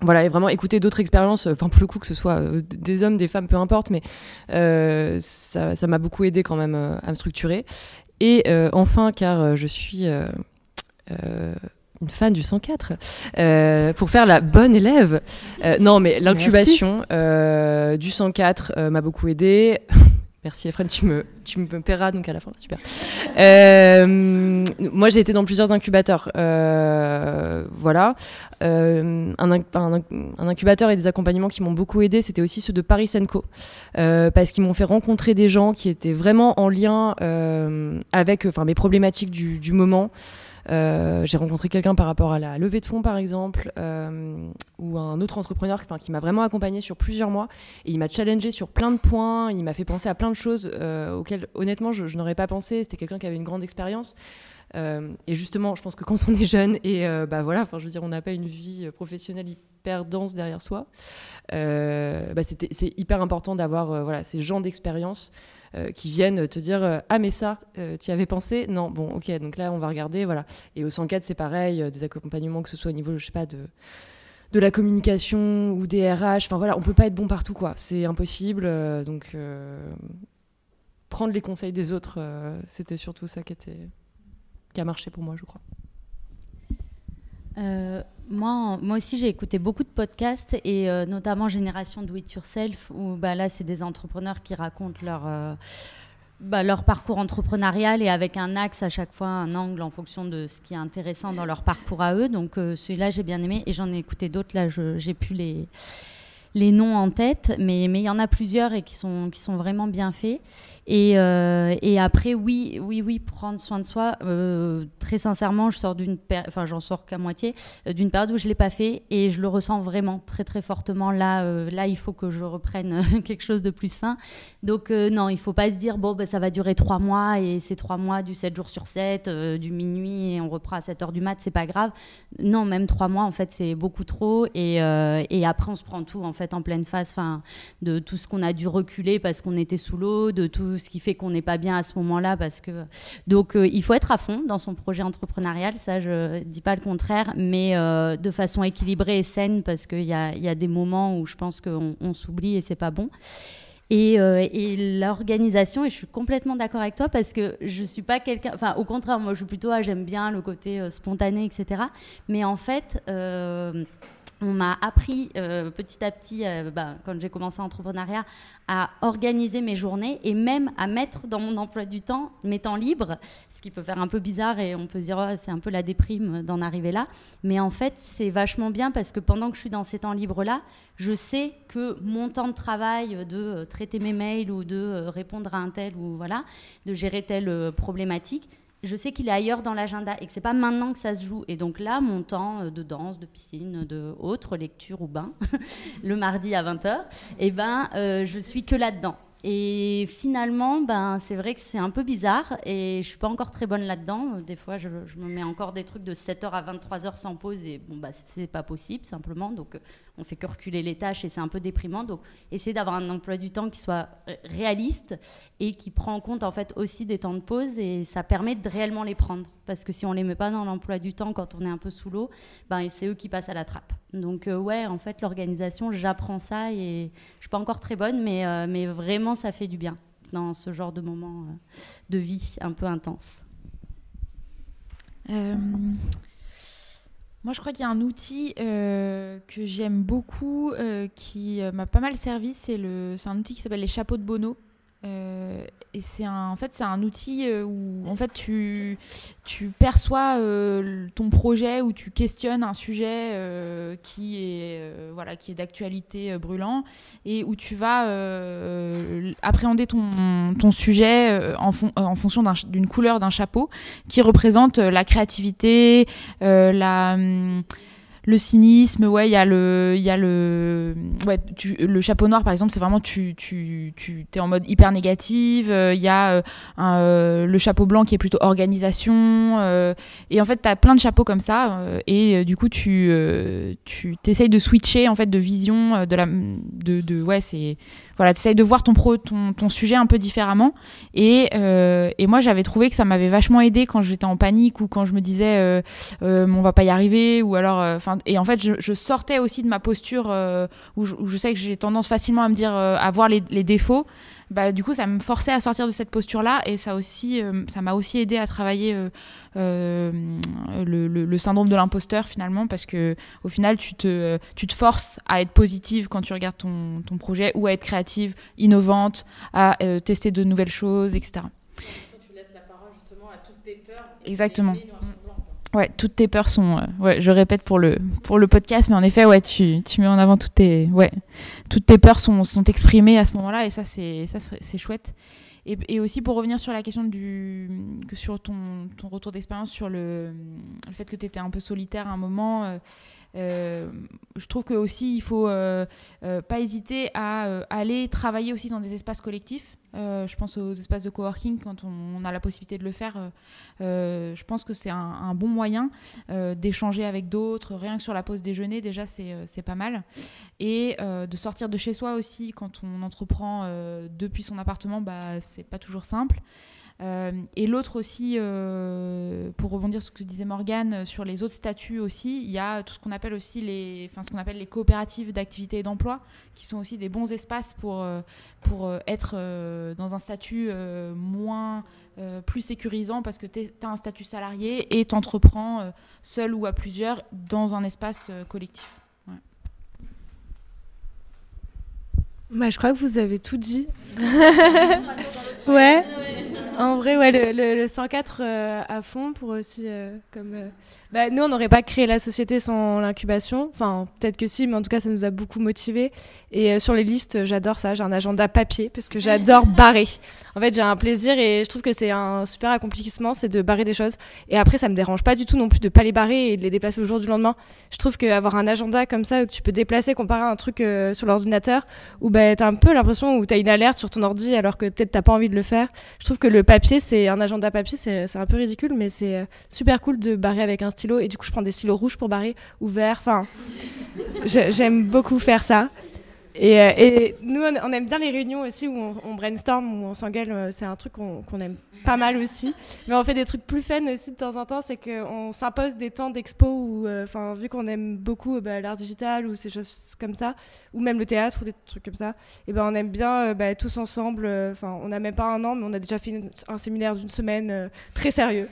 voilà, et vraiment écouter d'autres expériences, enfin pour le coup que ce soit des hommes, des femmes, peu importe, mais ça m'a beaucoup aidé quand même à me structurer. Et euh, enfin, car euh, je suis euh, une fan du 104, pour faire la bonne élève. non, mais l'incubation du 104 m'a beaucoup aidé. Merci Efren, tu me, tu me paieras donc à la fin, super. Euh, moi j'ai été dans plusieurs incubateurs. Euh, voilà. Euh, un, incubateur et des accompagnements qui m'ont beaucoup aidé, c'était aussi ceux de Paris Senco. parce qu'ils m'ont fait rencontrer des gens qui étaient vraiment en lien avec mes problématiques du, du moment. Euh, j'ai rencontré quelqu'un par rapport à la levée de fonds, par exemple, euh, ou un autre entrepreneur qui m'a vraiment accompagné sur plusieurs mois. Il m'a challengé sur plein de points, il m'a fait penser à plein de choses euh, auxquelles, honnêtement, je, n'aurais pas pensé. C'était quelqu'un qui avait une grande expérience. et justement, je pense que quand on est jeune et bah voilà, je veux dire, on n'a pas une vie professionnelle hyper dense derrière soi, bah, c'est hyper important d'avoir voilà ces gens d'expérience euh, qui viennent te dire euh, ah mais ça euh, tu y avais pensé? Non bon ok donc là on va regarder voilà. Et au 104 c'est pareil des accompagnements que ce soit au niveau je sais pas de de la communication ou des RH enfin voilà on peut pas être bon partout quoi. C'est impossible donc prendre les conseils des autres c'était surtout ça qui était qui a marché pour moi je crois moi, moi aussi, j'ai écouté beaucoup de podcasts et euh, notamment Génération Do It Yourself, où bah, là, c'est des entrepreneurs qui racontent leur, euh, bah, leur parcours entrepreneurial et avec un axe à chaque fois, un angle en fonction de ce qui est intéressant dans leur parcours à eux. Donc, celui-là, j'ai bien aimé et j'en ai écouté d'autres. Là, j'ai pu les les noms en tête, mais mais il y en a plusieurs et qui sont qui sont vraiment bien faits. Et, euh, et après, oui, oui, oui, prendre soin de soi. Euh, très sincèrement, je sors d'une, enfin, j'en sors qu'à moitié euh, d'une période où je l'ai pas fait et je le ressens vraiment très très fortement. Là, là, il faut que je reprenne [LAUGHS] quelque chose de plus sain. Donc non, il faut pas se dire bon, ben, ça va durer trois mois et c'est trois mois du 7 jours sur 7, du minuit et on reprend à 7 heures du mat, c'est pas grave. Non, même trois mois, en fait, c'est beaucoup trop. Et, et après, on se prend tout en fait en pleine face, enfin, de tout ce qu'on a dû reculer parce qu'on était sous l'eau, de tout ce qui fait qu'on n'est pas bien à ce moment-là. Parce que donc euh, il faut être à fond dans son projet entrepreneurial, ça je dis pas le contraire, mais euh, de façon équilibrée et saine parce qu'il y a, y a, des moments où je pense qu'on s'oublie et c'est pas bon. Et, euh, et l'organisation, et je suis complètement d'accord avec toi parce que je suis pas quelqu'un. Enfin, au contraire, moi je suis plutôt, ah, j'aime bien le côté spontané, etc. Mais en fait, on m'a appris euh, petit à petit, euh, bah, quand j'ai commencé l'entrepreneuriat, à organiser mes journées et même à mettre dans mon emploi du temps mes temps libres, ce qui peut faire un peu bizarre et on peut se dire oh, c'est un peu la déprime d'en arriver là. Mais en fait, c'est vachement bien parce que pendant que je suis dans ces temps libres-là, je sais que mon temps de travail de euh, traiter mes mails ou de répondre à un tel ou voilà, de gérer telle problématique, je sais qu'il est ailleurs dans l'agenda et que c'est pas maintenant que ça se joue. Et donc là, mon temps euh, de danse, de piscine, de autre lecture ou bain, [LAUGHS] le mardi à 20h, et eh ben, euh, je suis que là-dedans. Et finalement, ben, c'est vrai que c'est un peu bizarre et je suis pas encore très bonne là-dedans. Des fois, je, me mets encore des trucs de 7h à 23h sans pause et bon, bah, c'est pas possible simplement. Donc, on fait que reculer les tâches et c'est un peu déprimant. Donc, essayer d'avoir un emploi du temps qui soit réaliste et qui prend en compte en fait aussi des temps de pause et ça permet de réellement les prendre. Parce que si on les met pas dans l'emploi du temps quand on est un peu sous l'eau, ben, c'est eux qui passent à la trappe. Donc, euh, ouais, en fait, l'organisation, j'apprends ça et je suis pas encore très bonne, mais, euh, mais vraiment, ça fait du bien dans ce genre de moment euh, de vie un peu intense. Moi, je crois qu'il y a un outil que j'aime beaucoup, qui m'a pas mal servi. C'est un outil qui s'appelle les chapeaux de Bono. Euh, et c'est un, en fait, c'est un outil euh, où en fait tu, tu perçois euh, ton projet, où tu questionnes un sujet qui est voilà qui est d'actualité brûlant et où tu vas appréhender ton, ton sujet en, en fonction d'une couleur d'un chapeau qui représente la créativité, la hum, le cynisme, ouais, il y a le, il y a le, ouais, le chapeau noir par exemple, c'est vraiment tu, tu, tu es en mode hyper négative. Euh, il y a euh, euh, le chapeau blanc qui est plutôt organisation. et en fait, tu as plein de chapeaux comme ça. et du coup, tu, tu essayes de switcher en fait de vision de la, de, de ouais, c'est voilà, tu essayes de voir ton, pro, ton, ton, sujet un peu différemment. Et, euh, et moi, j'avais trouvé que ça m'avait vachement aidé quand j'étais en panique ou quand je me disais euh, euh, on va pas y arriver. Ou alors, enfin et en fait, je, je, sortais aussi de ma posture où je, où, je, sais que j'ai tendance facilement à me dire, à voir les, les défauts bah, du coup, ça me forçait à sortir de cette posture-là et ça aussi, euh, ça m'a aussi aidé à travailler euh, euh, le, le, syndrome de l'imposteur finalement parce que au final, tu te, tu te forces à être positive quand tu regardes ton, ton projet ou à être créative, innovante, à tester de nouvelles choses, etc. Tu laisses la parole justement à toutes tes peurs. Exactement. Ouais, toutes tes peurs sont. Euh, ouais, je répète pour le pour le podcast, mais en effet, ouais, tu, tu mets en avant toutes tes ouais, toutes tes peurs sont, sont exprimées à ce moment-là, et ça c'est ça c'est chouette. Et, et, aussi pour revenir sur la question du que sur ton, ton retour d'expérience sur le, le, fait que tu étais un peu solitaire à un moment. Euh, euh, je trouve que aussi il faut euh, euh, pas hésiter à aller travailler aussi dans des espaces collectifs. Je pense aux espaces de coworking quand on, a la possibilité de le faire. je pense que c'est un, bon moyen d'échanger avec d'autres. Rien que sur la pause déjeuner, déjà c'est pas mal. Et de sortir de chez soi aussi quand on entreprend depuis son appartement, bah c'est pas toujours simple. Euh, et l'autre aussi, euh, pour rebondir sur ce que disait Morgane, euh, sur les autres statuts aussi, il y a tout ce qu'on appelle aussi les, enfin, ce qu'on appelle les coopératives d'activité et d'emploi, qui sont aussi des bons espaces pour, être dans un statut moins, plus sécurisant parce que tu as un statut salarié et tu entreprends seul ou à plusieurs dans un espace collectif. Bah, je crois que vous avez tout dit. [LAUGHS] ouais. En vrai, ouais, le, le, 104 euh, à fond pour aussi, euh, comme euh, bah, nous, on n'aurait pas créé la société sans l'incubation. Enfin, peut-être que si, mais en tout cas, ça nous a beaucoup motivés. Et euh, sur les listes, j'adore ça. J'ai un agenda papier parce que j'adore barrer. En fait, j'ai un plaisir et je trouve que c'est un super accomplissement, c'est de barrer des choses. Et après, ça me dérange pas du tout non plus de pas les barrer et de les déplacer au jour du lendemain. Je trouve qu'avoir un agenda comme ça, que tu peux déplacer comparé à un truc euh, sur l'ordinateur, où bah, tu as un peu l'impression où tu as une alerte sur ton ordi alors que peut-être t'as pas envie de le faire. Je trouve que le papier, c'est un agenda papier, c'est un peu ridicule, mais c'est euh, super cool de barrer avec un stylo et du coup je prends des stylos rouges pour barrer ou verts. Enfin, j'aime beaucoup faire ça. Et, euh, et, nous, on aime bien les réunions aussi où on, brainstorm, où on s'engueule. Euh, c'est un truc qu'on aime pas mal aussi. Mais on fait des trucs plus fun aussi de temps en temps. C'est qu'on s'impose des temps d'expo où, euh, vu qu'on aime beaucoup bah, l'art digital ou ces choses comme ça, ou même le théâtre ou des trucs comme ça, et ben on aime bien bah, tous ensemble. On n'a même pas un an, mais on a déjà fait un séminaire d'une semaine très sérieux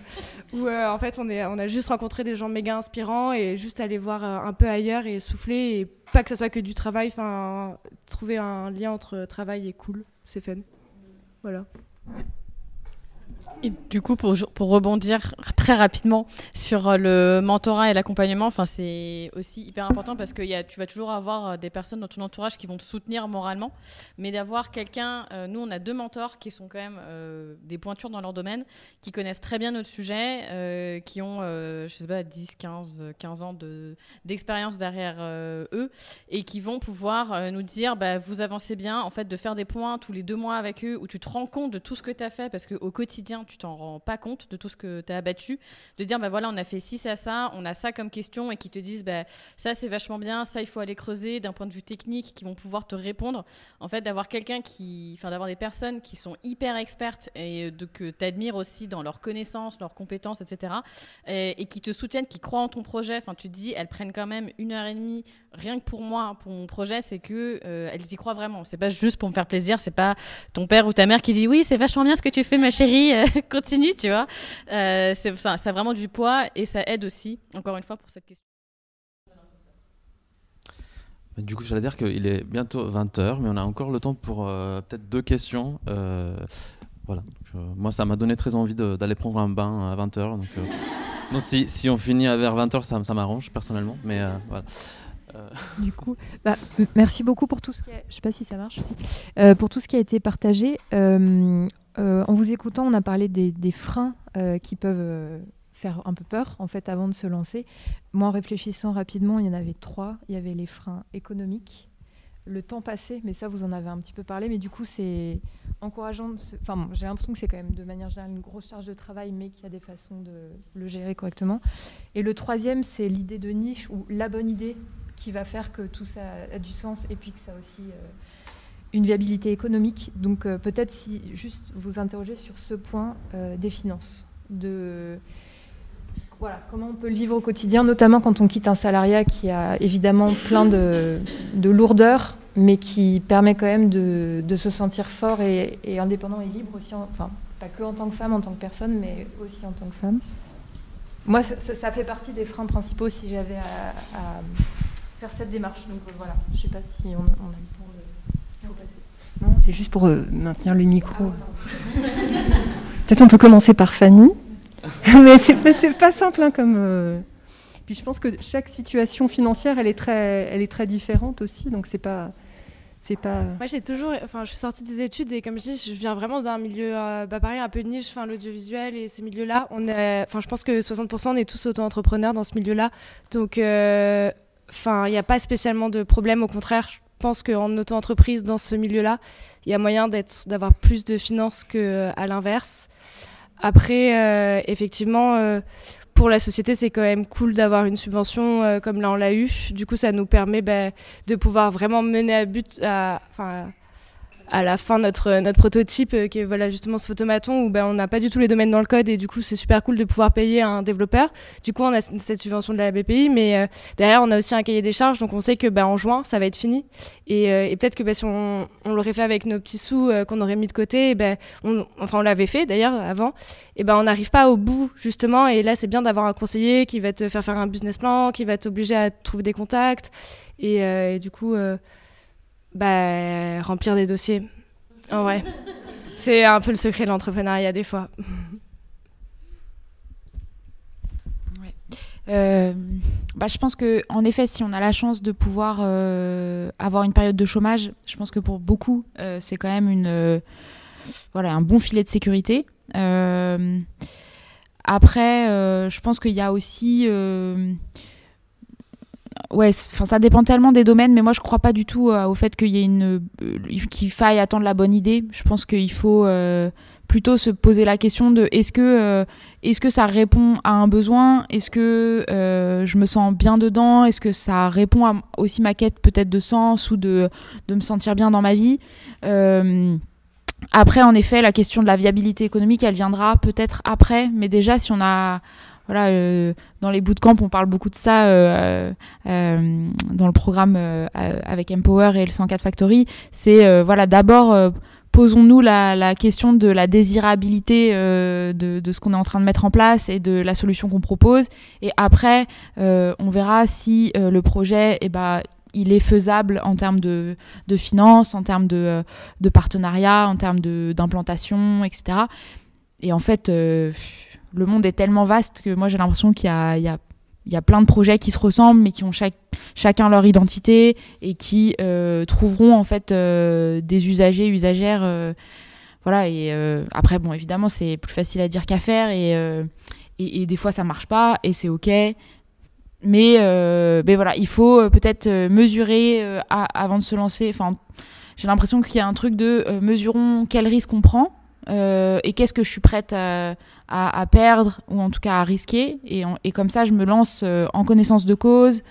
où en fait on, on a juste rencontré des gens méga inspirants et juste aller voir un peu ailleurs et souffler pas que ça soit que du travail, enfin, trouver un lien entre travail et cool, c'est fun. Voilà. Du coup, pour, rebondir très rapidement sur euh, le mentorat et l'accompagnement, enfin, c'est aussi hyper important parce que tu vas toujours avoir euh, des personnes dans ton entourage qui vont te soutenir moralement, mais d'avoir quelqu'un, euh, nous on a deux mentors qui sont quand même des pointures dans leur domaine, qui connaissent très bien notre sujet, qui ont, je sais pas, 10, 15, 15 ans d'expérience derrière eux et qui vont pouvoir nous dire, bah, vous avancez bien, en fait, de faire des points tous les deux mois avec eux où tu te rends compte de tout ce que tu as fait parce qu'au quotidien, tu t'en rends pas compte de tout ce que tu as abattu, de dire bah voilà, on a fait ci, ça, ça, on a ça comme question et qui te disent bah ça c'est vachement bien, ça il faut aller creuser d'un point de vue technique, qui vont pouvoir te répondre. En fait, d'avoir quelqu'un qui, enfin d'avoir des personnes qui sont hyper expertes et de, que tu admires aussi dans leurs connaissances, leurs compétences, etc. Et, qui te soutiennent, qui croient en ton projet. Enfin, tu te dis, elles prennent quand même une heure et demie rien que pour moi, pour mon projet, c'est que euh, elles y croient vraiment. C'est pas juste pour me faire plaisir. C'est pas ton père ou ta mère qui dit oui, c'est vachement bien ce que tu fais, ma chérie. Euh, [LAUGHS] continue, tu vois. Euh, ça, a vraiment du poids et ça aide aussi. Encore une fois pour cette question. Du coup, j'allais dire qu'il est bientôt 20h, mais on a encore le temps pour peut-être deux questions. voilà. moi, ça m'a donné très envie d'aller prendre un bain à 20h. Donc, [LAUGHS] si, on finit vers 20h, ça, ça m'arrange personnellement. Mais voilà. Du coup, bah, merci beaucoup pour tout ce qui a... Je sais pas si ça marche. Euh, pour tout ce qui a été partagé. Euh, euh, en vous écoutant, on a parlé des, freins qui peuvent faire un peu peur en fait avant de se lancer. Moi, en réfléchissant rapidement, il y en avait trois. Il y avait les freins économiques, le temps passé, mais ça vous en avez un petit peu parlé, mais du coup c'est encourageant. Enfin, j'ai l'impression que c'est quand même de manière générale une grosse charge de travail, mais qu'il y a des façons de le gérer correctement. Et le troisième, c'est l'idée de niche ou la bonne idée qui va faire que tout ça a du sens et puis que ça a aussi euh, une viabilité économique. Donc euh, peut-être si juste vous interrogez sur ce point euh, des finances, de voilà, comment on peut le vivre au quotidien, notamment quand on quitte un salariat qui a évidemment plein de, de lourdeur, mais qui permet quand même de, de se sentir fort et, indépendant et libre aussi, enfin pas que en tant que femme, en tant que personne, mais aussi en tant que femme. Moi, ça, fait partie des freins principaux si j'avais à faire cette démarche. Donc euh, voilà, je ne sais pas si on, a le temps de passer. Non, c'est juste pour euh, maintenir le micro. Ah, [LAUGHS] Peut-être on peut commencer par Fanny. [LAUGHS] Mais c'est pas, pas simple hein, comme. Euh, puis je pense que chaque situation financière, elle est très, elle est très différente aussi, donc c'est pas. C'est pas... Moi, j'ai toujours, enfin, je suis sortie des études et comme je dis, je viens vraiment d'un milieu, bah, pareil, un peu de niche, enfin, l'audiovisuel et ces milieux-là. On est, enfin, je pense que 60% on est tous auto-entrepreneurs dans ce milieu-là, donc Enfin, il n'y a pas spécialement de problème. Au contraire, je pense qu'en auto-entreprise, dans ce milieu-là, il y a moyen d'avoir plus de finances qu'à l'inverse. Après, euh, effectivement, euh, pour la société, c'est quand même cool d'avoir une subvention euh, comme là on l'a eu. Du coup, ça nous permet bah, de pouvoir vraiment mener à but, la fin notre notre prototype euh, qui est voilà justement ce photomaton où ben on n'a pas du tout les domaines dans le code et du coup c'est super cool de pouvoir payer un développeur. Du coup on a cette subvention de la BPI mais euh, derrière on a aussi un cahier des charges donc on sait que ben en juin ça va être fini. Et, euh, peut-être que ben, si on, l'aurait fait avec nos petits sous qu'on aurait mis de côté ben on, enfin on l'avait fait d'ailleurs avant et ben on n'arrive pas au bout justement. Et là c'est bien d'avoir un conseiller qui va te faire faire un business plan qui va t'obliger à trouver des contacts. Et du coup bah, remplir des dossiers. En vrai. C'est un peu le secret de l'entrepreneuriat des fois. Euh, bah, je pense que, en effet, si on a la chance de pouvoir euh, avoir une période de chômage, je pense que pour beaucoup, euh, c'est quand même un bon filet de sécurité. après, je pense qu'il y a aussi ouais, enfin ça dépend tellement des domaines, mais moi je crois pas du tout euh, au fait qu'il y ait une, euh, qu'il faille attendre la bonne idée. Je pense qu'il faut euh, plutôt se poser la question de est-ce que, est-ce que ça répond à un besoin, est-ce que je me sens bien dedans, est-ce que ça répond à aussi ma quête peut-être de sens ou de, de me sentir bien dans ma vie? après, en effet, la question de la viabilité économique, elle viendra peut-être après, mais déjà si on a euh, dans les bootcamps, on parle beaucoup de ça euh, euh, dans le programme avec Empower et le 104 Factory. C'est voilà, d'abord posons-nous la, question de la désirabilité de, ce qu'on est en train de mettre en place et de la solution qu'on propose. Et après, on verra si le projet, eh ben, il est faisable en termes de, de finances, en termes de, de partenariat, en termes d'implantation, etc et en fait, le monde est tellement vaste que moi j'ai l'impression qu'il y a, il y a il y a plein de projets qui se ressemblent, mais qui ont chacun leur identité et qui euh, trouveront en fait euh, des usagers, usagères. Euh, voilà, et après, bon, évidemment, c'est plus facile à dire qu'à faire, et, et, et, des fois ça marche pas, et c'est ok. Mais, mais voilà, il faut peut-être mesurer avant de se lancer. Enfin, j'ai l'impression qu'il y a un truc de mesurons quel risque on prend euh, et qu'est-ce que je suis prête à, perdre ou en tout cas à risquer. Et, comme ça, je me lance euh, en connaissance de cause.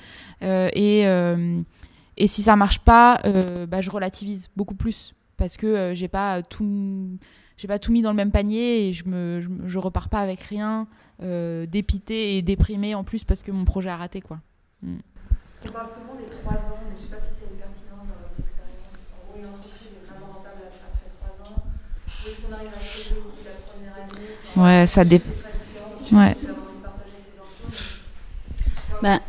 Euh, et, si ça marche pas, bah, je relativise beaucoup plus parce que j'ai pas tout. J'ai pas tout mis dans le même panier et je me je, repars pas avec rien, dépité et déprimé en plus parce que mon projet a raté quoi. Mm. On souvent des trois ans, mais je sais pas si c'est une pertinence dans votre expérience. En gros, une entreprise est vraiment rentable après trois ans. Qu'on arrive à la première année Ouais, ça dépend. Ouais. Bah,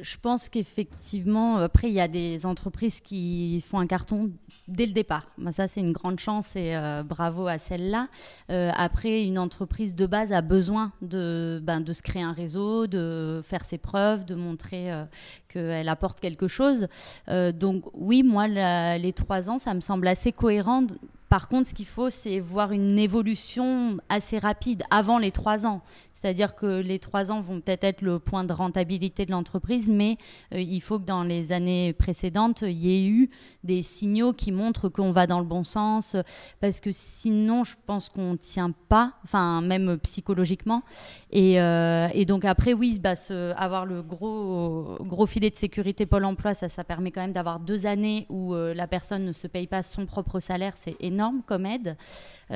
je pense qu'effectivement, après, il y a des entreprises qui font un carton dès le départ. Ça, c'est une grande chance et euh, bravo à celle-là. Euh, après, une entreprise de base a besoin de, ben, de se créer un réseau, de faire ses preuves, de montrer euh, qu'elle apporte quelque chose. donc oui, moi, les trois ans, ça me semble assez cohérent. Par contre, ce qu'il faut, c'est voir une évolution assez rapide avant les trois ans. C'est-à-dire que les trois ans vont peut-être être le point de rentabilité de l'entreprise, mais euh, il faut que dans les années précédentes, il y ait eu des signaux qui montrent qu'on va dans le bon sens, parce que sinon, je pense qu'on ne tient pas, enfin, même psychologiquement. Et, euh, donc après, oui, bah, avoir le gros, gros filet de sécurité Pôle emploi, ça, permet quand même d'avoir deux années où euh, la personne ne se paye pas son propre salaire. C'est énorme comme aide.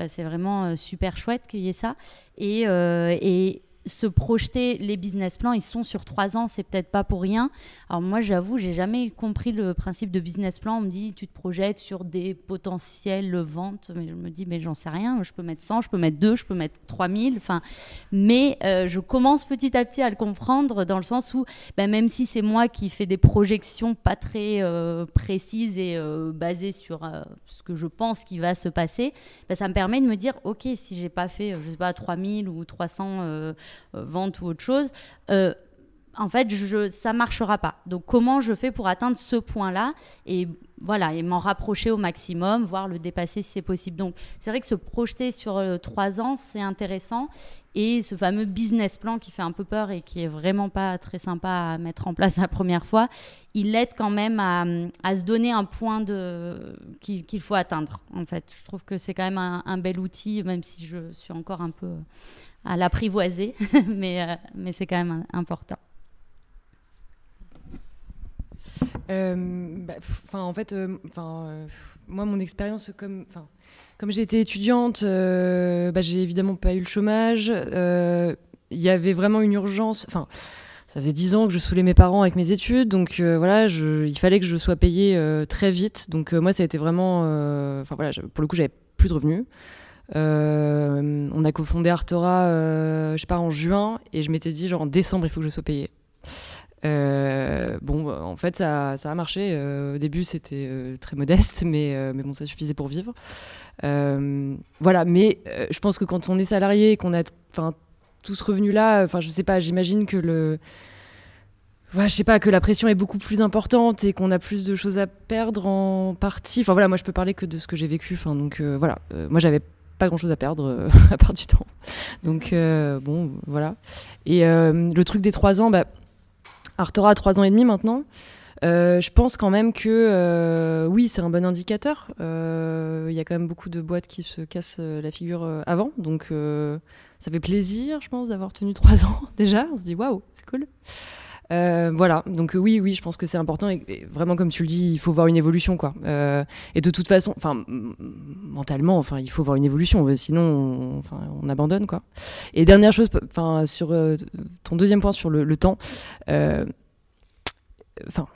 c'est vraiment super chouette qu'il y ait ça. Et, et se projeter les business plans, ils sont sur trois ans, c'est peut-être pas pour rien. Alors moi, j'avoue, j'ai jamais compris le principe de business plan. On me dit, tu te projettes sur des potentielles ventes, mais je me dis, mais j'en sais rien. Je peux mettre 100, je peux mettre 2, je peux mettre 3000. Enfin, mais euh, je commence petit à petit à le comprendre dans le sens où, ben, même si c'est moi qui fais des projections pas très euh, précises et euh, basées sur ce que je pense qui va se passer, ben, ça me permet de me dire, ok, si j'ai pas fait, je sais pas, 3000 ou 300 euh, vente ou autre chose, euh, en fait, je, ça marchera pas. Donc, comment je fais pour atteindre ce point-là et voilà, et m'en rapprocher au maximum, voire le dépasser si c'est possible. Donc, c'est vrai que se projeter sur euh, trois ans, c'est intéressant. Et ce fameux business plan qui fait un peu peur et qui est vraiment pas très sympa à mettre en place [LAUGHS] la première fois, il aide quand même à, se donner un point de qu'il faut atteindre. En fait, je trouve que c'est quand même un, bel outil, même si je suis encore un peu à l'apprivoiser, [LAUGHS] mais, euh, mais c'est quand même important. Euh, bah, en fait, euh, enfin, moi, mon expérience, comme, comme j'ai été étudiante, bah, j'ai évidemment pas eu le chômage. Il y avait vraiment une urgence. Enfin, ça faisait dix ans que je saoulais mes parents avec mes études, donc voilà, il fallait que je sois payée très vite. Donc moi, ça a été vraiment, enfin voilà, pour le coup, j'avais plus de revenus. Euh, on a cofondé Artora, euh, je sais pas, en juin, et je m'étais dit, genre en décembre, il faut que je sois payée. Euh, bon, en fait, ça, ça a marché. au début, c'était très modeste, mais, mais bon, ça suffisait pour vivre. voilà, mais je pense que quand on est salarié et qu'on a tout ce revenu-là, enfin, je sais pas, j'imagine que le. Je sais pas, que la pression est beaucoup plus importante et qu'on a plus de choses à perdre en partie. Enfin voilà, moi je peux parler que de ce que j'ai vécu. Enfin donc voilà, moi j'avais pas grand chose à perdre euh, [LAUGHS] à part du temps. Donc euh, bon, voilà. Et euh, le truc des trois ans, bah, Artora a trois ans et demi maintenant. je pense quand même que oui, c'est un bon indicateur. Il y a quand même beaucoup de boîtes qui se cassent la figure avant, donc ça fait plaisir, je pense, d'avoir tenu trois [LAUGHS] ans déjà. On se dit waouh, c'est cool. Euh, voilà, donc euh, oui, oui, je pense que c'est important et, vraiment comme tu le dis, il faut voir une évolution quoi. Euh, et de toute façon, enfin mentalement, enfin il faut voir une évolution, sinon on, enfin, on abandonne quoi. Et dernière chose, enfin sur ton deuxième point sur le, temps, enfin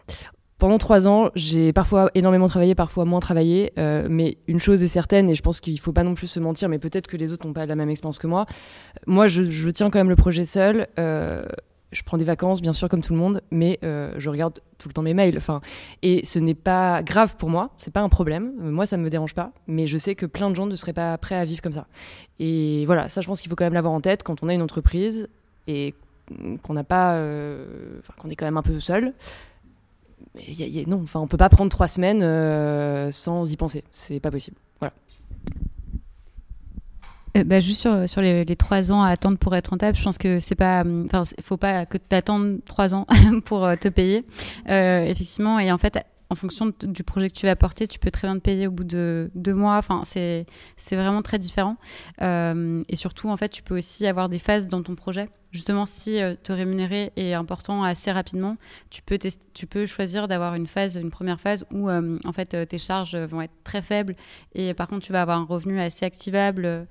pendant trois ans, j'ai parfois énormément travaillé, parfois moins travaillé. mais une chose est certaine, et je pense qu'il ne faut pas non plus se mentir, mais peut-être que les autres n'ont pas la même expérience que moi. Moi, je, je, tiens quand même le projet seul je prends des vacances, bien sûr, comme tout le monde, mais euh, je regarde tout le temps mes mails. Enfin, et ce n'est pas grave pour moi, c'est pas un problème. Moi, ça me dérange pas, mais je sais que plein de gens ne seraient pas prêts à vivre comme ça. Et voilà, ça, je pense qu'il faut quand même l'avoir en tête quand on a une entreprise et qu'on n'a pas, euh, qu'on est quand même un peu seul. Y non, enfin, on peut pas prendre trois semaines euh, sans y penser. C'est pas possible. Voilà. Euh, bah, juste sur, sur les, trois ans à attendre pour être rentable, je pense que c'est pas, enfin, faut pas que tu attendes trois ans [LAUGHS] pour euh, te payer, euh, effectivement. Et en fait, en fonction du projet que tu vas porter, tu peux très bien te payer au bout de deux mois. Enfin, c'est c'est vraiment très différent. Euh, et surtout, en fait, tu peux aussi avoir des phases dans ton projet. Justement, si euh, te rémunérer est important assez rapidement, tu peux tu peux choisir d'avoir une phase, une première phase où euh, en fait tes charges vont être très faibles et par contre tu vas avoir un revenu assez activable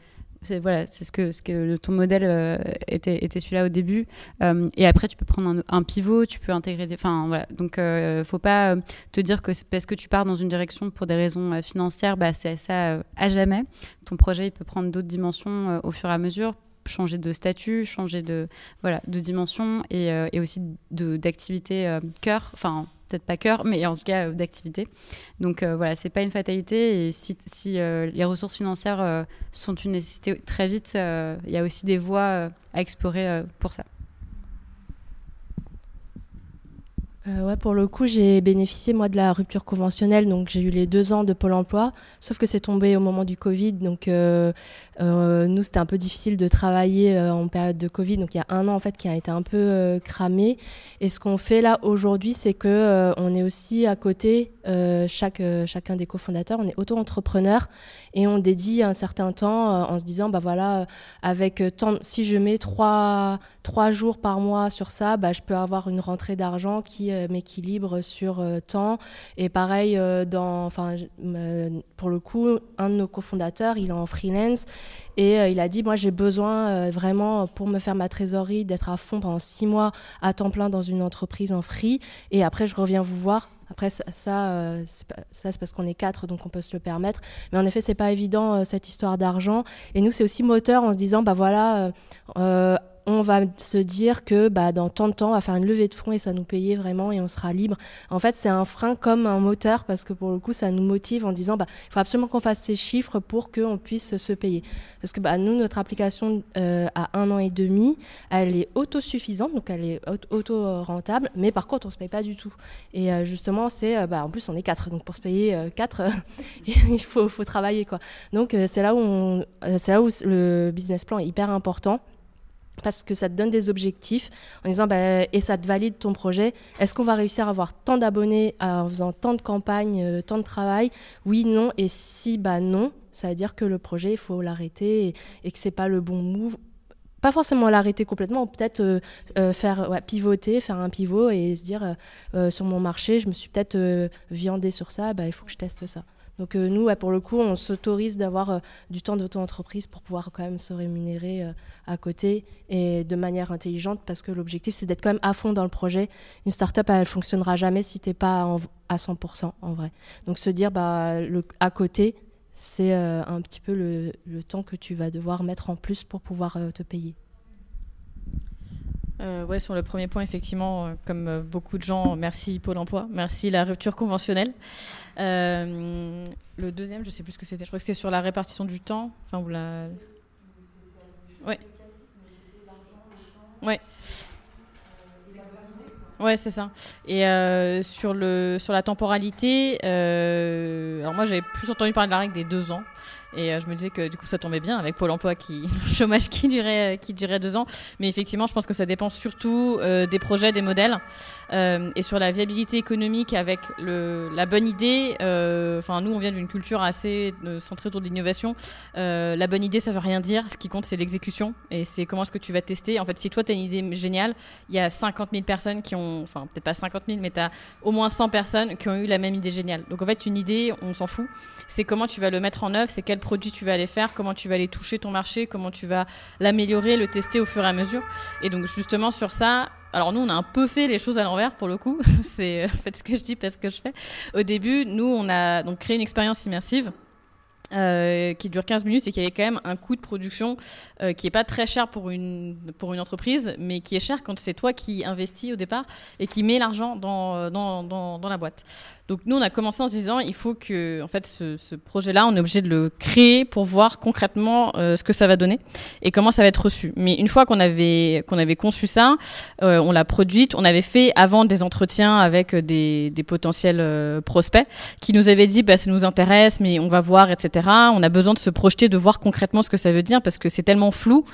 voilà, c'est ce que, ce que ton modèle euh, était, était celui-là au début. Euh, et après, tu peux prendre un, pivot, tu peux intégrer des. Enfin, voilà. Donc, euh, faut pas te dire que parce que tu pars dans une direction pour des raisons financières, bah, c'est ça à jamais. Ton projet, il peut prendre d'autres dimensions au fur et à mesure changer de statut, changer de voilà de dimension et, et aussi d'activité cœur, enfin peut-être pas cœur, mais en tout cas euh, d'activité. Donc euh, voilà, c'est pas une fatalité. Et si, si euh, les ressources financières sont une nécessité très vite, il y a aussi des voies à explorer pour ça. Euh, ouais, pour le coup, j'ai bénéficié moi de la rupture conventionnelle, donc j'ai eu les deux ans de Pôle Emploi, sauf que c'est tombé au moment du Covid, donc euh, euh, nous c'était un peu difficile de travailler en période de Covid, donc il y a un an en fait qui a été un peu cramé. Et ce qu'on fait là aujourd'hui, c'est que on est aussi à côté, chaque chacun des cofondateurs, on est auto-entrepreneur. Et on dédie un certain temps en se disant bah voilà, avec si je mets trois trois jours par mois sur ça, bah je peux avoir une rentrée d'argent qui m'équilibre sur euh, temps. Et pareil, euh, dans, enfin, pour le coup, un de nos cofondateurs, il est en freelance et euh, il a dit, moi j'ai besoin vraiment pour me faire ma trésorerie d'être à fond pendant six mois à temps plein dans une entreprise en free. Et après, je reviens vous voir après, ça, ça euh, c'est parce qu'on est quatre, donc on peut se le permettre. Mais en effet, c'est pas évident euh, cette histoire d'argent. Et nous, c'est aussi moteur en se disant, bah voilà, euh, on va se dire que bah, dans tant de temps, on va faire une levée de fonds et ça nous payer vraiment et on sera libre. En fait, c'est un frein comme un moteur parce que pour le coup, ça nous motive en disant bah, il faut absolument qu'on fasse ces chiffres pour qu'on puisse se payer. Parce que bah, nous, notre application euh, à un an et demi, elle est autosuffisante, donc elle est auto-rentable, mais par contre, on ne se paye pas du tout. Et euh, justement, c'est euh, bah, en plus, on est quatre, donc pour se payer quatre, [LAUGHS] il faut, travailler. Quoi. Donc, c'est là, là où le business plan est hyper important parce que ça te donne des objectifs en disant bah, et ça te valide ton projet. Est-ce qu'on va réussir à avoir tant d'abonnés en faisant tant de campagnes, euh, tant de travail? Oui, non. Et si bah non, ça veut dire que le projet il faut l'arrêter et, et que c'est pas le bon move. Pas forcément l'arrêter complètement, peut-être euh, euh, faire pivoter, faire un pivot et se dire sur mon marché, je me suis peut-être viandé sur ça, bah, il faut que je teste ça. Donc euh, nous, pour le coup, on s'autorise d'avoir euh, du temps d'auto-entreprise pour pouvoir quand même se rémunérer euh, à côté et de manière intelligente parce que l'objectif, c'est d'être quand même à fond dans le projet. Une startup, elle fonctionnera jamais si t'es pas à 100% en vrai. Donc se dire bah, à côté, c'est un petit peu le, temps que tu vas devoir mettre en plus pour pouvoir te payer. Euh, ouais, sur le premier point, effectivement, euh, comme euh, beaucoup de gens, merci Pôle emploi, merci la rupture conventionnelle. Euh, le deuxième, je sais plus ce que c'était, je crois que c'était sur la répartition du temps. Enfin, ou la. Ouais. Ouais. Ouais, c'est ça. Et sur, le, sur la temporalité, alors moi j'avais plus entendu parler de la règle des deux ans. Et euh, je me disais que du coup ça tombait bien avec Pôle emploi qui [LAUGHS] chômage qui durait qui durait deux ans. Mais effectivement, je pense que ça dépend surtout euh, des projets, des modèles euh, et sur la viabilité économique avec le, la bonne idée. Enfin, nous on vient d'une culture assez centrée autour de l'innovation. la bonne idée, ça veut rien dire. Ce qui compte, c'est l'exécution et c'est comment est-ce que tu vas tester. En fait, si toi tu as une idée géniale, il y a 50 000 personnes qui ont, enfin peut-être pas 50 000, mais tu as au moins 100 personnes qui ont eu la même idée géniale. Donc en fait, une idée, on s'en fout. C'est comment tu vas le mettre en œuvre, c'est quel produit tu vas aller faire, comment tu vas aller toucher ton marché, comment tu vas l'améliorer, le tester au fur et à mesure. Et donc justement sur ça, alors nous on a un peu fait les choses à l'envers pour le coup. [LAUGHS] c'est faites ce que je dis parce que je fais. Au début, nous on a donc créé une expérience immersive euh, qui dure 15 minutes et qui avait quand même un coût de production euh, qui n'est pas très cher pour une, pour une entreprise, mais qui est cher quand c'est toi qui investis au départ et qui met l'argent dans, dans, dans, dans la boîte. Donc nous, on a commencé en se disant, il faut que, en fait, ce, projet-là, on est obligé de le créer pour voir concrètement euh, ce que ça va donner et comment ça va être reçu. Mais une fois qu'on avait qu'on avait conçu ça, euh, on l'a produite, on avait fait avant des entretiens avec des, des potentiels euh, prospects qui nous avaient dit, bah, ça nous intéresse, mais on va voir, etc. On a besoin de se projeter, de voir concrètement ce que ça veut dire parce que c'est tellement flou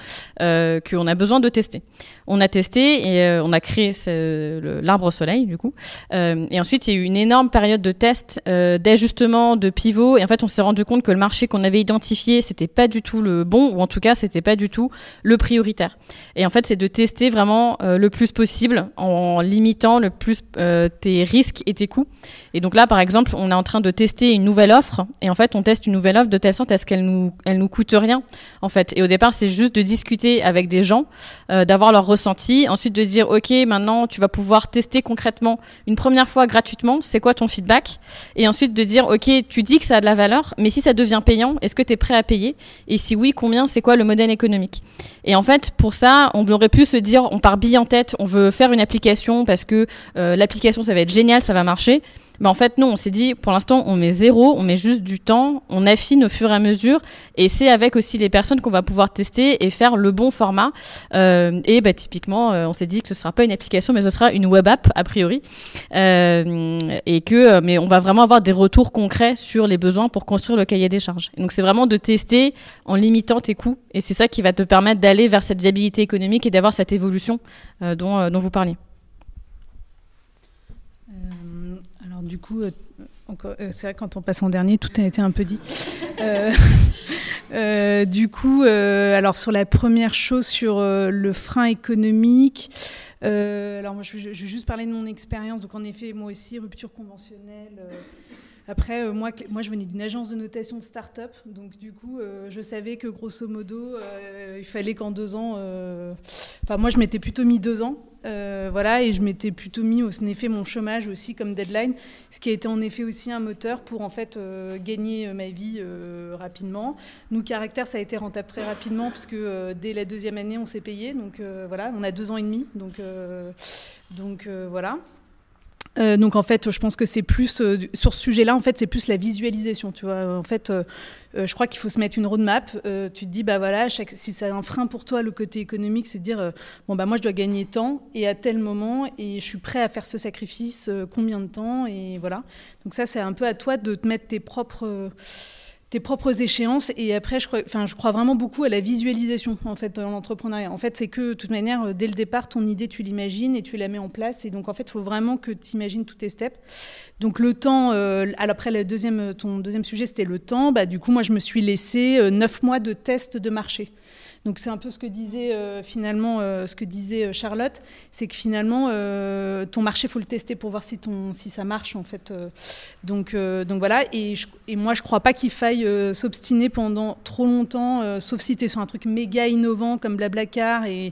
euh, qu'on a besoin de tester. On a testé et euh, on a créé l'arbre au soleil, du coup. Euh, et ensuite, il y a eu une énorme période de tests, euh, d'ajustement, de pivot. Et en fait, on s'est rendu compte que le marché qu'on avait identifié, c'était pas du tout le bon, ou en tout cas, c'était pas du tout le prioritaire. Et en fait, c'est de tester vraiment euh, le plus possible en limitant le plus euh, tes risques et tes coûts. Et donc là, par exemple, on est en train de tester une nouvelle offre. Et en fait, on teste une nouvelle offre de telle sorte à ce qu'elle nous, elle nous coûte rien, en fait. Et au départ, c'est juste de discuter avec des gens, d'avoir leur ressenti, ensuite de dire, OK, maintenant, tu vas pouvoir tester concrètement une première fois gratuitement, c'est quoi ton feedback Et ensuite de dire, OK, tu dis que ça a de la valeur, mais si ça devient payant, est-ce que tu es prêt à payer Et si oui, combien C'est quoi le modèle économique? Et en fait, pour ça, on aurait pu se dire, on part bille en tête, on veut faire une application parce que euh, l'application, ça va être génial, ça va marcher. Mais en fait, non, on s'est dit, pour l'instant, on met zéro, on met juste du temps, on affine au fur et à mesure, et c'est avec aussi les personnes qu'on va pouvoir tester et faire le bon format. Euh, et bah, typiquement, euh, on s'est dit que ce sera pas une application, mais ce sera une web app a priori, Euh, et que, euh, mais on va vraiment avoir des retours concrets sur les besoins pour construire le cahier des charges. Donc, c'est vraiment de tester en limitant tes coûts, et c'est ça qui va te permettre d'aller vers cette viabilité économique et d'avoir cette évolution euh, dont, dont vous parliez. Euh, alors du coup, euh, euh, c'est vrai quand on passe en dernier, tout a été un peu dit. Euh, [LAUGHS] du coup, alors sur la première chose, sur le frein économique, alors moi je, je vais juste parler de mon expérience. Donc en effet, moi aussi, rupture conventionnelle. Après, euh, moi, moi, je venais d'une agence de notation de start-up, donc du coup, euh, je savais que grosso modo, euh, il fallait qu'en deux ans, enfin, moi, je m'étais plutôt mis deux ans, voilà, et je m'étais plutôt mis, en effet, mon chômage aussi comme deadline, ce qui a été en effet aussi un moteur pour en fait gagner ma vie rapidement. Nous, caractère, ça a été rentable très rapidement puisque euh, dès la deuxième année, on s'est payé, donc voilà, on a deux ans et demi, donc donc voilà. Euh, donc en fait, je pense que c'est plus euh, sur ce sujet-là, en fait, c'est plus la visualisation. Tu vois, en fait, euh, euh, je crois qu'il faut se mettre une roadmap. Euh, tu te dis, bah voilà, chaque, si c'est un frein pour toi, le côté économique, c'est de dire, euh, bon bah moi je dois gagner tant et à tel moment et je suis prêt à faire ce sacrifice, combien de temps et voilà. Donc ça, c'est un peu à toi de te mettre tes propres tes propres échéances et après je crois, vraiment beaucoup à la visualisation en fait dans l'entrepreneuriat. En fait, c'est que de toute manière euh, dès le départ ton idée tu l'imagines et tu la mets en place et donc en fait il faut vraiment que tu imagines tous tes steps. Donc le temps, euh, après le deuxième, ton deuxième sujet c'était le temps. Bah, du coup moi je me suis laissé euh, neuf mois de test de marché. Donc c'est un peu ce que disait euh, finalement euh, ce que disait euh, Charlotte, c'est que finalement ton marché faut le tester pour voir si ton si ça marche en fait. donc donc voilà et, moi je crois pas qu'il faille s'obstiner pendant trop longtemps, sauf si tu es sur un truc méga innovant comme Blablacar et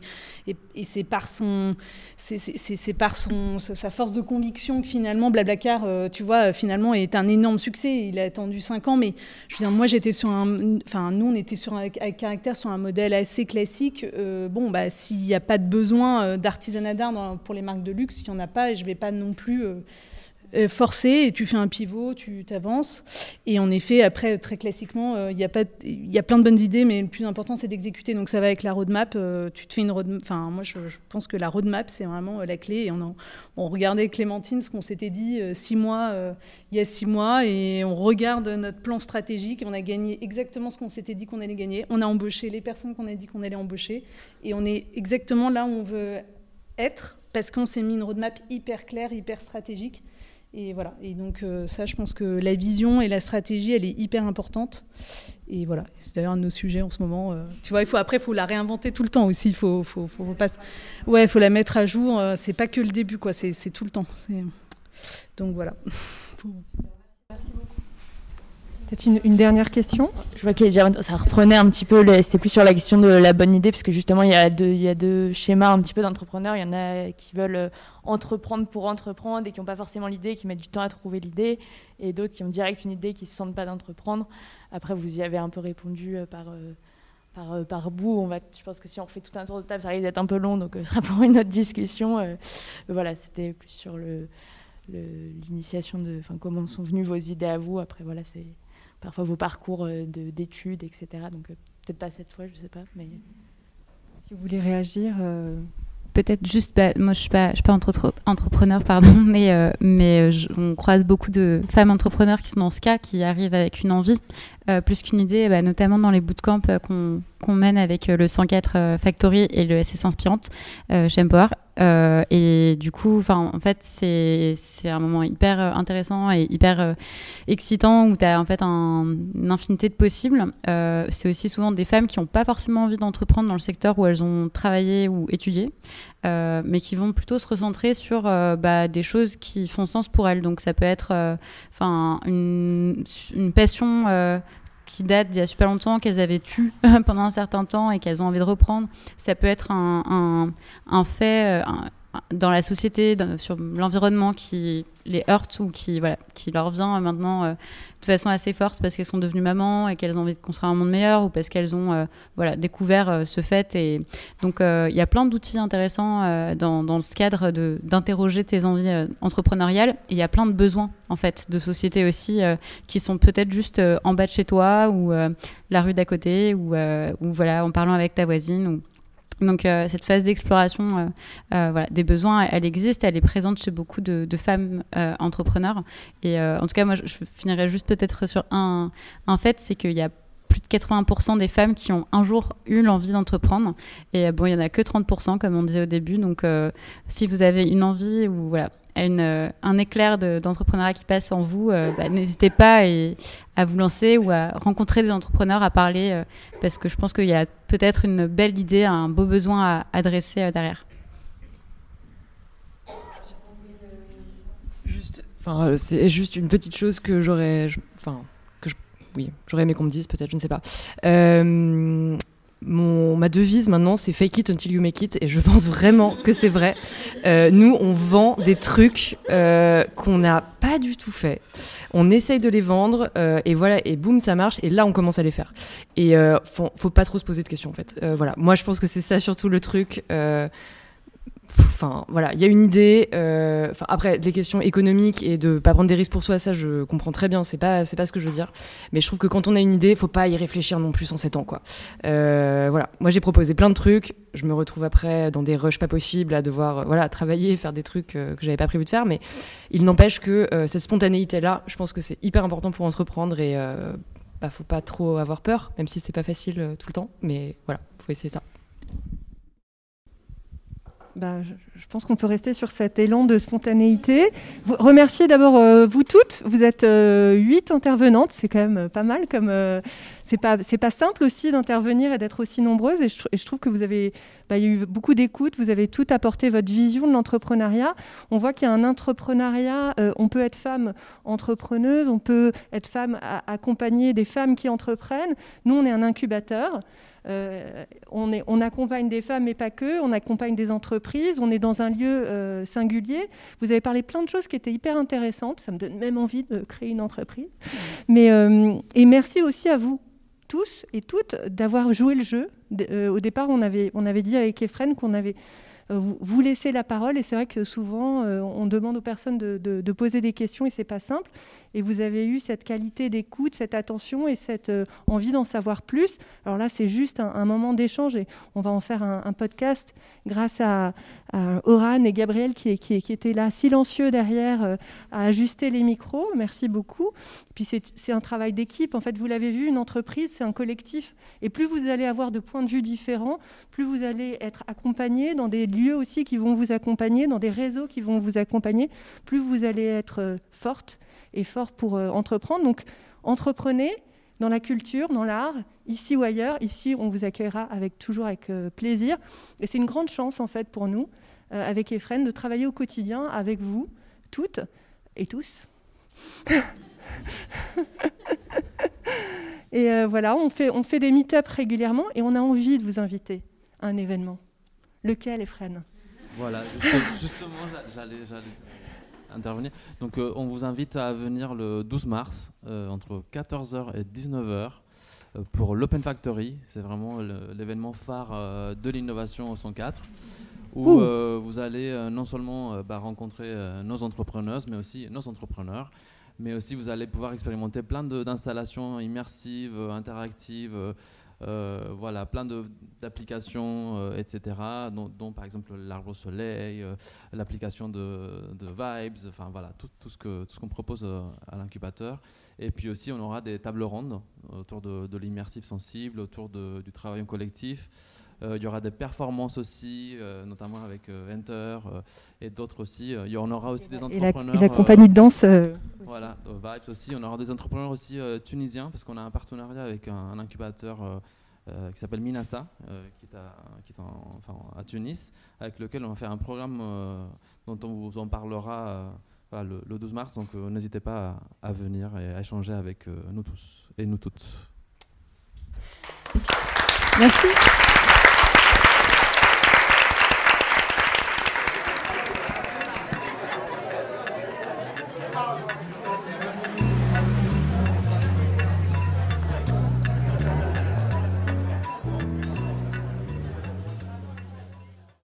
c'est par son c'est par son sa force de conviction que finalement Blablacar tu vois finalement est un énorme succès. Il a attendu cinq ans mais je veux dire moi j'étais sur un enfin nous on était sur un, avec, caractère sur un modèle classique. Euh, bon, bah, s'il n'y a pas de besoin euh, d'artisanat d'art pour les marques de luxe, il n'y en a pas je ne vais pas non plus euh, forcer. Et tu fais un pivot, tu t'avances. Et en effet, après, très classiquement, euh, il y, a y a plein de bonnes idées, mais le plus important, c'est d'exécuter. Donc ça va avec la roadmap. euh, tu te fais une roadmap. Enfin, moi, je, pense que la roadmap, c'est vraiment la clé. Et on, en- on regardait Clémentine, ce qu'on s'était dit six mois, il y a six mois, et on regarde notre plan stratégique. Et on a gagné exactement ce qu'on s'était dit qu'on allait gagner. On a embauché les personnes qu'on a dit qu'on allait embaucher. Et on est exactement là où on veut être, parce qu'on s'est mis une roadmap hyper claire, hyper stratégique. Et voilà. Et donc euh, ça, je pense que la vision et la stratégie, elle est hyper importante. Et voilà. C'est d'ailleurs un de nos sujets en ce moment. euh. Tu vois, il faut après, il faut la réinventer tout le temps aussi. Il faut, faut, faut, la mettre à jour. euh, C'est pas que le début, quoi. C'est tout le temps. Donc voilà. [LAUGHS] Faut- Peut-être une, dernière question Je vois que ça reprenait un petit peu, c'est plus sur la question de la bonne idée, parce que justement, il y a deux, schémas un petit peu d'entrepreneurs. Il y en a qui veulent euh, entreprendre pour entreprendre et qui n'ont pas forcément l'idée, qui mettent du temps à trouver l'idée, et d'autres qui ont direct une idée, qui ne se sentent pas d'entreprendre. Après, vous y avez un peu répondu euh, par, euh, par, par bout. On va, je pense que si on refait tout un tour de table, ça risque d'être un peu long, donc ce sera pour une autre discussion. voilà, c'était plus sur l'initiation de enfin comment sont venues vos idées à vous après voilà c'est parfois vos parcours euh, d'études, etc. Donc euh, peut-être pas cette fois, je sais pas, mais si vous voulez réagir. Euh, peut-être juste, bah, moi je suis pas, je suis pas entrepreneur, pardon, [LAUGHS] mais mais on croise beaucoup de femmes entrepreneurs qui sont dans ce cas, qui arrivent avec une envie plus qu'une idée, bah, notamment dans les bootcamps qu'on qu'on mène avec le 104 Factory et le SS Inspirante chez Empower. Euh, et du coup, en fait, c'est un moment hyper euh, intéressant et hyper euh, excitant où tu as en fait un, une infinité de possibles. c'est aussi souvent des femmes qui n'ont pas forcément envie d'entreprendre dans le secteur où elles ont travaillé ou étudié, mais qui vont plutôt se recentrer sur bah, des choses qui font sens pour elles. Donc ça peut être enfin une, une, passion qui date d'il y a super longtemps, qu'elles avaient tué [LAUGHS] pendant un certain temps et qu'elles ont envie de reprendre. Ça peut être un, un, un fait euh, dans la société, sur l'environnement qui les heurte ou qui, voilà, qui leur vient maintenant euh, de façon assez forte parce qu'elles sont devenues mamans et qu'elles ont envie de construire un monde meilleur ou parce qu'elles ont euh, voilà, découvert ce fait. Et donc, il y a plein d'outils intéressants dans, dans, ce cadre d'interroger tes envies entrepreneuriales. Et il y a plein de besoins, en fait, de société aussi qui sont peut-être juste en bas de chez toi ou la rue d'à côté ou, ou, voilà, en parlant avec ta voisine donc euh, cette phase d'exploration euh, euh, voilà, des besoins, elle existe, elle est présente chez beaucoup de, femmes entrepreneurs. Et en tout cas, moi, je, finirais juste peut-être sur un, un fait, c'est qu'il y a plus de 80% des femmes qui ont un jour eu l'envie d'entreprendre. Et bon, il n'y en a que 30%, comme on disait au début. Donc, si vous avez une envie ou voilà, euh, un éclair d'entrepreneuriat qui passe en vous, euh, bah, n'hésitez pas à vous lancer ou à rencontrer des entrepreneurs, à parler, euh, parce que je pense qu'il y a peut-être une belle idée, un beau besoin à adresser derrière. C'est juste une petite chose que j'aurais, enfin, que je, oui, j'aurais aimé qu'on me dise, peut-être, je ne sais pas mon, ma devise maintenant, c'est fake it until you make it, et je pense vraiment que c'est vrai. Euh, nous, on vend des trucs euh, qu'on n'a pas du tout fait. On essaye de les vendre, euh, et voilà, et boum, ça marche, et là, on commence à les faire. Et faut, faut, pas trop se poser de questions, en fait. voilà, moi, je pense que c'est ça surtout le truc. Enfin, voilà, il y a une idée. Euh, après, les questions économiques et de pas prendre des risques pour soi, ça, je comprends très bien. C'est pas, pas ce que je veux dire. Mais je trouve que quand on a une idée, faut pas y réfléchir non plus en 7 ans, quoi. Euh, voilà. Moi, j'ai proposé plein de trucs. Je me retrouve après dans des rushs pas possibles à devoir, euh, voilà, travailler, faire des trucs que j'avais pas prévu de faire. Mais il n'empêche que cette spontanéité-là, je pense que c'est hyper important pour entreprendre et bah, faut pas trop avoir peur, même si c'est pas facile tout le temps. Mais voilà, faut essayer ça. Bah, je, pense qu'on peut rester sur cet élan de spontanéité. Vous, remercier d'abord euh, vous toutes. Vous êtes euh, huit intervenantes, c'est quand même pas mal. Comme euh, c'est pas c'est pas simple aussi d'intervenir et d'être aussi nombreuses. Et je, trouve que vous avez bah, il y a eu beaucoup d'écoute. Vous avez tout apporté votre vision de l'entrepreneuriat. On voit qu'il y a un entrepreneuriat. on peut être femme entrepreneuse, on peut être femme à accompagner des femmes qui entreprennent. Nous, on est un incubateur. Euh, on, accompagne des femmes, mais pas que. On accompagne des entreprises. On est dans un lieu euh, singulier. Vous avez parlé plein de choses qui étaient hyper intéressantes. Ça me donne même envie de créer une entreprise. Mais, euh, et merci aussi à vous tous et toutes d'avoir joué le jeu. au départ, on avait, on avait dit avec Efren qu'on avait euh, vous, laissez la parole et c'est vrai que souvent euh, on demande aux personnes de, poser des questions et c'est pas simple. Et vous avez eu cette qualité d'écoute, cette attention et cette euh, envie d'en savoir plus. Alors là, c'est juste un, moment d'échange et on va en faire un, podcast grâce à, Oran et Gabriel qui, qui, étaient là silencieux derrière à ajuster les micros. Merci beaucoup. Puis c'est un travail d'équipe. En fait, vous l'avez vu, une entreprise, c'est un collectif. Et plus vous allez avoir de points de vue différents, plus vous allez être accompagné dans des lieux aussi qui vont vous accompagner, dans des réseaux qui vont vous accompagner, plus vous allez être euh, forte et fort pour euh, entreprendre. Donc, entreprenez dans la culture, dans l'art, ici ou ailleurs. Ici, on vous accueillera avec, toujours avec euh, plaisir. Et c'est une grande chance, en fait, pour nous, avec Efren, de travailler au quotidien avec vous, toutes et tous. [LAUGHS] Et euh, voilà, on fait, on fait des meet-up régulièrement et on a envie de vous inviter à un événement. Lequel, Efren? Voilà, justement, [LAUGHS] j'allais intervenir. Donc, euh, on vous invite à venir le 12 mars, euh, entre 14h et 19h, pour l'Open Factory. C'est vraiment l'événement phare de l'innovation au 104 où vous allez non seulement bah, rencontrer nos entrepreneurs, mais aussi nos entrepreneurs, mais aussi vous allez pouvoir expérimenter plein d'installations immersives, interactives, euh, voilà, plein d'applications, euh, etc., dont, par exemple l'arbre au soleil, euh, l'application de, Vibes, enfin voilà, tout, tout ce qu'on propose à l'incubateur. Et puis aussi, on aura des tables rondes autour de, de l'immersif sensible, autour du travail en collectif. Il y aura des performances aussi, notamment avec Enter et d'autres aussi. il y en aura aussi des entrepreneurs. Et la, compagnie de danse. Voilà, Vibes aussi. On aura des entrepreneurs aussi tunisiens parce qu'on a un partenariat avec un incubateur euh, qui s'appelle Minasa, euh, qui est, à, qui est en, enfin, à, Tunis, avec lequel on va faire un programme euh, dont on vous en parlera voilà, le, le, 12 mars. Donc n'hésitez pas à, à, venir et à échanger avec nous tous et nous toutes. Merci.